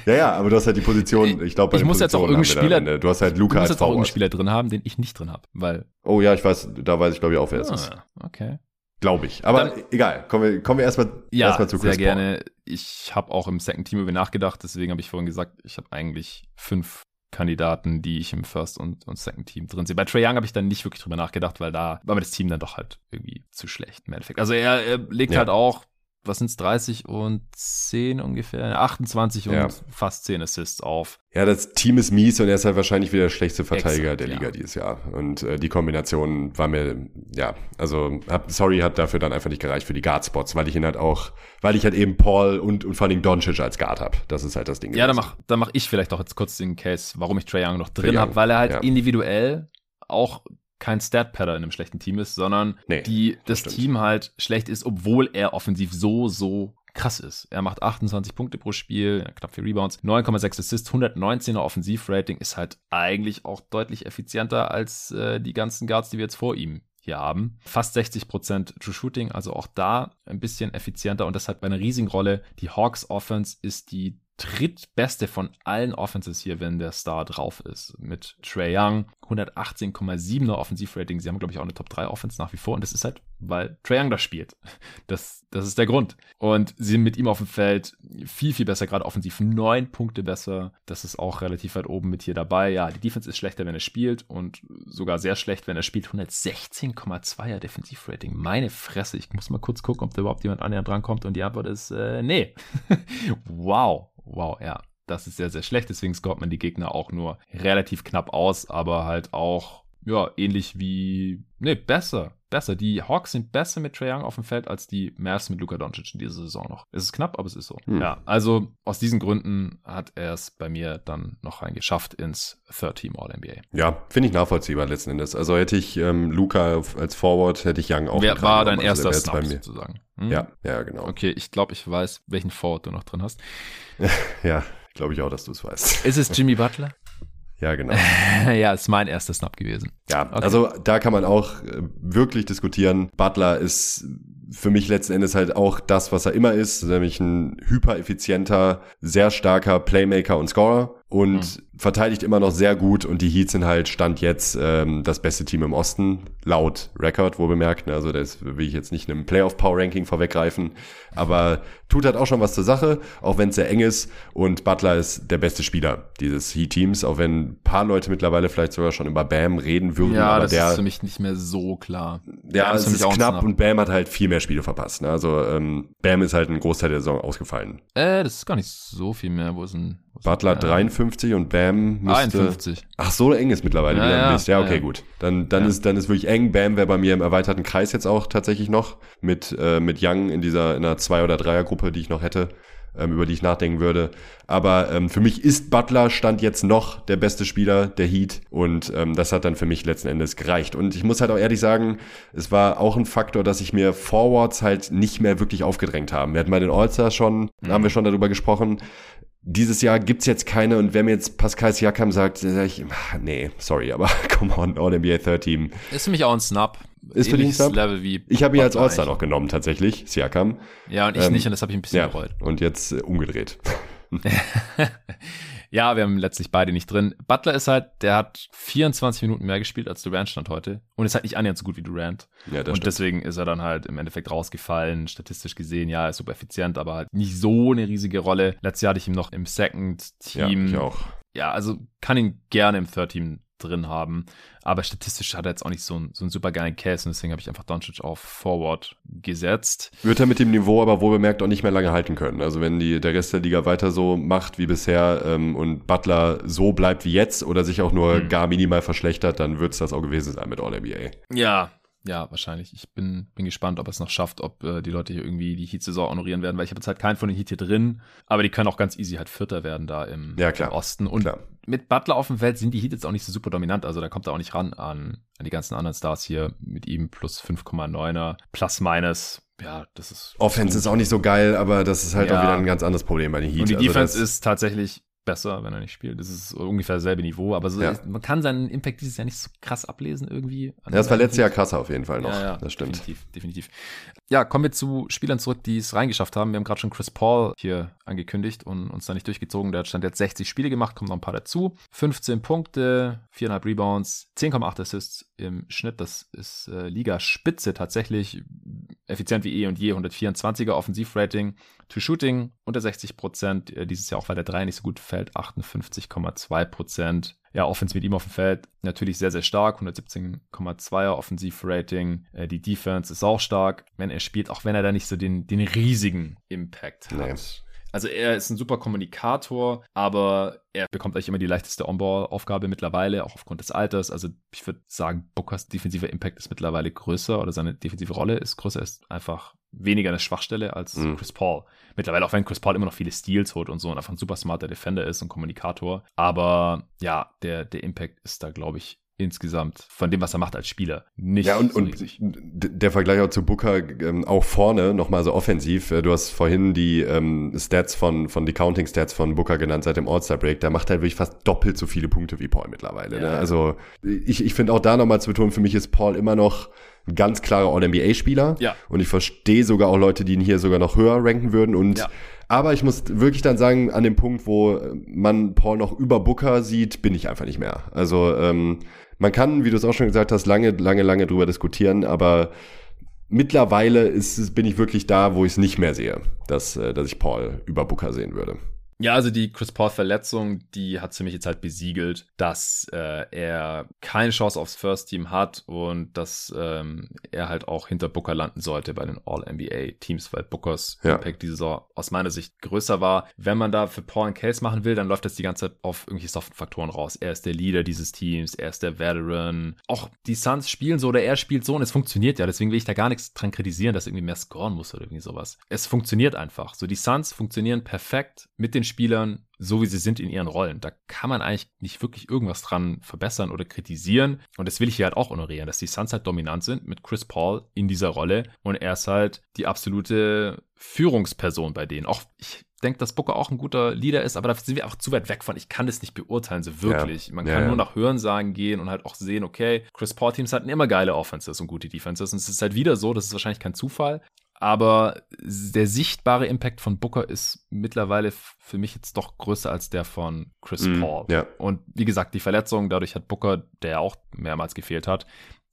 ja, ja, aber du hast halt die Position, ich glaube, ich muss jetzt auch irgendeinen Spieler, du hast halt Luca als jetzt auch irgendeinen Spieler drin haben, den ich nicht drin habe, weil. Oh ja, ich weiß, da weiß ich glaube ich auch, wer es ah, ist. Okay. Glaube ich. Aber Dann, egal, kommen wir, kommen wir erstmal ja, erstmal zu Chris sehr gerne. Ich habe auch im Second Team über nachgedacht, deswegen habe ich vorhin gesagt, ich habe eigentlich fünf Kandidaten, die ich im First und, und Second Team drin sehe. Bei Trey Young habe ich dann nicht wirklich drüber nachgedacht, weil da war mir das Team dann doch halt irgendwie zu schlecht im Endeffekt. Also er, er legt ja. halt auch was sind's, 30 und 10 ungefähr, 28 und ja. fast 10 Assists auf. Ja, das Team ist mies und er ist halt wahrscheinlich wieder der schlechteste Verteidiger Exakt, der Liga ja. dieses Jahr. Und äh, die Kombination war mir, ja, also hab, sorry, hat dafür dann einfach nicht gereicht für die Guard-Spots, weil ich ihn halt auch, weil ich halt eben Paul und, und vor allem Doncic als Guard habe. Das ist halt das Ding. Ja, da mach, da mach ich vielleicht auch jetzt kurz den Case, warum ich Trae Young noch drin habe, weil er halt ja. individuell auch kein Stat-Padder in einem schlechten Team ist, sondern nee, die, das, das Team halt schlecht ist, obwohl er offensiv so, so krass ist. Er macht 28 Punkte pro Spiel, knapp 4 Rebounds, 9,6 Assists, 119er Offensivrating, ist halt eigentlich auch deutlich effizienter als äh, die ganzen Guards, die wir jetzt vor ihm hier haben. Fast 60% True Shooting, also auch da ein bisschen effizienter und das hat bei einer riesigen Rolle. Die Hawks Offense ist die drittbeste von allen Offenses hier, wenn der Star drauf ist. Mit Trey Young, 118,7er Offensivrating. Sie haben, glaube ich, auch eine Top 3 Offense nach wie vor. Und das ist halt, weil Trey Young da spielt. Das, das ist der Grund. Und sie sind mit ihm auf dem Feld viel, viel besser, gerade offensiv. Neun Punkte besser. Das ist auch relativ weit oben mit hier dabei. Ja, die Defense ist schlechter, wenn er spielt. Und sogar sehr schlecht, wenn er spielt. 116,2er Defensivrating. Meine Fresse. Ich muss mal kurz gucken, ob da überhaupt jemand annähernd drankommt. Und die Antwort ist, äh, nee. wow wow, ja, das ist sehr, sehr schlecht. Deswegen scoret man die Gegner auch nur relativ knapp aus, aber halt auch, ja, ähnlich wie, nee, besser, besser. Die Hawks sind besser mit Trae Young auf dem Feld als die Mavs mit Luka Doncic in dieser Saison noch. Es ist knapp, aber es ist so. Hm. Ja, also aus diesen Gründen hat er es bei mir dann noch reingeschafft ins Third Team All NBA. Ja, finde ich nachvollziehbar letzten Endes. Also hätte ich ähm, Luca als Forward, hätte ich Young auch. Wer war dein also erster Snap sozusagen? Hm? Ja, ja, genau. Okay, ich glaube, ich weiß, welchen Forward du noch drin hast. ja, glaube ich auch, dass du es weißt. Ist es Jimmy Butler? Ja, genau. ja, ist mein erster Snap gewesen. Ja, okay. also da kann man auch äh, wirklich diskutieren. Butler ist für mich letzten Endes halt auch das, was er immer ist, nämlich ein hypereffizienter, sehr starker Playmaker und Scorer und mhm. verteidigt immer noch sehr gut und die Heats sind halt Stand jetzt ähm, das beste Team im Osten, laut Record, wo bemerkt. Ne? Also das will ich jetzt nicht einem Playoff-Power-Ranking vorweggreifen, aber tut halt auch schon was zur Sache, auch wenn es sehr eng ist und Butler ist der beste Spieler dieses Heat-Teams, auch wenn ein paar Leute mittlerweile vielleicht sogar schon über Bam reden würden. Ja, aber das der, ist für mich nicht mehr so klar. Ja, es ist knapp und Bam hat halt viel mehr Spiele verpasst. Ne? Also ähm, Bam ist halt ein Großteil der Saison ausgefallen. Äh, das ist gar nicht so viel mehr. Wo ist denn Butler 53 und Bam müsste... 51. Ach, so eng ist mittlerweile ja, wieder ja, Ja, okay, ja. gut. Dann, dann, ist, dann ist wirklich eng. Bam wäre bei mir im erweiterten Kreis jetzt auch tatsächlich noch mit, äh, mit Young in dieser in einer Zwei- oder Dreiergruppe, die ich noch hätte ähm, über die ich nachdenken würde. Aber ähm, für mich ist Butler Stand jetzt noch der beste Spieler der Heat und ähm, das hat dann für mich letzten Endes gereicht. Und ich muss halt auch ehrlich sagen, es war auch ein Faktor, dass ich mir Forwards halt nicht mehr wirklich aufgedrängt haben. Wir hatten bei den All-Stars schon, mhm. haben wir schon darüber gesprochen. Dieses Jahr gibt's jetzt keine und wenn mir jetzt Pascal Siakam sagt, sag ich, nee, sorry, aber come on, All-NBA Third Team. Ist für mich auch ein Snap. Ist für dich ein Snap? Level wie ich habe ihn als All-Star noch genommen, tatsächlich, Siakam. Ja, und ich ähm, nicht und das habe ich ein bisschen ja, gerollt. Und jetzt äh, umgedreht. ja, wir haben letztlich beide nicht drin. Butler ist halt, der hat 24 Minuten mehr gespielt als Durant stand heute und ist halt nicht annähernd so gut wie Durant. Ja, das und stimmt. deswegen ist er dann halt im Endeffekt rausgefallen. Statistisch gesehen, ja, ist super effizient, aber halt nicht so eine riesige Rolle. Letztes Jahr hatte ich ihn noch im Second Team. Ja, ich auch. Ja, also kann ihn gerne im Third Team drin haben. Aber statistisch hat er jetzt auch nicht so, ein, so einen super geilen Case und deswegen habe ich einfach Doncic auf Forward gesetzt. Wird er mit dem Niveau aber wohl bemerkt auch nicht mehr lange halten können. Also wenn die, der Rest der Liga weiter so macht wie bisher ähm, und Butler so bleibt wie jetzt oder sich auch nur mhm. gar minimal verschlechtert, dann wird es das auch gewesen sein mit All-NBA. Ja, ja, wahrscheinlich. Ich bin, bin gespannt, ob es noch schafft, ob äh, die Leute hier irgendwie die Heat-Saison honorieren werden, weil ich habe jetzt halt keinen von den Heat hier drin, aber die können auch ganz easy halt Vierter werden da im, ja, im Osten. Und klar. mit Butler auf dem Feld sind die Heat jetzt auch nicht so super dominant, also da kommt er auch nicht ran an, an die ganzen anderen Stars hier mit ihm plus 5,9er, plus minus. Ja, das ist. Offense ist auch nicht so geil, aber das ist halt ja. auch wieder ein ganz anderes Problem bei den Heat. Und die also Defense ist tatsächlich besser, wenn er nicht spielt. Das ist ungefähr dasselbe Niveau, aber so ja. ist, man kann seinen Impact dieses Jahr nicht so krass ablesen irgendwie. Ja, das war letztes Jahr krasser auf jeden Fall noch. Ja, ja, das stimmt. Definitiv, definitiv. Ja, kommen wir zu Spielern zurück, die es reingeschafft haben. Wir haben gerade schon Chris Paul hier angekündigt und uns da nicht durchgezogen. Der hat stand jetzt 60 Spiele gemacht, kommt noch ein paar dazu. 15 Punkte, 4,5 Rebounds, 10,8 Assists im Schnitt. Das ist äh, Liga-Spitze tatsächlich effizient wie eh und je, 124er Offensivrating. To Shooting unter 60 Prozent, äh, dieses Jahr auch weil der 3 nicht so gut fällt, 58,2 Prozent. Ja, Offense mit ihm auf dem Feld natürlich sehr, sehr stark, 117,2er Offensivrating. Äh, die Defense ist auch stark, wenn er spielt, auch wenn er da nicht so den, den riesigen Impact hat. Nee. Also er ist ein super Kommunikator, aber er bekommt eigentlich immer die leichteste On-Ball-Aufgabe mittlerweile, auch aufgrund des Alters. Also ich würde sagen, Bookers defensiver Impact ist mittlerweile größer oder seine defensive Rolle ist größer, ist einfach weniger eine Schwachstelle als mhm. Chris Paul. Mittlerweile, auch wenn Chris Paul immer noch viele Steals holt und so und einfach ein super smarter Defender ist und Kommunikator. Aber ja, der, der Impact ist da, glaube ich, insgesamt von dem, was er macht als Spieler. Nicht ja, und, so und der Vergleich auch zu Booker ähm, auch vorne, nochmal so offensiv. Äh, du hast vorhin die ähm, Stats von, von die Counting Stats von Booker genannt seit dem All-Star Break. Da macht er wirklich fast doppelt so viele Punkte wie Paul mittlerweile. Ne? Ja. Ne? Also ich, ich finde auch da nochmal zu betonen, für mich ist Paul immer noch ein ganz klarer All-NBA-Spieler. Ja. Und ich verstehe sogar auch Leute, die ihn hier sogar noch höher ranken würden. Und ja. aber ich muss wirklich dann sagen, an dem Punkt, wo man Paul noch über Booker sieht, bin ich einfach nicht mehr. Also ähm, man kann, wie du es auch schon gesagt hast, lange, lange, lange drüber diskutieren, aber mittlerweile ist, bin ich wirklich da, wo ich es nicht mehr sehe, dass, äh, dass ich Paul über Booker sehen würde. Ja, also die Chris Paul-Verletzung, die hat für mich jetzt halt besiegelt, dass äh, er keine Chance aufs First Team hat und dass ähm, er halt auch hinter Booker landen sollte bei den All-NBA-Teams, weil Bookers ja. Impact diese Saison aus meiner Sicht größer war. Wenn man da für Paul einen Case machen will, dann läuft das die ganze Zeit auf irgendwelche soften Faktoren raus. Er ist der Leader dieses Teams, er ist der Veteran. Auch die Suns spielen so oder er spielt so und es funktioniert ja. Deswegen will ich da gar nichts dran kritisieren, dass er irgendwie mehr scoren muss oder irgendwie sowas. Es funktioniert einfach. So die Suns funktionieren perfekt mit den Spielern, so wie sie sind in ihren Rollen. Da kann man eigentlich nicht wirklich irgendwas dran verbessern oder kritisieren. Und das will ich hier halt auch honorieren, dass die Suns halt dominant sind mit Chris Paul in dieser Rolle. Und er ist halt die absolute Führungsperson bei denen. Auch ich denke, dass Booker auch ein guter Leader ist, aber da sind wir auch zu weit weg von. Ich kann das nicht beurteilen, so wirklich. Ja. Man kann ja, nur nach Hörensagen gehen und halt auch sehen, okay, Chris Paul Teams hatten immer geile Offenses und gute Defenses. Und es ist halt wieder so, das ist wahrscheinlich kein Zufall, aber der sichtbare Impact von Booker ist mittlerweile für mich jetzt doch größer als der von Chris mm, Paul. Ja. Und wie gesagt, die Verletzung, dadurch hat Booker, der auch mehrmals gefehlt hat,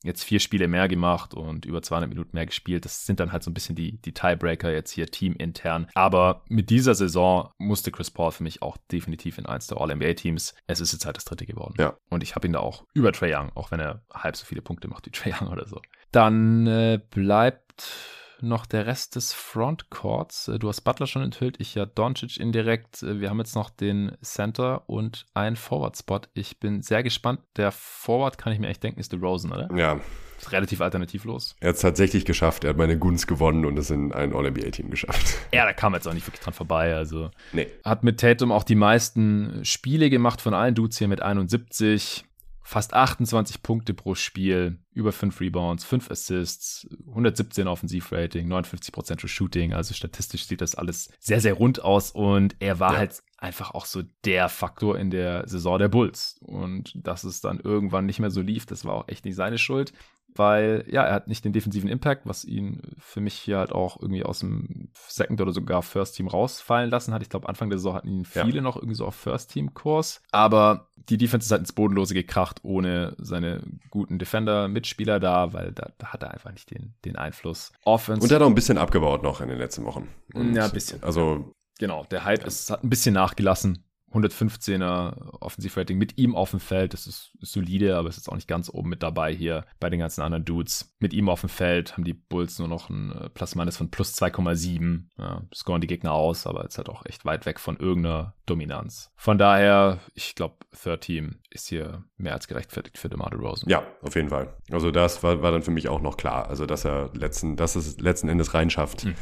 jetzt vier Spiele mehr gemacht und über 200 Minuten mehr gespielt. Das sind dann halt so ein bisschen die, die Tiebreaker jetzt hier teamintern. Aber mit dieser Saison musste Chris Paul für mich auch definitiv in eins der All-NBA-Teams. Es ist jetzt halt das dritte geworden. Ja. Und ich habe ihn da auch über Trey Young, auch wenn er halb so viele Punkte macht wie Trey Young oder so. Dann äh, bleibt noch der Rest des Frontcourts. Äh, du hast Butler schon enthüllt, ich ja Doncic indirekt. Äh, wir haben jetzt noch den Center und einen Forward-Spot. Ich bin sehr gespannt. Der Forward, kann ich mir echt denken, ist Rosen, oder? Ja. Ist relativ alternativlos. Er hat es tatsächlich geschafft. Er hat meine Gunst gewonnen und es in ein All-NBA-Team geschafft. Ja, da kam jetzt auch nicht wirklich dran vorbei. Also nee. hat mit Tatum auch die meisten Spiele gemacht von allen Dudes hier mit 71 fast 28 Punkte pro Spiel, über 5 Rebounds, 5 Assists, 117 Offensivrating, 59% Shooting. Also statistisch sieht das alles sehr, sehr rund aus und er war ja. halt einfach auch so der Faktor in der Saison der Bulls. Und dass es dann irgendwann nicht mehr so lief, das war auch echt nicht seine Schuld weil ja, er hat nicht den defensiven Impact, was ihn für mich hier halt auch irgendwie aus dem Second oder sogar First Team rausfallen lassen hat. Ich glaube, Anfang der Saison hatten ihn viele ja. noch irgendwie so auf First Team Kurs, aber die Defense ist halt ins Bodenlose gekracht ohne seine guten Defender-Mitspieler da, weil da, da, hat er einfach nicht den, den Einfluss. Offense. Und er hat auch ein bisschen abgebaut noch in den letzten Wochen. Und ja, ein bisschen. Also Genau, der Hype ist, hat ein bisschen nachgelassen. 115er Offensivrating mit ihm auf dem Feld. Das ist, ist, solide, aber ist jetzt auch nicht ganz oben mit dabei hier bei den ganzen anderen Dudes. Mit ihm auf dem Feld haben die Bulls nur noch ein äh, Plus-Minus von plus 2,7. Ja, scoren die Gegner aus, aber jetzt halt auch echt weit weg von irgendeiner Dominanz. Von daher, ich glaube, Third Team ist hier mehr als gerechtfertigt für DeMar DeRozan. Ja, auf jeden Fall. Also das war, war dann für mich auch noch klar. Also dass er letzten, dass es letzten Endes reinschafft. Hm.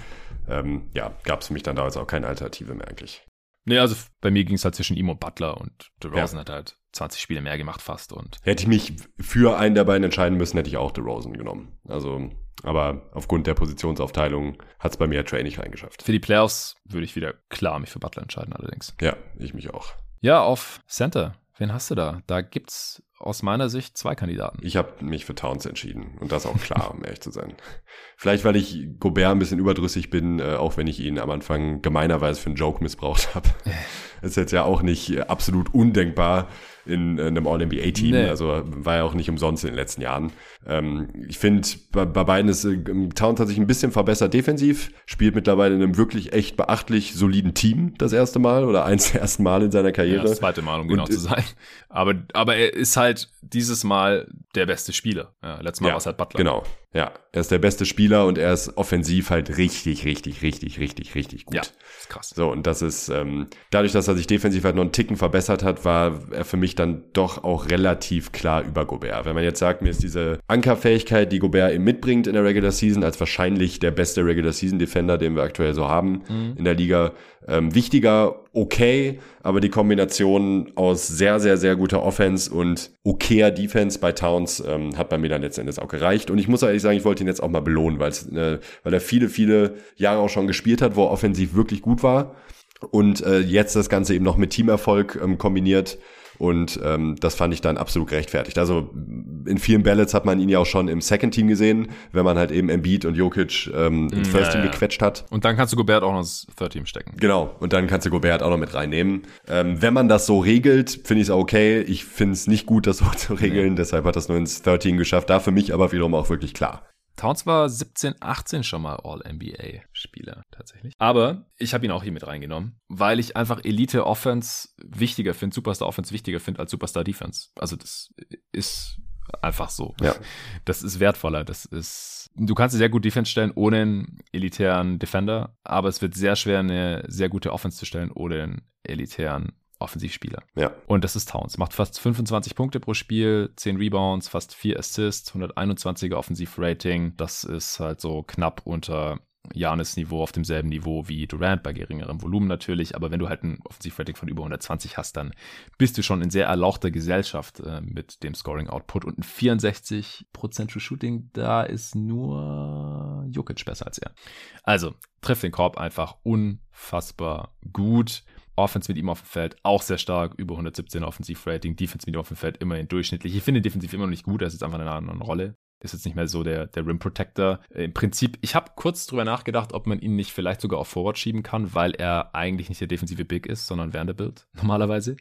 Ähm, ja, gab es für mich dann damals auch keine Alternative mehr eigentlich. Nee, also bei mir ging es halt zwischen ihm und Butler und DeRozan ja. hat halt 20 Spiele mehr gemacht fast und. Hätte ich mich für einen der beiden entscheiden müssen, hätte ich auch DeRozan genommen. Also, aber aufgrund der Positionsaufteilung hat es bei mir Trey nicht reingeschafft. Für die Playoffs würde ich wieder klar mich für Butler entscheiden allerdings. Ja, ich mich auch. Ja, auf Center. Wen hast du da? Da gibt's aus meiner Sicht zwei Kandidaten. Ich habe mich für Towns entschieden und das auch klar, um ehrlich zu sein. Vielleicht, weil ich Gobert ein bisschen überdrüssig bin, äh, auch wenn ich ihn am Anfang gemeinerweise für einen Joke missbraucht habe. ist jetzt ja auch nicht absolut undenkbar in, in einem All-NBA-Team. Nee. Also war ja auch nicht umsonst in den letzten Jahren. Ähm, ich finde, bei, bei beiden ist äh, Towns hat sich ein bisschen verbessert defensiv, spielt mittlerweile in einem wirklich echt beachtlich soliden Team das erste Mal oder eins der ersten Mal in seiner Karriere. Ja, das zweite Mal, um genau Und, zu sein. Aber, aber er ist halt dieses Mal der beste Spieler. Ja, letztes Mal ja, war es halt Butler. Genau. Ja, er ist der beste Spieler und er ist offensiv halt richtig, richtig, richtig, richtig, richtig gut. Ja, ist krass. So, und das ist, ähm, dadurch, dass er sich defensiv halt noch einen Ticken verbessert hat, war er für mich dann doch auch relativ klar über Gobert. Wenn man jetzt sagt, mir ist diese Ankerfähigkeit, die Gobert eben mitbringt in der Regular Season, als wahrscheinlich der beste Regular Season Defender, den wir aktuell so haben mhm. in der Liga, ähm, wichtiger, okay, aber die Kombination aus sehr, sehr, sehr guter Offense und okayer Defense bei Towns ähm, hat bei mir dann letztendlich auch gereicht. Und ich muss ehrlich sagen, ich wollte ihn jetzt auch mal belohnen, weil äh, weil er viele, viele Jahre auch schon gespielt hat, wo er offensiv wirklich gut war. Und äh, jetzt das Ganze eben noch mit Teamerfolg ähm, kombiniert und ähm, das fand ich dann absolut gerechtfertigt. Also in vielen Ballots hat man ihn ja auch schon im Second Team gesehen, wenn man halt eben Embiid und Jokic ähm, ins First Team ja, ja. gequetscht hat. Und dann kannst du Gobert auch noch ins Third Team stecken. Genau, und dann kannst du Gobert auch noch mit reinnehmen. Ähm, wenn man das so regelt, finde ich es okay. Ich finde es nicht gut, das so zu regeln, nee. deshalb hat das nur ins Third Team geschafft. Da für mich aber wiederum auch wirklich klar. Towns war 17, 18 schon mal All-NBA-Spieler tatsächlich. Aber ich habe ihn auch hier mit reingenommen, weil ich einfach Elite-Offense wichtiger finde, Superstar-Offense wichtiger finde als Superstar-Defense. Also das ist einfach so. Ja. Das ist wertvoller. Das ist, du kannst sehr gut Defense stellen ohne einen elitären Defender, aber es wird sehr schwer, eine sehr gute Offense zu stellen ohne einen elitären Offensivspieler. Ja. Und das ist Towns. Macht fast 25 Punkte pro Spiel, 10 Rebounds, fast 4 Assists, 121er Offensivrating. Das ist halt so knapp unter Janis Niveau auf demselben Niveau wie Durant bei geringerem Volumen natürlich, aber wenn du halt ein Offensivrating von über 120 hast, dann bist du schon in sehr erlauchter Gesellschaft äh, mit dem Scoring Output und ein 64% True Shooting, da ist nur Jokic besser als er. Also, trifft den Korb einfach unfassbar gut. Offense mit ihm auf dem Feld auch sehr stark, über 117 Offensivrating, Defense mit ihm auf dem Feld immerhin durchschnittlich. Ich finde defensiv immer noch nicht gut, er ist jetzt einfach in einer anderen Rolle ist jetzt nicht mehr so der, der Rim Protector. Äh, Im Prinzip, ich habe kurz drüber nachgedacht, ob man ihn nicht vielleicht sogar auf Forward schieben kann, weil er eigentlich nicht der defensive Big ist, sondern Vanderbilt normalerweise.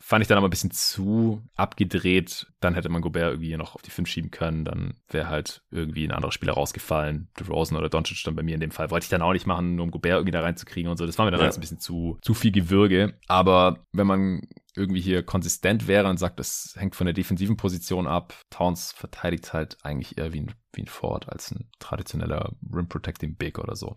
Fand ich dann aber ein bisschen zu abgedreht. Dann hätte man Gobert irgendwie noch auf die 5 schieben können. Dann wäre halt irgendwie ein anderer Spieler rausgefallen. DeRozan oder Doncic dann bei mir in dem Fall. Wollte ich dann auch nicht machen, nur um Gobert irgendwie da reinzukriegen und so. Das war mir dann ja. alles ein bisschen zu, zu viel Gewürge. Aber wenn man irgendwie hier konsistent wäre und sagt, das hängt von der defensiven Position ab. Towns verteidigt halt eigentlich eher wie ein, wie ein Ford als ein traditioneller Rim Protecting Big oder so.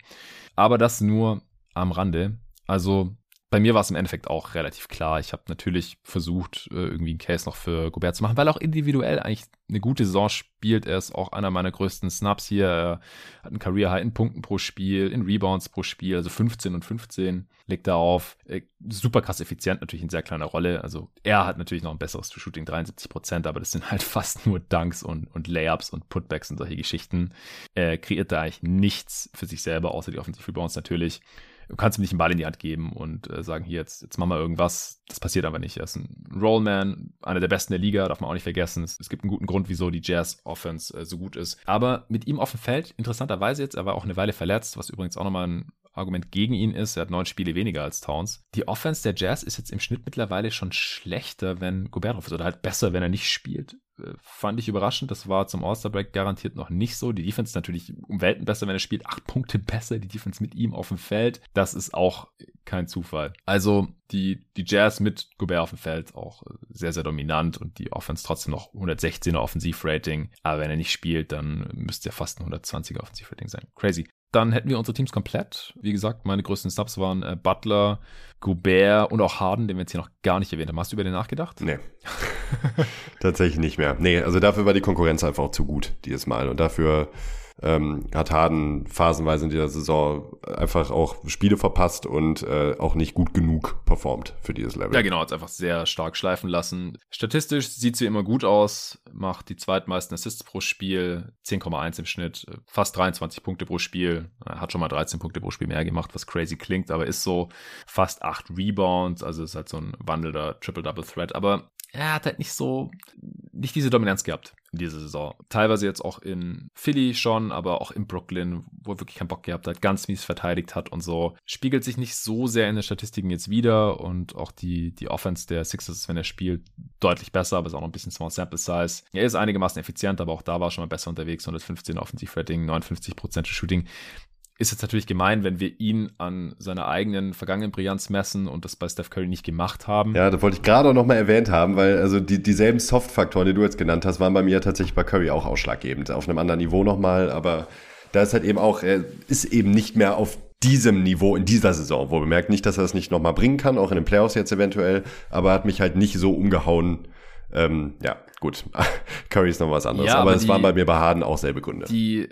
Aber das nur am Rande. Also bei mir war es im Endeffekt auch relativ klar. Ich habe natürlich versucht, äh, irgendwie einen Case noch für Gobert zu machen, weil er auch individuell eigentlich eine gute Saison spielt. Er ist auch einer meiner größten Snaps hier. Er hat einen Career High in Punkten pro Spiel, in Rebounds pro Spiel, also 15 und 15 legt er auf. Äh, super krass effizient, natürlich in sehr kleiner Rolle. Also er hat natürlich noch ein besseres Shooting, 73 Prozent, aber das sind halt fast nur Dunks und, und Layups und Putbacks und solche Geschichten. Er kreiert da eigentlich nichts für sich selber, außer die Offensive Rebounds natürlich. Du kannst ihm nicht einen Ball in die Hand geben und äh, sagen, hier, jetzt, jetzt mach mal irgendwas. Das passiert aber nicht. Er ist ein Rollman, einer der besten der Liga, darf man auch nicht vergessen. Es, es gibt einen guten Grund, wieso die Jazz-Offense äh, so gut ist. Aber mit ihm auf dem Feld, interessanterweise jetzt, er war auch eine Weile verletzt, was übrigens auch nochmal ein Argument gegen ihn ist, er hat neun Spiele weniger als Towns. Die Offense der Jazz ist jetzt im Schnitt mittlerweile schon schlechter, wenn Gobert drauf ist, oder halt besser, wenn er nicht spielt. Äh, fand ich überraschend. Das war zum All-Star-Break garantiert noch nicht so. Die Defense ist natürlich um Welten besser, wenn er spielt. Acht Punkte besser, die Defense mit ihm auf dem Feld. Das ist auch kein Zufall. Also die, die Jazz mit Gobert auf dem Feld auch sehr, sehr dominant und die Offense trotzdem noch 116er Offensivrating. Aber wenn er nicht spielt, dann müsste er fast ein 120er Offensivrating sein. Crazy. Dann hätten wir unsere Teams komplett. Wie gesagt, meine größten Subs waren äh, Butler, Gobert und auch Harden, den wir jetzt hier noch gar nicht erwähnt haben. Hast du über den nachgedacht? Nee. Tatsächlich nicht mehr. Nee, also dafür war die Konkurrenz einfach auch zu gut dieses Mal. Und dafür ähm, hat Harden phasenweise in dieser Saison einfach auch Spiele verpasst und äh, auch nicht gut genug performt für dieses Level. Ja, genau, hat es einfach sehr stark schleifen lassen. Statistisch sieht sie immer gut aus, macht die zweitmeisten Assists pro Spiel, 10,1 im Schnitt, fast 23 Punkte pro Spiel, hat schon mal 13 Punkte pro Spiel mehr gemacht, was crazy klingt, aber ist so fast 8 Rebounds, also ist halt so ein wandelnder Triple-Double-Threat, aber er hat halt nicht so, nicht diese Dominanz gehabt. in dieser Saison. Teilweise jetzt auch in Philly schon, aber auch in Brooklyn, wo er wirklich keinen Bock gehabt hat, ganz mies verteidigt hat und so. Spiegelt sich nicht so sehr in den Statistiken jetzt wieder und auch die, die Offense der Sixers, wenn er spielt, deutlich besser, aber ist auch noch ein bisschen Small Sample Size. Er ist einigermaßen effizient, aber auch da war er schon mal besser unterwegs. 115 Offensiv-Rating, 59% Shooting ist jetzt natürlich gemein, wenn wir ihn an seiner eigenen vergangenen Brillanz messen und das bei Steph Curry nicht gemacht haben. Ja, das wollte ich gerade auch nochmal erwähnt haben, weil also die, dieselben Soft-Faktoren, die du jetzt genannt hast, waren bei mir tatsächlich bei Curry auch ausschlaggebend. Auf einem anderen Niveau nochmal, aber da ist halt eben auch, er ist eben nicht mehr auf diesem Niveau in dieser Saison, wo bemerkt nicht, dass er das nicht nochmal bringen kann, auch in den Playoffs jetzt eventuell, aber hat mich halt nicht so umgehauen. Ähm, ja, gut. Curry ist noch was anderes, ja, aber, aber es waren bei mir bei Harden auch selbe Gründe. Die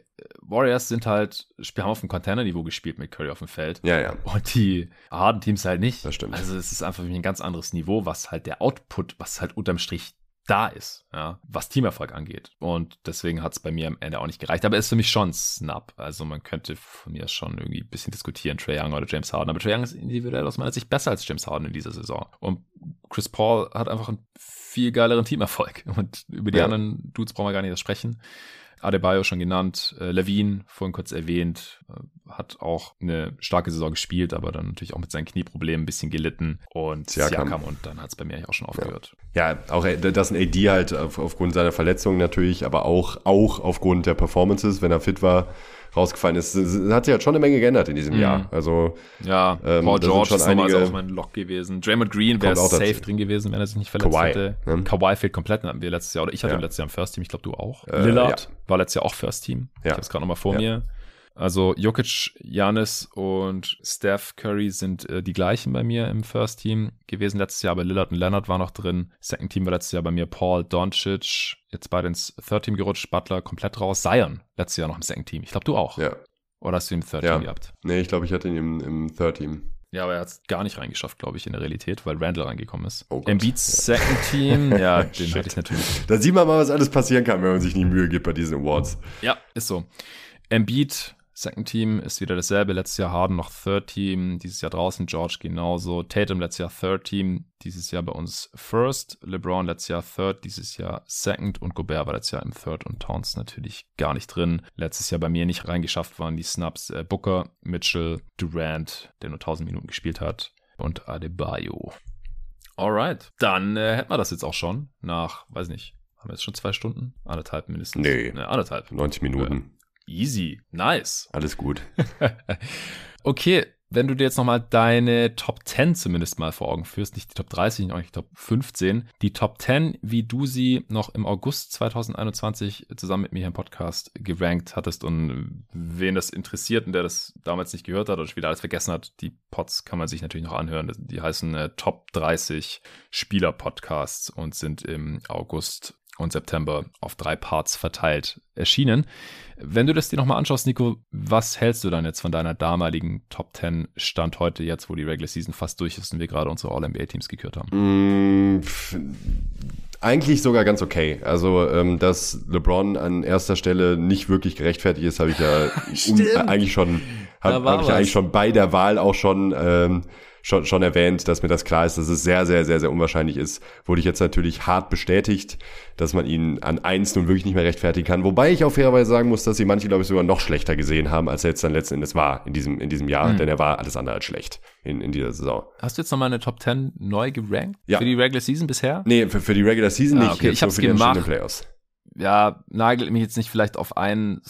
Warriors sind halt, wir haben auf dem Container-Niveau gespielt mit Curry auf dem Feld. Ja, ja. Und die harten Teams halt nicht. Das stimmt. Also es ist einfach ein ganz anderes Niveau, was halt der Output, was halt unterm Strich da ist, ja, was Teamerfolg angeht. Und deswegen hat es bei mir am Ende auch nicht gereicht. Aber es ist für mich schon Snap. Also man könnte von mir schon irgendwie ein bisschen diskutieren, Trey Young oder James Harden. Aber Trey Young ist individuell aus meiner Sicht besser als James Harden in dieser Saison. Und Chris Paul hat einfach einen viel geileren Teamerfolg. Und über die ja. anderen Dudes brauchen wir gar nicht sprechen. Adebayo schon genannt, äh, Levine vorhin kurz erwähnt, äh, hat auch eine starke Saison gespielt, aber dann natürlich auch mit seinen Knieproblemen ein bisschen gelitten. Und Siakam, Siakam und dann hat es bei mir eigentlich auch schon aufgehört. Ja, ja auch äh, das ein AD halt auf, aufgrund seiner Verletzung natürlich, aber auch, auch aufgrund der Performances, wenn er fit war, rausgefallen ist. Es hat sich halt schon eine Menge geändert in diesem mhm. Jahr. Also ja, ähm, Paul George ist einige, auch mein Lock gewesen. Draymond Green wäre safe dazu. drin gewesen, wenn er sich nicht verletzt Kawhi, hätte. Ne? Kawhi fehlt komplett, hatten wir letztes Jahr. Oder ich hatte ja. letztes Jahr im First Team, ich glaube du auch. Äh, Lillard ja. war letztes Jahr auch First Team. Ja. Ich habe es gerade nochmal vor mir. Also Jokic, Janis und Steph Curry sind äh, die gleichen bei mir im First Team gewesen letztes Jahr, aber Lillard und Leonard war noch drin. Second Team war letztes Jahr bei mir Paul, Doncic, jetzt beide ins Third Team gerutscht, Butler komplett raus, Zion letztes Jahr noch im Second Team. Ich glaube, du auch. Ja. Oder hast du ihn im Third ja. Team gehabt? Nee, ich glaube, ich hatte ihn im, im Third Team. Ja, aber er hat es gar nicht reingeschafft, glaube ich, in der Realität, weil Randall reingekommen ist. Oh Embiid's ja. Second Team, ja, den hatte ich natürlich. Da sieht man mal, was alles passieren kann, wenn man sich nie Mühe gibt bei diesen Awards. Ja, ist so. Embiid Second Team ist wieder dasselbe. Letztes Jahr Harden noch Third Team, dieses Jahr draußen George genauso. Tatum letztes Jahr Third Team, dieses Jahr bei uns First. LeBron letztes Jahr Third, dieses Jahr Second und Gobert war letztes Jahr im Third und Towns natürlich gar nicht drin. Letztes Jahr bei mir nicht reingeschafft waren die Snaps äh, Booker, Mitchell, Durant, der nur 1000 Minuten gespielt hat und Adebayo. Alright, dann äh, hätten wir das jetzt auch schon nach, weiß nicht, haben wir jetzt schon zwei Stunden? Anderthalb mindestens? Nee. nee anderthalb. 90 Minuten. Easy, nice. Alles gut. okay, wenn du dir jetzt nochmal deine Top 10 zumindest mal vor Augen führst, nicht die Top 30, auch nicht die Top 15, die Top 10, wie du sie noch im August 2021 zusammen mit mir hier im Podcast gerankt hattest und wen das interessiert und der das damals nicht gehört hat oder wieder alles vergessen hat, die Pods kann man sich natürlich noch anhören. Die heißen äh, Top 30 Spieler Podcasts und sind im August und September auf drei Parts verteilt erschienen. Wenn du das dir nochmal anschaust, Nico, was hältst du dann jetzt von deiner damaligen Top 10 Stand heute, jetzt wo die Regular Season fast durch ist und wir gerade unsere All-NBA-Teams gekürt haben? Mm, eigentlich sogar ganz okay. Also, ähm, dass LeBron an erster Stelle nicht wirklich gerechtfertigt ist, habe ich ja um, eigentlich schon, habe hab ich eigentlich schon bei der Wahl auch schon ähm, schon, schon erwähnt, dass mir das klar ist, dass es sehr, sehr, sehr, sehr unwahrscheinlich ist. Wurde ich jetzt natürlich hart bestätigt, dass man ihn an eins nun wirklich nicht mehr rechtfertigen kann. Wobei ich auch fairerweise sagen muss, dass sie manche, glaube ich, sogar noch schlechter gesehen haben, als er jetzt dann letzten Endes war in diesem, in diesem Jahr, mhm. denn er war alles andere als schlecht in, in dieser Saison. Hast du jetzt nochmal eine Top 10 neu gerankt? Ja. Für die Regular Season bisher? Nee, für, für die Regular Season ah, nicht. Okay, ich habe es gemacht. Playoffs. Ja, nagelt mich jetzt nicht vielleicht auf ein,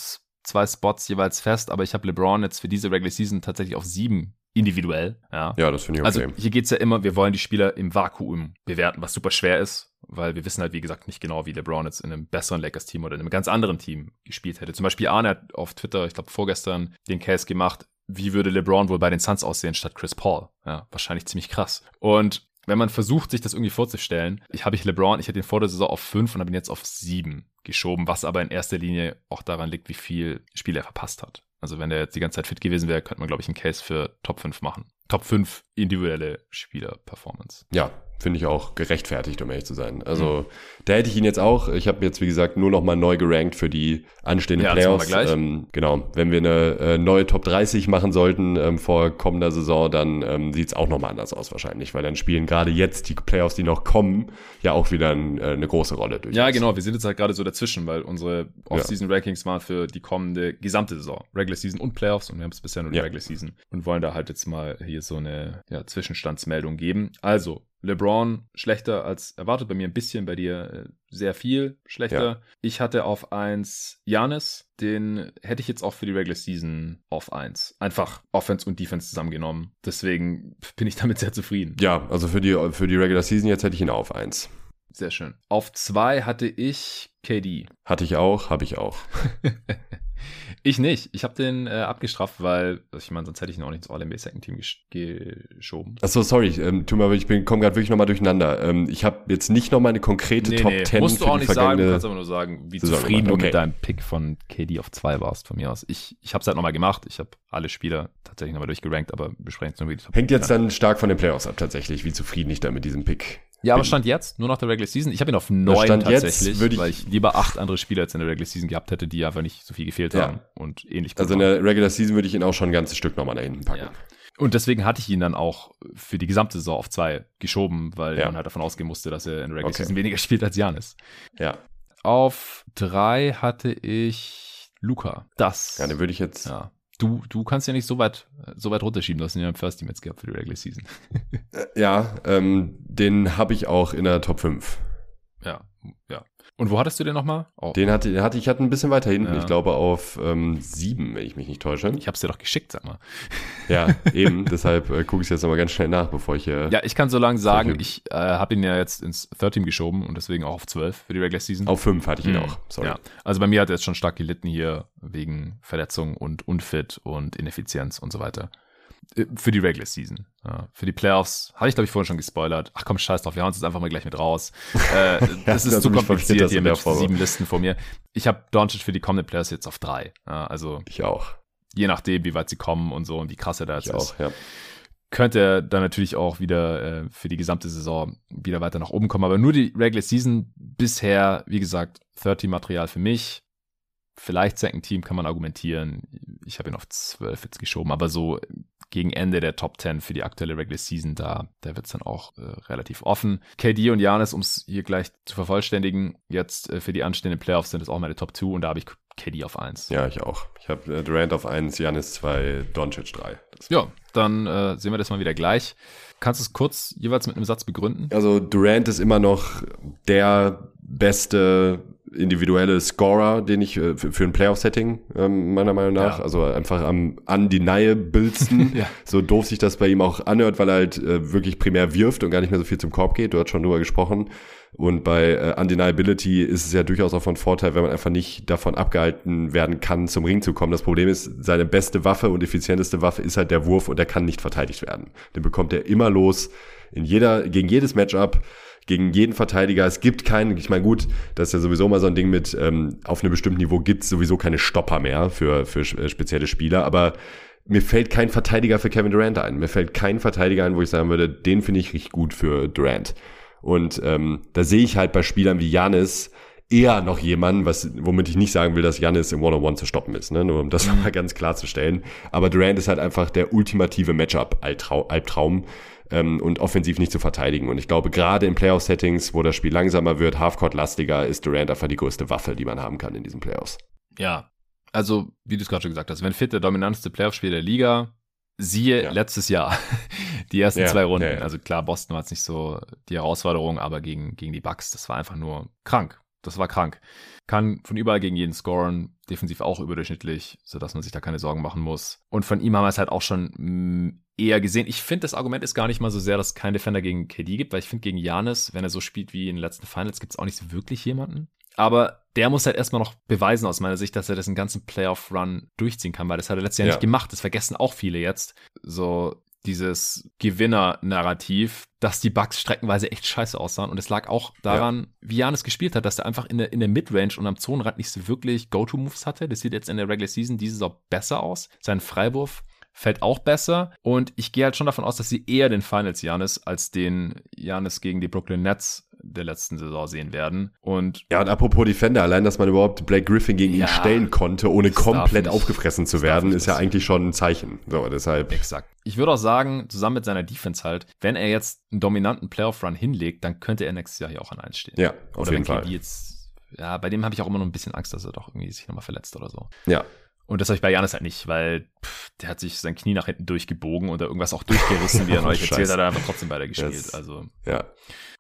zwei Spots jeweils fest, aber ich habe LeBron jetzt für diese Regular Season tatsächlich auf sieben individuell. Ja, ja das finde ich okay. Also hier geht's ja immer, wir wollen die Spieler im Vakuum bewerten, was super schwer ist, weil wir wissen halt, wie gesagt, nicht genau, wie LeBron jetzt in einem besseren Lakers-Team oder in einem ganz anderen Team gespielt hätte. Zum Beispiel Arne hat auf Twitter, ich glaube vorgestern, den Case gemacht, wie würde LeBron wohl bei den Suns aussehen statt Chris Paul? Ja, wahrscheinlich ziemlich krass. Und wenn man versucht, sich das irgendwie vorzustellen, ich habe ich LeBron, ich hätte ihn vor der Saison auf fünf und habe ihn jetzt auf sieben geschoben, was aber in erster Linie auch daran liegt, wie viel Spiele er verpasst hat. Also wenn der jetzt die ganze Zeit fit gewesen wäre, könnte man, glaube ich, einen Case für Top 5 machen. Top 5 individuelle Spieler-Performance. Ja, finde ich auch gerechtfertigt, um ehrlich zu sein. Also mhm. da hätte ich ihn jetzt auch. Ich habe jetzt, wie gesagt, nur noch mal neu gerankt für die anstehenden ja, Playoffs. Ähm, genau, wenn wir eine äh, neue Top 30 machen sollten ähm, vor kommender Saison, dann ähm, sieht es auch noch mal anders aus wahrscheinlich, weil dann spielen gerade jetzt die Playoffs, die noch kommen, ja auch wieder ein, äh, eine große Rolle. Durch ja, genau. Wir sind jetzt halt gerade so dazwischen, weil unsere Off-Season-Rankings waren für die kommende gesamte Saison. Regular Season und Playoffs und wir haben es bisher nur die ja. Regular Season und wollen da halt jetzt mal hier so eine ja, Zwischenstandsmeldung geben. Also, LeBron schlechter als erwartet, bei mir ein bisschen, bei dir äh, sehr viel schlechter. Ja. Ich hatte auf 1 Janis, den hätte ich jetzt auch für die Regular Season auf 1. Einfach Offense und Defense zusammengenommen. Deswegen bin ich damit sehr zufrieden. Ja, also für die, für die Regular Season jetzt hätte ich ihn auf 1. Sehr schön. Auf 2 hatte ich KD. Hatte ich auch, habe ich auch. Ich nicht. Ich habe den äh, abgestraft, weil, ich meine, sonst hätte ich ihn auch nicht ins All-NBA Second Team gesch geschoben. Achso, sorry, ähm, tu mal, ich komme gerade wirklich nochmal durcheinander. Ähm, ich habe jetzt nicht nochmal eine konkrete nee, Top nee. 10 Musst du auch nicht sagen, du kannst aber nur sagen, wie Saison zufrieden du okay. mit deinem Pick von KD auf 2 warst, von mir aus. Ich, ich habe es halt nochmal gemacht. Ich habe alle Spieler tatsächlich nochmal durchgerankt, aber besprechen es nur wieder. Hängt jetzt dann stark von den Playoffs ab, tatsächlich, wie zufrieden ich da mit diesem Pick ja, aber Stand jetzt, nur nach der Regular Season. Ich habe ihn auf neun stand tatsächlich, jetzt, weil ich lieber acht andere Spieler als in der Regular Season gehabt hätte, die einfach nicht so viel gefehlt ja. haben und ähnlich. Also in der Regular Season würde ich ihn auch schon ein ganzes Stück nochmal da hinten packen. Ja. Und deswegen hatte ich ihn dann auch für die gesamte Saison auf zwei geschoben, weil ja. man halt davon ausgehen musste, dass er in der Regular okay. Season weniger spielt als Janis. Ja. Auf drei hatte ich Luca. Das. Ja, den würde ich jetzt. Ja. Du, du kannst ja nicht so weit, so weit runterschieben. Du hast ihn ja im First Team jetzt gehabt für die Regular Season. Äh, ja, ähm, den habe ich auch in der Top 5. Ja, ja. Und wo hattest du den nochmal? Oh. Den hatte, den hatte ich hatte ein bisschen weiter hinten. Ja. Ich glaube auf ähm, sieben, wenn ich mich nicht täusche. Ich habe es dir doch geschickt, sag mal. Ja, eben. deshalb äh, gucke ich jetzt nochmal ganz schnell nach, bevor ich hier. Äh, ja, ich kann so lange sagen, ich äh, habe ihn ja jetzt ins Third Team geschoben und deswegen auch auf 12 für die Regular Season. Auf 5 hatte ich ihn mhm. auch. Sorry. Ja. Also bei mir hat er jetzt schon stark gelitten hier wegen Verletzung und Unfit und Ineffizienz und so weiter. Äh, für die Regular Season. Ja, für die Playoffs habe ich, glaube ich, vorhin schon gespoilert. Ach komm, scheiß drauf, wir hauen uns jetzt einfach mal gleich mit raus. Äh, das ist zu kompliziert hier mit sieben Listen vor mir. Ich habe Doncic für die kommenden Playoffs jetzt auf drei. Ja, also ich auch. Je nachdem, wie weit sie kommen und so und wie krass er da jetzt ich ist. Auch, ja. Könnte er dann natürlich auch wieder äh, für die gesamte Saison wieder weiter nach oben kommen. Aber nur die Regular Season bisher, wie gesagt, 30-Material für mich. Vielleicht Second Team kann man argumentieren. Ich habe ihn auf 12 jetzt geschoben, aber so gegen Ende der Top 10 für die aktuelle Regular Season, da, da wird es dann auch äh, relativ offen. KD und Janis, um es hier gleich zu vervollständigen, jetzt äh, für die anstehenden Playoffs sind es auch meine Top 2 und da habe ich KD auf 1. Ja, ich auch. Ich habe äh, Durant auf 1, Janis 2, Doncic 3. Ja, dann äh, sehen wir das mal wieder gleich. Kannst du es kurz jeweils mit einem Satz begründen? Also Durant ist immer noch der beste individuelle Scorer, den ich äh, für, für ein Playoff-Setting, ähm, meiner Meinung nach, ja. also einfach am undeniablesten, ja. so doof sich das bei ihm auch anhört, weil er halt äh, wirklich primär wirft und gar nicht mehr so viel zum Korb geht, du hast schon drüber gesprochen. Und bei äh, Undeniability ist es ja durchaus auch von Vorteil, wenn man einfach nicht davon abgehalten werden kann, zum Ring zu kommen. Das Problem ist, seine beste Waffe und effizienteste Waffe ist halt der Wurf und der kann nicht verteidigt werden. Den bekommt er immer los, in jeder, gegen jedes Matchup gegen jeden Verteidiger. Es gibt keinen, ich meine, gut, das ist ja sowieso mal so ein Ding mit, ähm, auf einem bestimmten Niveau gibt es sowieso keine Stopper mehr für, für äh, spezielle Spieler, aber mir fällt kein Verteidiger für Kevin Durant ein. Mir fällt kein Verteidiger ein, wo ich sagen würde, den finde ich richtig gut für Durant. Und ähm, da sehe ich halt bei Spielern wie Janis eher noch jemanden, was, womit ich nicht sagen will, dass Janis im One-on-One zu stoppen ist, ne? nur um das mal ganz klarzustellen. Aber Durant ist halt einfach der ultimative Matchup-Albtraum ähm, und offensiv nicht zu verteidigen. Und ich glaube, gerade in Playoff-Settings, wo das Spiel langsamer wird, Halfcourt-lastiger, ist Durant einfach die größte Waffe, die man haben kann in diesen Playoffs. Ja, also wie du es gerade schon gesagt hast, wenn fit der dominanteste Playoff-Spiel der Liga, siehe ja. letztes Jahr, die ersten ja, zwei Runden. Ja, also klar, Boston war jetzt nicht so die Herausforderung, aber gegen, gegen die Bucks, das war einfach nur krank. Das war krank. Kann von überall gegen jeden scoren, defensiv auch überdurchschnittlich, sodass man sich da keine Sorgen machen muss. Und von ihm haben wir es halt auch schon mm, eher gesehen. Ich finde, das Argument ist gar nicht mal so sehr, dass es keinen Defender gegen KD gibt, weil ich finde, gegen Janis, wenn er so spielt wie in den letzten Finals, gibt es auch nicht so wirklich jemanden. Aber der muss halt erstmal noch beweisen aus meiner Sicht, dass er das einen ganzen Playoff-Run durchziehen kann, weil das hat er letztes Jahr ja. nicht gemacht. Das vergessen auch viele jetzt. So dieses Gewinner-Narrativ, dass die Bugs streckenweise echt scheiße aussahen. Und es lag auch daran, ja. wie Janis gespielt hat, dass er einfach in der, in der Midrange und am Zonenrand nicht so wirklich Go-To-Moves hatte. Das sieht jetzt in der Regular Season diese Saison besser aus. Sein Freiwurf fällt auch besser. Und ich gehe halt schon davon aus, dass sie eher den Finals Janis als den Janis gegen die Brooklyn Nets der letzten Saison sehen werden. Und ja, und apropos Defender, allein, dass man überhaupt Blake Griffin gegen ja, ihn stellen konnte, ohne komplett nicht, aufgefressen zu werden, ist ja eigentlich schon ein Zeichen. So, deshalb. Exakt. Ich würde auch sagen, zusammen mit seiner Defense halt, wenn er jetzt einen dominanten Playoff-Run hinlegt, dann könnte er nächstes Jahr hier auch an 1 stehen. Ja, auf oder jeden wenn Fall. jetzt, ja, bei dem habe ich auch immer noch ein bisschen Angst, dass er doch irgendwie sich nochmal verletzt oder so. Ja, und das habe ich bei Janis halt nicht, weil pff, der hat sich sein Knie nach hinten durchgebogen oder irgendwas auch durchgerissen, wie er neulich erzählt hat, er einfach trotzdem weitergespielt. Yes. Also. Ja.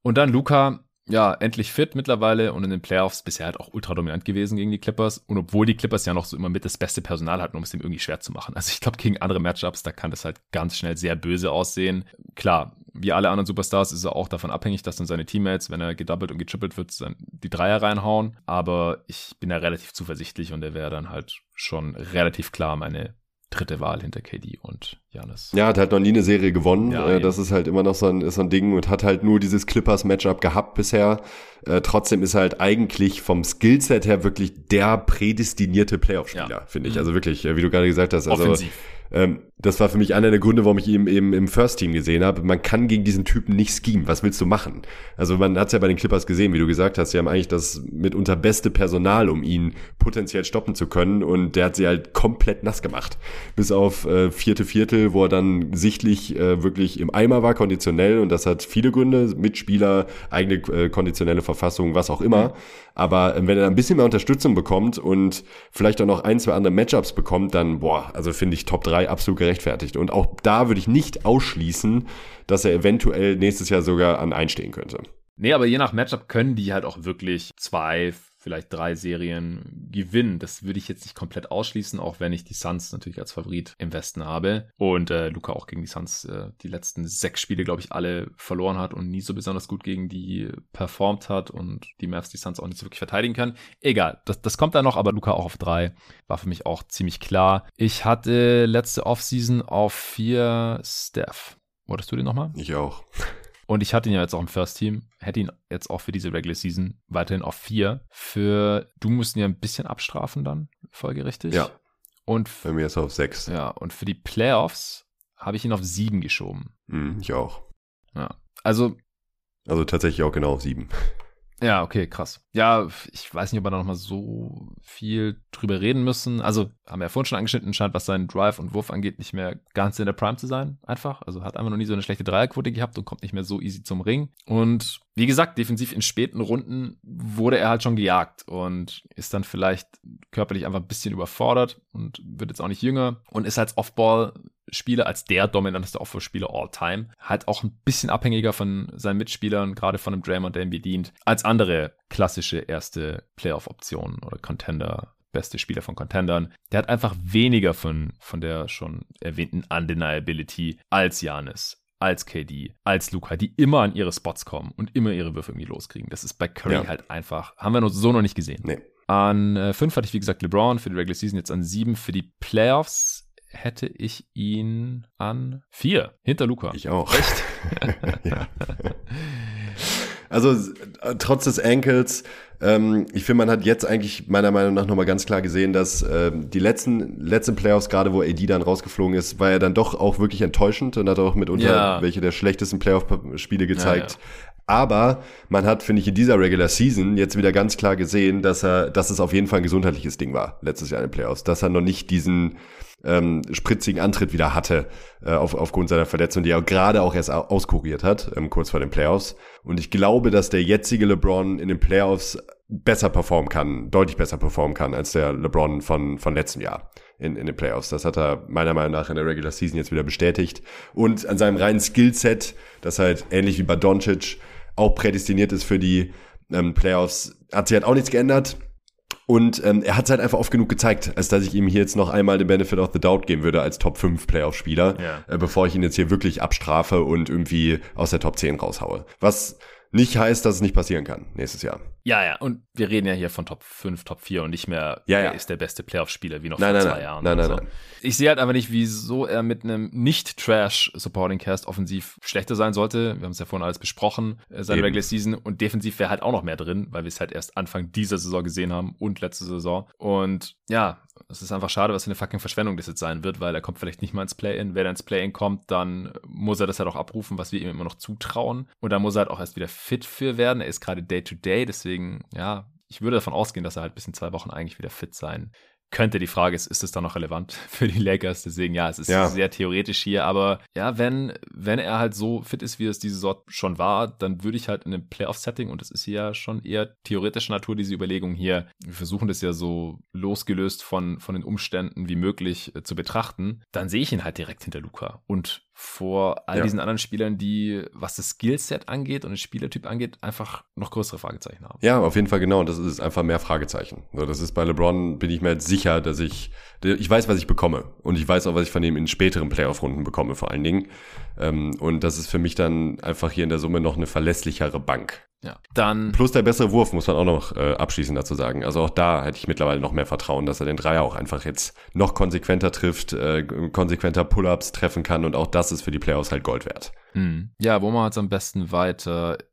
Und dann Luca, ja, endlich fit mittlerweile und in den Playoffs bisher halt auch ultra dominant gewesen gegen die Clippers. Und obwohl die Clippers ja noch so immer mit das beste Personal hatten, um es dem irgendwie schwer zu machen. Also ich glaube, gegen andere Matchups, da kann das halt ganz schnell sehr böse aussehen. Klar, wie alle anderen Superstars ist er auch davon abhängig, dass dann seine Teammates, wenn er gedoubled und getrippelt wird, dann die Dreier reinhauen. Aber ich bin da relativ zuversichtlich und er wäre dann halt schon relativ klar meine dritte Wahl hinter KD und Janis. Ja, hat halt noch nie eine Serie gewonnen. Ja, äh, das ist halt immer noch so ein, ist so ein Ding und hat halt nur dieses Clippers-Matchup gehabt bisher. Äh, trotzdem ist er halt eigentlich vom Skillset her wirklich der prädestinierte Playoff-Spieler, ja. finde ich. Mhm. Also wirklich, äh, wie du gerade gesagt hast. Also, Offensiv. Ähm, das war für mich einer der Gründe, warum ich ihn eben im First Team gesehen habe. Man kann gegen diesen Typen nicht schemen. Was willst du machen? Also man hat es ja bei den Clippers gesehen, wie du gesagt hast. Sie haben eigentlich das mitunter beste Personal, um ihn potenziell stoppen zu können. Und der hat sie halt komplett nass gemacht. Bis auf äh, vierte Viertel, wo er dann sichtlich äh, wirklich im Eimer war, konditionell. Und das hat viele Gründe. Mitspieler, eigene äh, konditionelle Verfassung, was auch immer. Aber äh, wenn er ein bisschen mehr Unterstützung bekommt und vielleicht auch noch ein, zwei andere Matchups bekommt, dann, boah, also finde ich Top 3 absolut gerechtfertigt. Und auch da würde ich nicht ausschließen, dass er eventuell nächstes Jahr sogar an einstehen könnte. Nee, aber je nach Matchup können die halt auch wirklich zwei, vielleicht drei Serien gewinnen. Das würde ich jetzt nicht komplett ausschließen, auch wenn ich die Suns natürlich als Favorit im Westen habe. Und äh, Luca auch gegen die Suns äh, die letzten sechs Spiele, glaube ich, alle verloren hat und nie so besonders gut gegen die performt hat und die Mavs die Suns auch nicht so wirklich verteidigen kann. Egal, das, das kommt da noch, aber Luca auch auf drei war für mich auch ziemlich klar. Ich hatte letzte Offseason auf vier Steph. Wolltest du den nochmal? Ich auch. Und ich hatte ihn ja jetzt auch im First Team, hätte ihn jetzt auch für diese Regular Season weiterhin auf vier. Für du musst ihn ja ein bisschen abstrafen dann, folgerichtig. Ja. Und bei mir ist er auf sechs. Ja, und für die Playoffs habe ich ihn auf sieben geschoben. Mhm, ich auch. Ja. Also. Also tatsächlich auch genau auf sieben. Ja, okay, krass. Ja, ich weiß nicht, ob wir da nochmal so viel drüber reden müssen. Also, haben wir ja vorhin schon angeschnitten, scheint, was seinen Drive und Wurf angeht, nicht mehr ganz in der Prime zu sein, einfach. Also hat einfach noch nie so eine schlechte Dreierquote gehabt und kommt nicht mehr so easy zum Ring. Und wie gesagt, defensiv in späten Runden wurde er halt schon gejagt und ist dann vielleicht körperlich einfach ein bisschen überfordert und wird jetzt auch nicht jünger und ist als Offball Spieler, als der dominanteste Offball-Spieler all time, halt auch ein bisschen abhängiger von seinen Mitspielern, gerade von einem Draymond, der ihm bedient, als andere klassische erste Playoff-Optionen oder Contender beste Spieler von Contendern. Der hat einfach weniger von, von der schon erwähnten Undeniability als Janis als KD, als Luca, die immer an ihre Spots kommen und immer ihre Würfe irgendwie loskriegen. Das ist bei Curry ja. halt einfach, haben wir so noch nicht gesehen. Nee. An äh, fünf hatte ich, wie gesagt, LeBron für die Regular Season, jetzt an sieben für die Playoffs hätte ich ihn an vier, hinter Luca. Ich auch. Echt? ja. Also äh, trotz des Ankles, ähm, ich finde, man hat jetzt eigentlich meiner Meinung nach nochmal ganz klar gesehen, dass ähm, die letzten, letzten Playoffs, gerade wo AD dann rausgeflogen ist, war er dann doch auch wirklich enttäuschend und hat auch mitunter ja. welche der schlechtesten Playoff-Spiele gezeigt. Ja, ja. Aber man hat, finde ich, in dieser Regular Season jetzt wieder ganz klar gesehen, dass er, dass es auf jeden Fall ein gesundheitliches Ding war, letztes Jahr in den Playoffs. Dass er noch nicht diesen ähm, spritzigen Antritt wieder hatte, äh, auf, aufgrund seiner Verletzung, die er gerade auch erst auskuriert hat, ähm, kurz vor den Playoffs. Und ich glaube, dass der jetzige LeBron in den Playoffs besser performen kann, deutlich besser performen kann, als der LeBron von, von letztem Jahr in, in den Playoffs. Das hat er meiner Meinung nach in der Regular Season jetzt wieder bestätigt. Und an seinem reinen Skillset, das halt ähnlich wie bei Doncic auch prädestiniert ist für die ähm, Playoffs, hat sich halt auch nichts geändert. Und ähm, er hat es halt einfach oft genug gezeigt, als dass ich ihm hier jetzt noch einmal den Benefit of the Doubt geben würde als Top 5 Playoff-Spieler, ja. äh, bevor ich ihn jetzt hier wirklich abstrafe und irgendwie aus der Top 10 raushaue. Was nicht heißt, dass es nicht passieren kann nächstes Jahr. Ja, ja, und wir reden ja hier von Top 5, Top 4 und nicht mehr, ja, ja. ist der beste Playoff-Spieler wie noch nein, vor nein, zwei nein, Jahren. Nein, nein, so. nein. Ich sehe halt einfach nicht, wieso er mit einem nicht-Trash-Supporting-Cast offensiv schlechter sein sollte. Wir haben es ja vorhin alles besprochen, äh, seine. Regular Season und defensiv wäre halt auch noch mehr drin, weil wir es halt erst Anfang dieser Saison gesehen haben und letzte Saison. Und ja, es ist einfach schade, was für eine fucking Verschwendung das jetzt sein wird, weil er kommt vielleicht nicht mal ins Play-In. Wenn er ins Play-In kommt, dann muss er das halt auch abrufen, was wir ihm immer noch zutrauen. Und da muss er halt auch erst wieder fit für werden. Er ist gerade Day-to-Day, deswegen, ja, ich würde davon ausgehen, dass er halt bis in zwei Wochen eigentlich wieder fit sein könnte. Die Frage ist, ist es dann noch relevant für die Lakers? Deswegen, ja, es ist Ja. sehr theoretisch hier, aber ja, wenn, wenn er halt so fit ist, wie es diese Saison schon war, dann würde ich halt in einem Playoff-Setting, und das ist hier ja schon eher theoretischer Natur, diese Überlegung hier, wir versuchen das ja so losgelöst von, von den Umständen wie möglich äh, zu betrachten, dann sehe ich ihn halt direkt hinter Luca. Und vor all Ja. diesen anderen Spielern, die, was das Skillset angeht und den Spielertyp angeht, einfach noch größere Fragezeichen haben. Ja, auf jeden Fall genau. Das ist einfach mehr Fragezeichen. So, das ist bei LeBron, bin ich mir jetzt sicher, dass ich, ich weiß, was ich bekomme. Und ich weiß auch, was ich von ihm in späteren Playoff-Runden bekomme, vor allen Dingen. Ähm, und das ist für mich dann einfach hier in der Summe noch eine verlässlichere Bank. Ja. Dann Plus der bessere Wurf, muss man auch noch äh, abschließend dazu sagen. Also auch da hätte ich mittlerweile noch mehr Vertrauen, dass er den Dreier auch einfach jetzt noch konsequenter trifft, äh, konsequenter Pull-Ups treffen kann und auch das ist für die Playoffs halt Gold wert. Mhm. Ja, wo machen wir jetzt am besten weiter? Äh,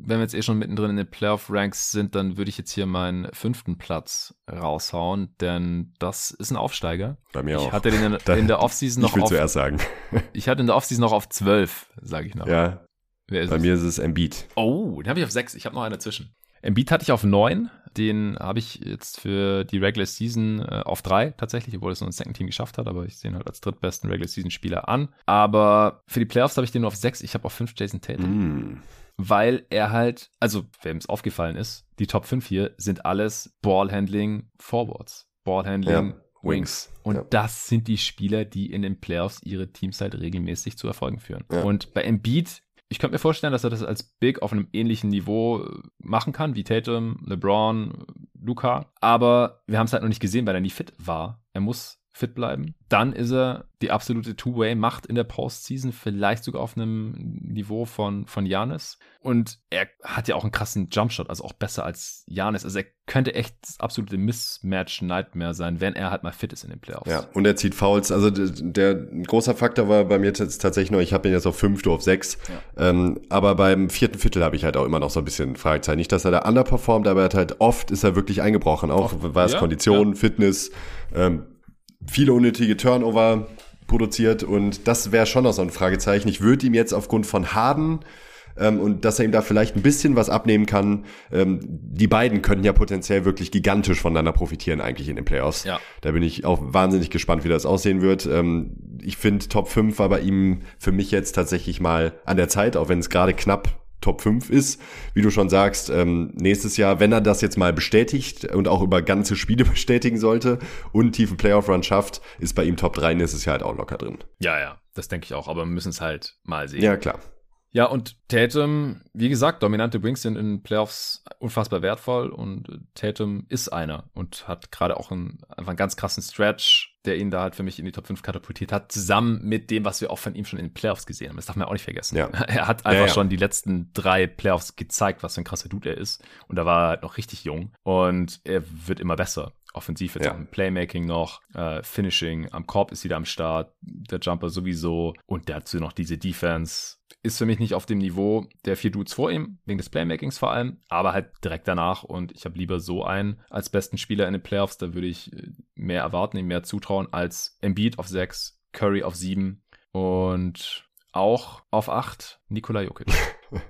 Wenn wir jetzt eh schon mittendrin in den Playoff-Ranks sind, dann würde ich jetzt hier meinen fünften Platz raushauen, denn das ist ein Aufsteiger. Bei mir Ich auch. hatte den in, Da- in der Offseason ich noch will auf, zuerst sagen. ich hatte in der Offseason noch auf 12, sage ich noch. Ja, Wer ist bei es? mir ist es Embiid. Oh, den habe ich auf 6. Ich habe noch einen dazwischen. Embiid hatte ich auf 9. Den habe ich jetzt für die Regular Season äh, auf 3 tatsächlich, obwohl es nur ein Second Team geschafft hat, aber ich sehe ihn halt als drittbesten Regular Season Spieler an. Aber für die Playoffs habe ich den nur auf 6. Ich habe auf 5 Jason Tatum Mm. weil er halt, also wem es aufgefallen ist, die Top 5 hier sind alles Ballhandling Forwards, Ballhandling Ja, Wings. Und ja. das sind die Spieler, die in den Playoffs ihre Teams halt regelmäßig zu Erfolgen führen. Ja. Und bei Embiid, ich könnte mir vorstellen, dass er das als Big auf einem ähnlichen Niveau äh, machen kann, wie Tatum, LeBron, Luca. Aber wir haben es halt noch nicht gesehen, weil er nie fit war. Er muss fit bleiben. Dann ist er die absolute Two-Way-Macht in der Postseason, vielleicht sogar auf einem Niveau von, von Janis. Und er hat ja auch einen krassen Jumpshot, also auch besser als Janis. Also er könnte echt das absolute Mismatch-Nightmare sein, wenn er halt mal fit ist in den Playoffs. Ja, und er zieht Fouls. Also der, der ein großer Faktor war bei mir jetzt tatsächlich nur, ich habe ihn jetzt auf fünf, du auf sechs. Ähm, aber beim vierten Viertel habe ich halt auch immer noch so ein bisschen Fragezeichen. Nicht, dass er da underperformt, aber er hat halt oft ist er wirklich eingebrochen. Auch war es ja, Kondition, Fitness, ähm, viele unnötige Turnover produziert und das wäre schon noch so ein Fragezeichen. Ich würde ihm jetzt aufgrund von Harden ähm, und dass er ihm da vielleicht ein bisschen was abnehmen kann. Ähm, die beiden könnten ja potenziell wirklich gigantisch voneinander profitieren eigentlich in den Playoffs. Ja. Da bin ich auch wahnsinnig gespannt, wie das aussehen wird. Ähm, ich finde Top 5 war bei ihm für mich jetzt tatsächlich mal an der Zeit, auch wenn es gerade knapp Top 5 ist. Wie du schon sagst, ähm, nächstes Jahr, wenn er das jetzt mal bestätigt und auch über ganze Spiele bestätigen sollte und einen tiefen Playoff-Run schafft, ist bei ihm Top 3 nächstes Jahr halt auch locker drin. ja, ja, das denke ich auch, aber wir müssen es halt mal sehen. Ja, klar. Ja, und Tatum, wie gesagt, dominante Wings sind in Playoffs unfassbar wertvoll und Tatum ist einer und hat gerade auch einen, einfach einen ganz krassen Stretch, der ihn da halt für mich in die Top 5 katapultiert hat, zusammen mit dem, was wir auch von ihm schon in den Playoffs gesehen haben. Das darf man auch nicht vergessen. Ja. Er hat einfach Ja, ja. schon die letzten drei Playoffs gezeigt, was für ein krasser Dude er ist. Und da war er halt noch richtig jung und er wird immer besser. Offensiv jetzt Ja. auch im Playmaking noch, äh, Finishing, am Korb ist wieder am Start, der Jumper sowieso und dazu noch diese Defense. Ist für mich nicht auf dem Niveau der vier Dudes vor ihm, wegen des Playmakings vor allem, aber halt direkt danach und ich habe lieber so einen als besten Spieler in den Playoffs, da würde ich äh, mehr erwarten, ihm mehr zutrauen als Embiid auf sechs, Curry auf sieben und auch auf acht Nikola Jokic.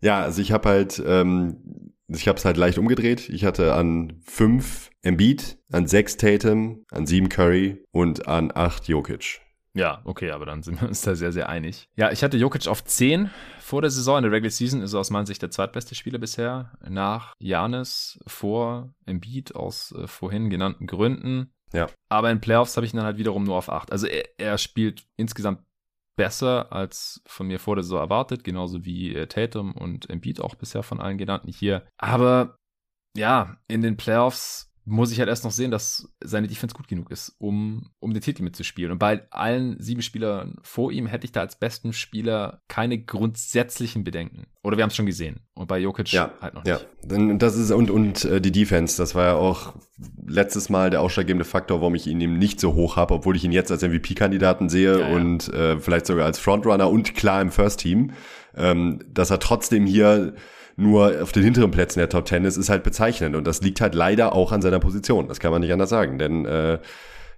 Ja, also ich habe halt, ähm, ich habe es halt leicht umgedreht. Ich hatte an fünf Embiid, an sechs Tatum, an sieben Curry und an acht Jokic. Ja, okay, aber dann sind wir uns da sehr, sehr einig. Ja, ich hatte Jokic auf 10 vor der Saison. In der Regular Season ist er aus meiner Sicht der zweitbeste Spieler bisher. Nach Janis, vor Embiid aus äh, vorhin genannten Gründen. Ja. Aber in Playoffs habe ich ihn dann halt wiederum nur auf 8. Also er, er spielt insgesamt besser als von mir vor der Saison erwartet, genauso wie äh, Tatum und Embiid auch bisher von allen genannten hier. Aber ja, in den Playoffs muss ich halt erst noch sehen, dass seine Defense gut genug ist, um, um den Titel mitzuspielen. Und bei allen sieben Spielern vor ihm hätte ich da als besten Spieler keine grundsätzlichen Bedenken. Oder wir haben es schon gesehen. Und bei Jokic ja, halt noch nicht. Ja, das ist und, und äh, die Defense, das war ja auch letztes Mal der ausschlaggebende Faktor, warum ich ihn eben nicht so hoch habe, obwohl ich ihn jetzt als MVP-Kandidaten sehe ja, ja. und äh, vielleicht sogar als Frontrunner und klar im First Team. Ähm, dass er trotzdem hier nur auf den hinteren Plätzen der Top Ten ist, ist halt bezeichnend. Und das liegt halt leider auch an seiner Position. Das kann man nicht anders sagen. Denn äh,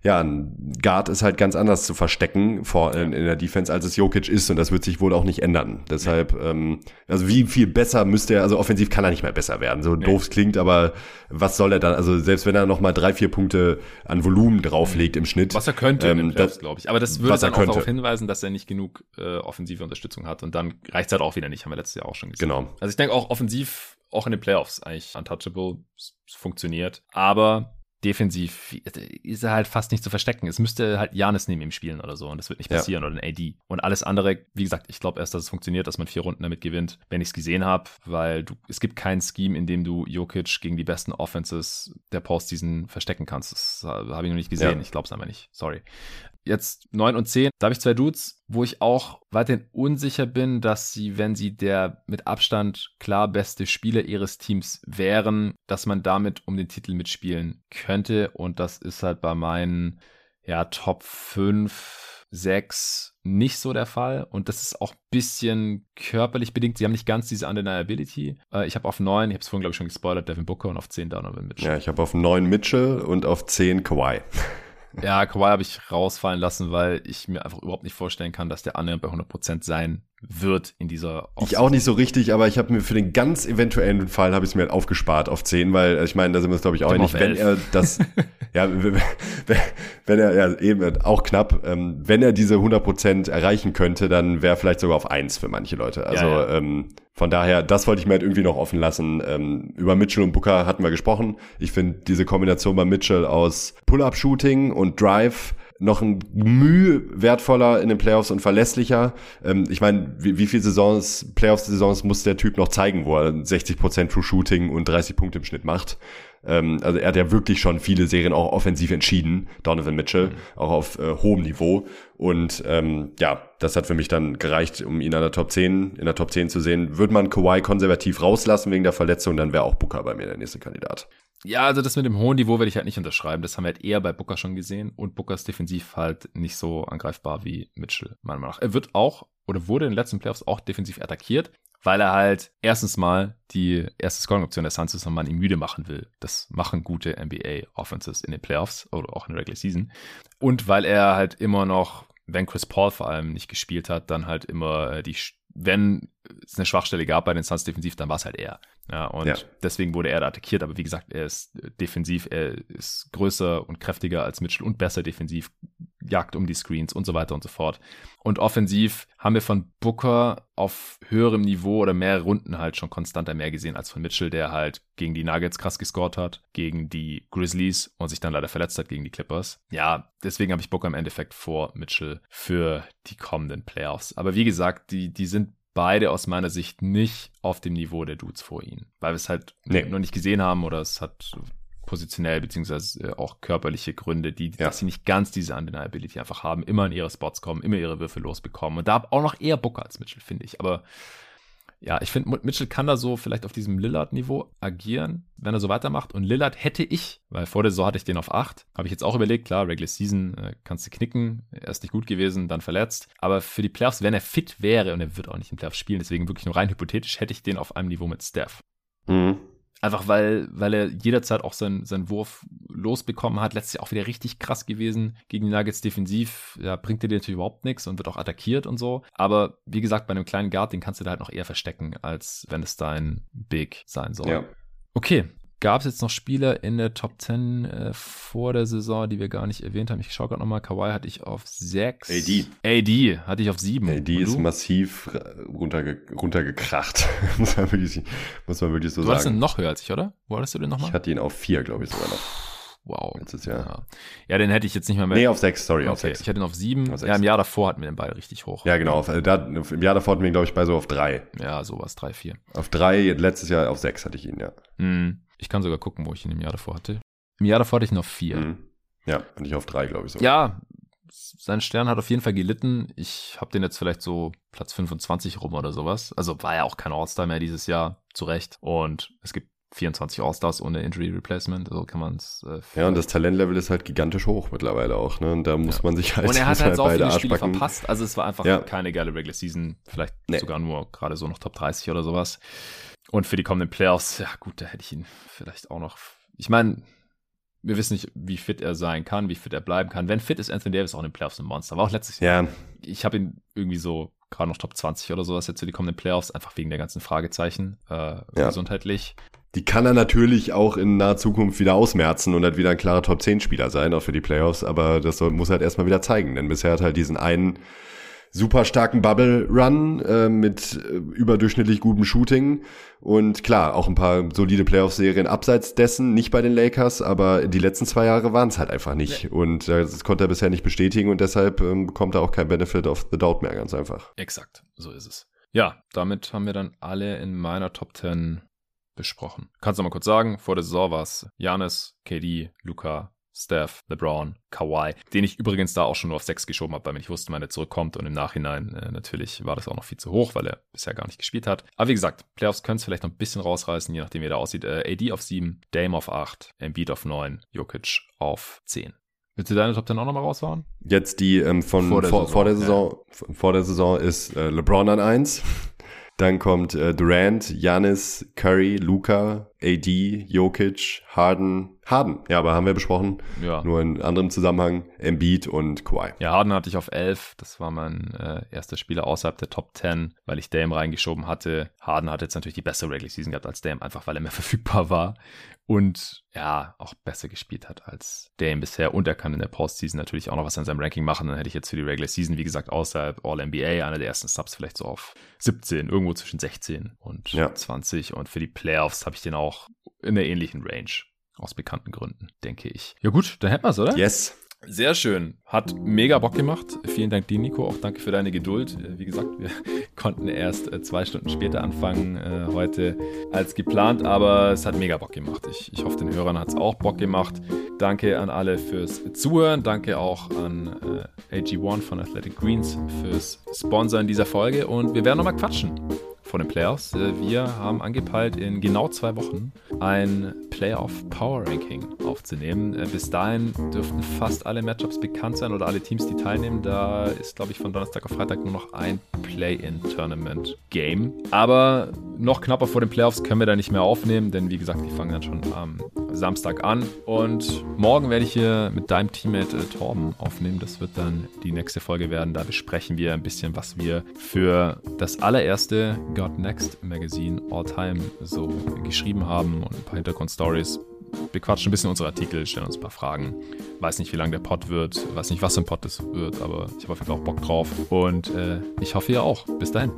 ja, ein Guard ist halt ganz anders zu verstecken vor, in, in der Defense, als es Jokic ist und das wird sich wohl auch nicht ändern. Deshalb, ja. ähm, also wie viel besser müsste er, also offensiv kann er nicht mehr besser werden, so nee. doof es klingt, aber was soll er dann, also selbst wenn er nochmal drei, vier Punkte an Volumen drauflegt im Schnitt. Was er könnte, ähm, glaube ich. Aber das würde dann auch darauf hinweisen, dass er nicht genug äh, offensive Unterstützung hat und dann reicht es halt auch wieder nicht, haben wir letztes Jahr auch schon gesehen. Genau. Also ich denke auch offensiv auch in den Playoffs eigentlich untouchable funktioniert. Aber defensiv ist er halt fast nicht zu verstecken. Es müsste halt Janis neben ihm spielen oder so und das wird nicht passieren ja. oder ein AD. Und alles andere, wie gesagt, ich glaube erst, dass es funktioniert, dass man vier Runden damit gewinnt, wenn ich es gesehen habe, weil du, es gibt kein Scheme, in dem du Jokic gegen die besten Offenses der Postseason verstecken kannst. Das habe ich noch nicht gesehen. Ja. Ich glaube es einfach nicht. Sorry jetzt 9 und 10. Da habe ich zwei Dudes, wo ich auch weiterhin unsicher bin, dass sie, wenn sie der mit Abstand klar beste Spieler ihres Teams wären, dass man damit um den Titel mitspielen könnte. Und das ist halt bei meinen ja, Top 5, 6 nicht so der Fall. Und das ist auch ein bisschen körperlich bedingt. Sie haben nicht ganz diese Undeniability. Äh, ich habe auf 9, ich habe es vorhin, glaube ich, schon gespoilert, Devin Booker und auf 10 Donovan Mitchell. Ja, ich habe auf 9 Mitchell und auf 10 Kawhi. Ja, Kawhi habe ich rausfallen lassen, weil ich mir einfach überhaupt nicht vorstellen kann, dass der annähernd bei 100% sein wird in dieser Offseason. Ich auch nicht so richtig, aber ich habe mir für den ganz eventuellen Fall habe ich es mir halt aufgespart auf 10, weil ich meine, da sind wir uns glaube ich auch nicht, wenn er das ja, wenn er ja eben auch knapp, ähm, wenn er diese 100% erreichen könnte, dann wäre vielleicht sogar auf 1 für manche Leute. Also ja, ja. Ähm, von daher, das wollte ich mir halt irgendwie noch offen lassen. Ähm, über Mitchell und Booker hatten wir gesprochen. Ich finde diese Kombination bei Mitchell aus Pull-up-Shooting und Drive noch ein Mühe wertvoller in den Playoffs und verlässlicher. Ähm, ich meine, wie, wie viele Saisons, Playoffs-Saisons muss der Typ noch zeigen, wo er 60% True Shooting und 30 Punkte im Schnitt macht? Ähm, also er hat ja wirklich schon viele Serien auch offensiv entschieden, Donovan Mitchell, mhm. auch auf äh, hohem Niveau. Und ähm, ja, das hat für mich dann gereicht, um ihn an der Top 10, in der Top 10 zu sehen. Würde man Kawhi konservativ rauslassen wegen der Verletzung, dann wäre auch Booker bei mir der nächste Kandidat. Ja, also das mit dem hohen Niveau werde ich halt nicht unterschreiben. Das haben wir halt eher bei Booker schon gesehen. Und Booker ist defensiv halt nicht so angreifbar wie Mitchell, meiner Meinung nach. Er wird auch oder wurde in den letzten Playoffs auch defensiv attackiert weil er halt erstens mal die erste Scoring-Option der Suns ist und man ihn müde machen will. Das machen gute NBA-Offenses in den Playoffs oder auch in der Regular Season. Und weil er halt immer noch, wenn Chris Paul vor allem nicht gespielt hat, dann halt immer äh, die, wenn es eine Schwachstelle gab bei den Suns defensiv, dann war es halt er. Ja, und ja. deswegen wurde er da attackiert. Aber wie gesagt, er ist defensiv, er ist größer und kräftiger als Mitchell und besser defensiv, jagt um die Screens und so weiter und so fort. Und offensiv haben wir von Booker auf höherem Niveau oder mehr Runden halt schon konstanter mehr gesehen als von Mitchell, der halt gegen die Nuggets krass gescored hat, gegen die Grizzlies und sich dann leider verletzt hat gegen die Clippers. Ja, deswegen habe ich Booker im Endeffekt vor Mitchell für die kommenden Playoffs. Aber wie gesagt, die, die sind beide aus meiner Sicht nicht auf dem Niveau der Dudes vor ihnen, weil wir es halt nee. noch nicht gesehen haben oder es hat positionell beziehungsweise äh, auch körperliche Gründe, die, ja. dass sie nicht ganz diese Undeniability einfach haben, immer in ihre Spots kommen, immer ihre Würfe losbekommen und da auch noch eher Booker als Mitchell, finde ich, aber ja, ich finde, Mitchell kann da so vielleicht auf diesem Lillard-Niveau agieren, wenn er so weitermacht. Und Lillard hätte ich, weil vor der Saison hatte ich den auf 8, habe ich jetzt auch überlegt, klar, Regular Season äh, kannst du knicken, er ist nicht gut gewesen, dann verletzt. Aber für die Playoffs, wenn er fit wäre, und er wird auch nicht im Playoffs spielen, deswegen wirklich nur rein hypothetisch, hätte ich den auf einem Niveau mit Steph. Mhm. Einfach weil, weil er jederzeit auch seinen, seinen Wurf losbekommen hat. Letztes Jahr auch wieder richtig krass gewesen gegen die Nuggets defensiv. Ja, bringt dir natürlich überhaupt nichts und wird auch attackiert und so. Aber wie gesagt, bei einem kleinen Guard, den kannst du da halt noch eher verstecken, als wenn es dein Big sein soll. Ja. Okay, gab es jetzt noch Spieler in der Top 10 äh, vor der Saison, die wir gar nicht erwähnt haben. Ich schaue gerade nochmal, Kawhi hatte ich auf 6. AD. AD hatte ich auf 7. AD ist massiv runterge runtergekracht, muss, man wirklich, muss man wirklich so du sagen. Du hast ihn noch höher als ich, oder? Wo hattest du den nochmal? Ich hatte ihn auf 4, glaube ich sogar noch. Wow. Letztes Jahr. Ja. ja, den hätte ich jetzt nicht mehr mit. Nee, auf 6, sorry, okay. auf 6. Ich hatte ihn auf 7. Ja, im Jahr davor hatten wir den beide richtig hoch. Ja, genau. Auf, äh, da, Im Jahr davor hatten wir ihn, glaube ich, bei so auf 3. Ja, sowas, 3, 4. Auf 3, letztes Jahr auf 6 hatte ich ihn, ja. Mhm. Ich kann sogar gucken, wo ich ihn im Jahr davor hatte. Im Jahr davor hatte ich noch vier. Mhm. Ja, und ich auf drei, glaube ich so. Ja, sein Stern hat auf jeden Fall gelitten. Ich habe den jetzt vielleicht so Platz 25 rum oder sowas. Also war ja auch kein All-Star mehr dieses Jahr, zu Recht. Und es gibt 24 All-Stars ohne Injury Replacement, so kann man es. Äh, ja, und das Talentlevel ist halt gigantisch hoch mittlerweile auch, ne? Und da muss ja. man sich halt. Und er hat halt so viele Spiele verpasst, also es war einfach ja. keine geile Regular Season, vielleicht nee. sogar nur gerade so noch Top 30 oder sowas. Und für die kommenden Playoffs, ja gut, da hätte ich ihn vielleicht auch noch. Ich meine, wir wissen nicht, wie fit er sein kann, wie fit er bleiben kann. Wenn fit ist Anthony Davis auch in den Playoffs ein Monster. War auch letztes Jahr. Ja. Ich habe ihn irgendwie so gerade noch Top 20 oder sowas jetzt für die kommenden Playoffs, einfach wegen der ganzen Fragezeichen äh, ja. gesundheitlich. Die kann er natürlich auch in naher Zukunft wieder ausmerzen und halt wieder ein klarer Top 10 Spieler sein, auch für die Playoffs, aber das muss halt erstmal wieder zeigen, denn bisher hat halt diesen einen super starken Bubble Run äh, mit äh, überdurchschnittlich gutem Shooting und klar, auch ein paar solide Playoff Serien abseits dessen, nicht bei den Lakers, aber die letzten zwei Jahre waren es halt einfach nicht und äh, das konnte er bisher nicht bestätigen und deshalb ähm, bekommt er auch kein Benefit of the doubt mehr ganz einfach. Exakt, so ist es. Ja, damit haben wir dann alle in meiner Top 10 besprochen. Kannst du mal kurz sagen, vor der Saison war es Janis, KD, Luca, Steph, LeBron, Kawhi, den ich übrigens da auch schon nur auf 6 geschoben habe, weil ich wusste, wann er zurückkommt und im Nachhinein äh, natürlich war das auch noch viel zu hoch, weil er bisher gar nicht gespielt hat. Aber wie gesagt, Playoffs können es vielleicht noch ein bisschen rausreißen, je nachdem wie der aussieht. Äh, AD auf 7, Dame auf 8, Embiid auf 9, Jokic auf 10. Willst du deine Top 10 auch nochmal raushauen? Jetzt die ähm, von vor der vor, Saison, vor der Saison, ja. vor der Saison ist äh, LeBron an 1. Dann kommt äh, Durant, Janis, Curry, Luca, AD, Jokic, Harden, Harden, ja, aber haben wir besprochen. Ja. Nur in anderem Zusammenhang, Embiid und Kawhi. Ja, Harden hatte ich auf 11. Das war mein äh, erster Spieler außerhalb der Top 10, weil ich Dame reingeschoben hatte. Harden hat jetzt natürlich die bessere Regular Season gehabt als Dame, einfach weil er mehr verfügbar war und ja, auch besser gespielt hat als Dame bisher. Und er kann in der Postseason natürlich auch noch was an seinem Ranking machen. Dann hätte ich jetzt für die Regular Season, wie gesagt, außerhalb All-NBA, einer der ersten Subs vielleicht so auf 17, irgendwo zwischen 16 und ja. 20. Und für die Playoffs habe ich den auch in der ähnlichen Range. Aus bekannten Gründen, denke ich. Ja gut, dann hätten wir es, oder? Yes. Sehr schön. Hat mega Bock gemacht. Vielen Dank dir, Nico. Auch danke für deine Geduld. Äh, wie gesagt, wir konnten erst äh, zwei Stunden später anfangen äh, heute als geplant, aber es hat mega Bock gemacht. Ich, ich hoffe, den Hörern hat es auch Bock gemacht. Danke an alle fürs Zuhören. Danke auch an äh, AG1 von Athletic Greens fürs Sponsoren dieser Folge und wir werden nochmal quatschen vor den Playoffs. Äh, wir haben angepeilt, in genau zwei Wochen ein Playoff Power Ranking aufzunehmen. Äh, bis dahin dürften fast alle Matchups bekannt sein oder alle Teams, die teilnehmen. Da ist, glaube ich, von Donnerstag auf Freitag nur noch ein Play-in-Tournament-Game. Aber noch knapper vor den Playoffs können wir da nicht mehr aufnehmen, denn wie gesagt, die fangen dann schon am Samstag an. Und morgen werde ich hier mit deinem Teammate äh, Torben aufnehmen. Das wird dann die nächste Folge werden. Da besprechen wir ein bisschen, was wir für das allererste God Next Magazine All Time so geschrieben haben und ein paar Hintergrundstories. Wir quatschen ein bisschen unsere Artikel, stellen uns ein paar Fragen. Weiß nicht, wie lang der Pod wird, weiß nicht, was für ein Pod das wird, aber ich habe auf jeden Fall auch Bock drauf und äh, ich hoffe, ihr auch. Bis dahin.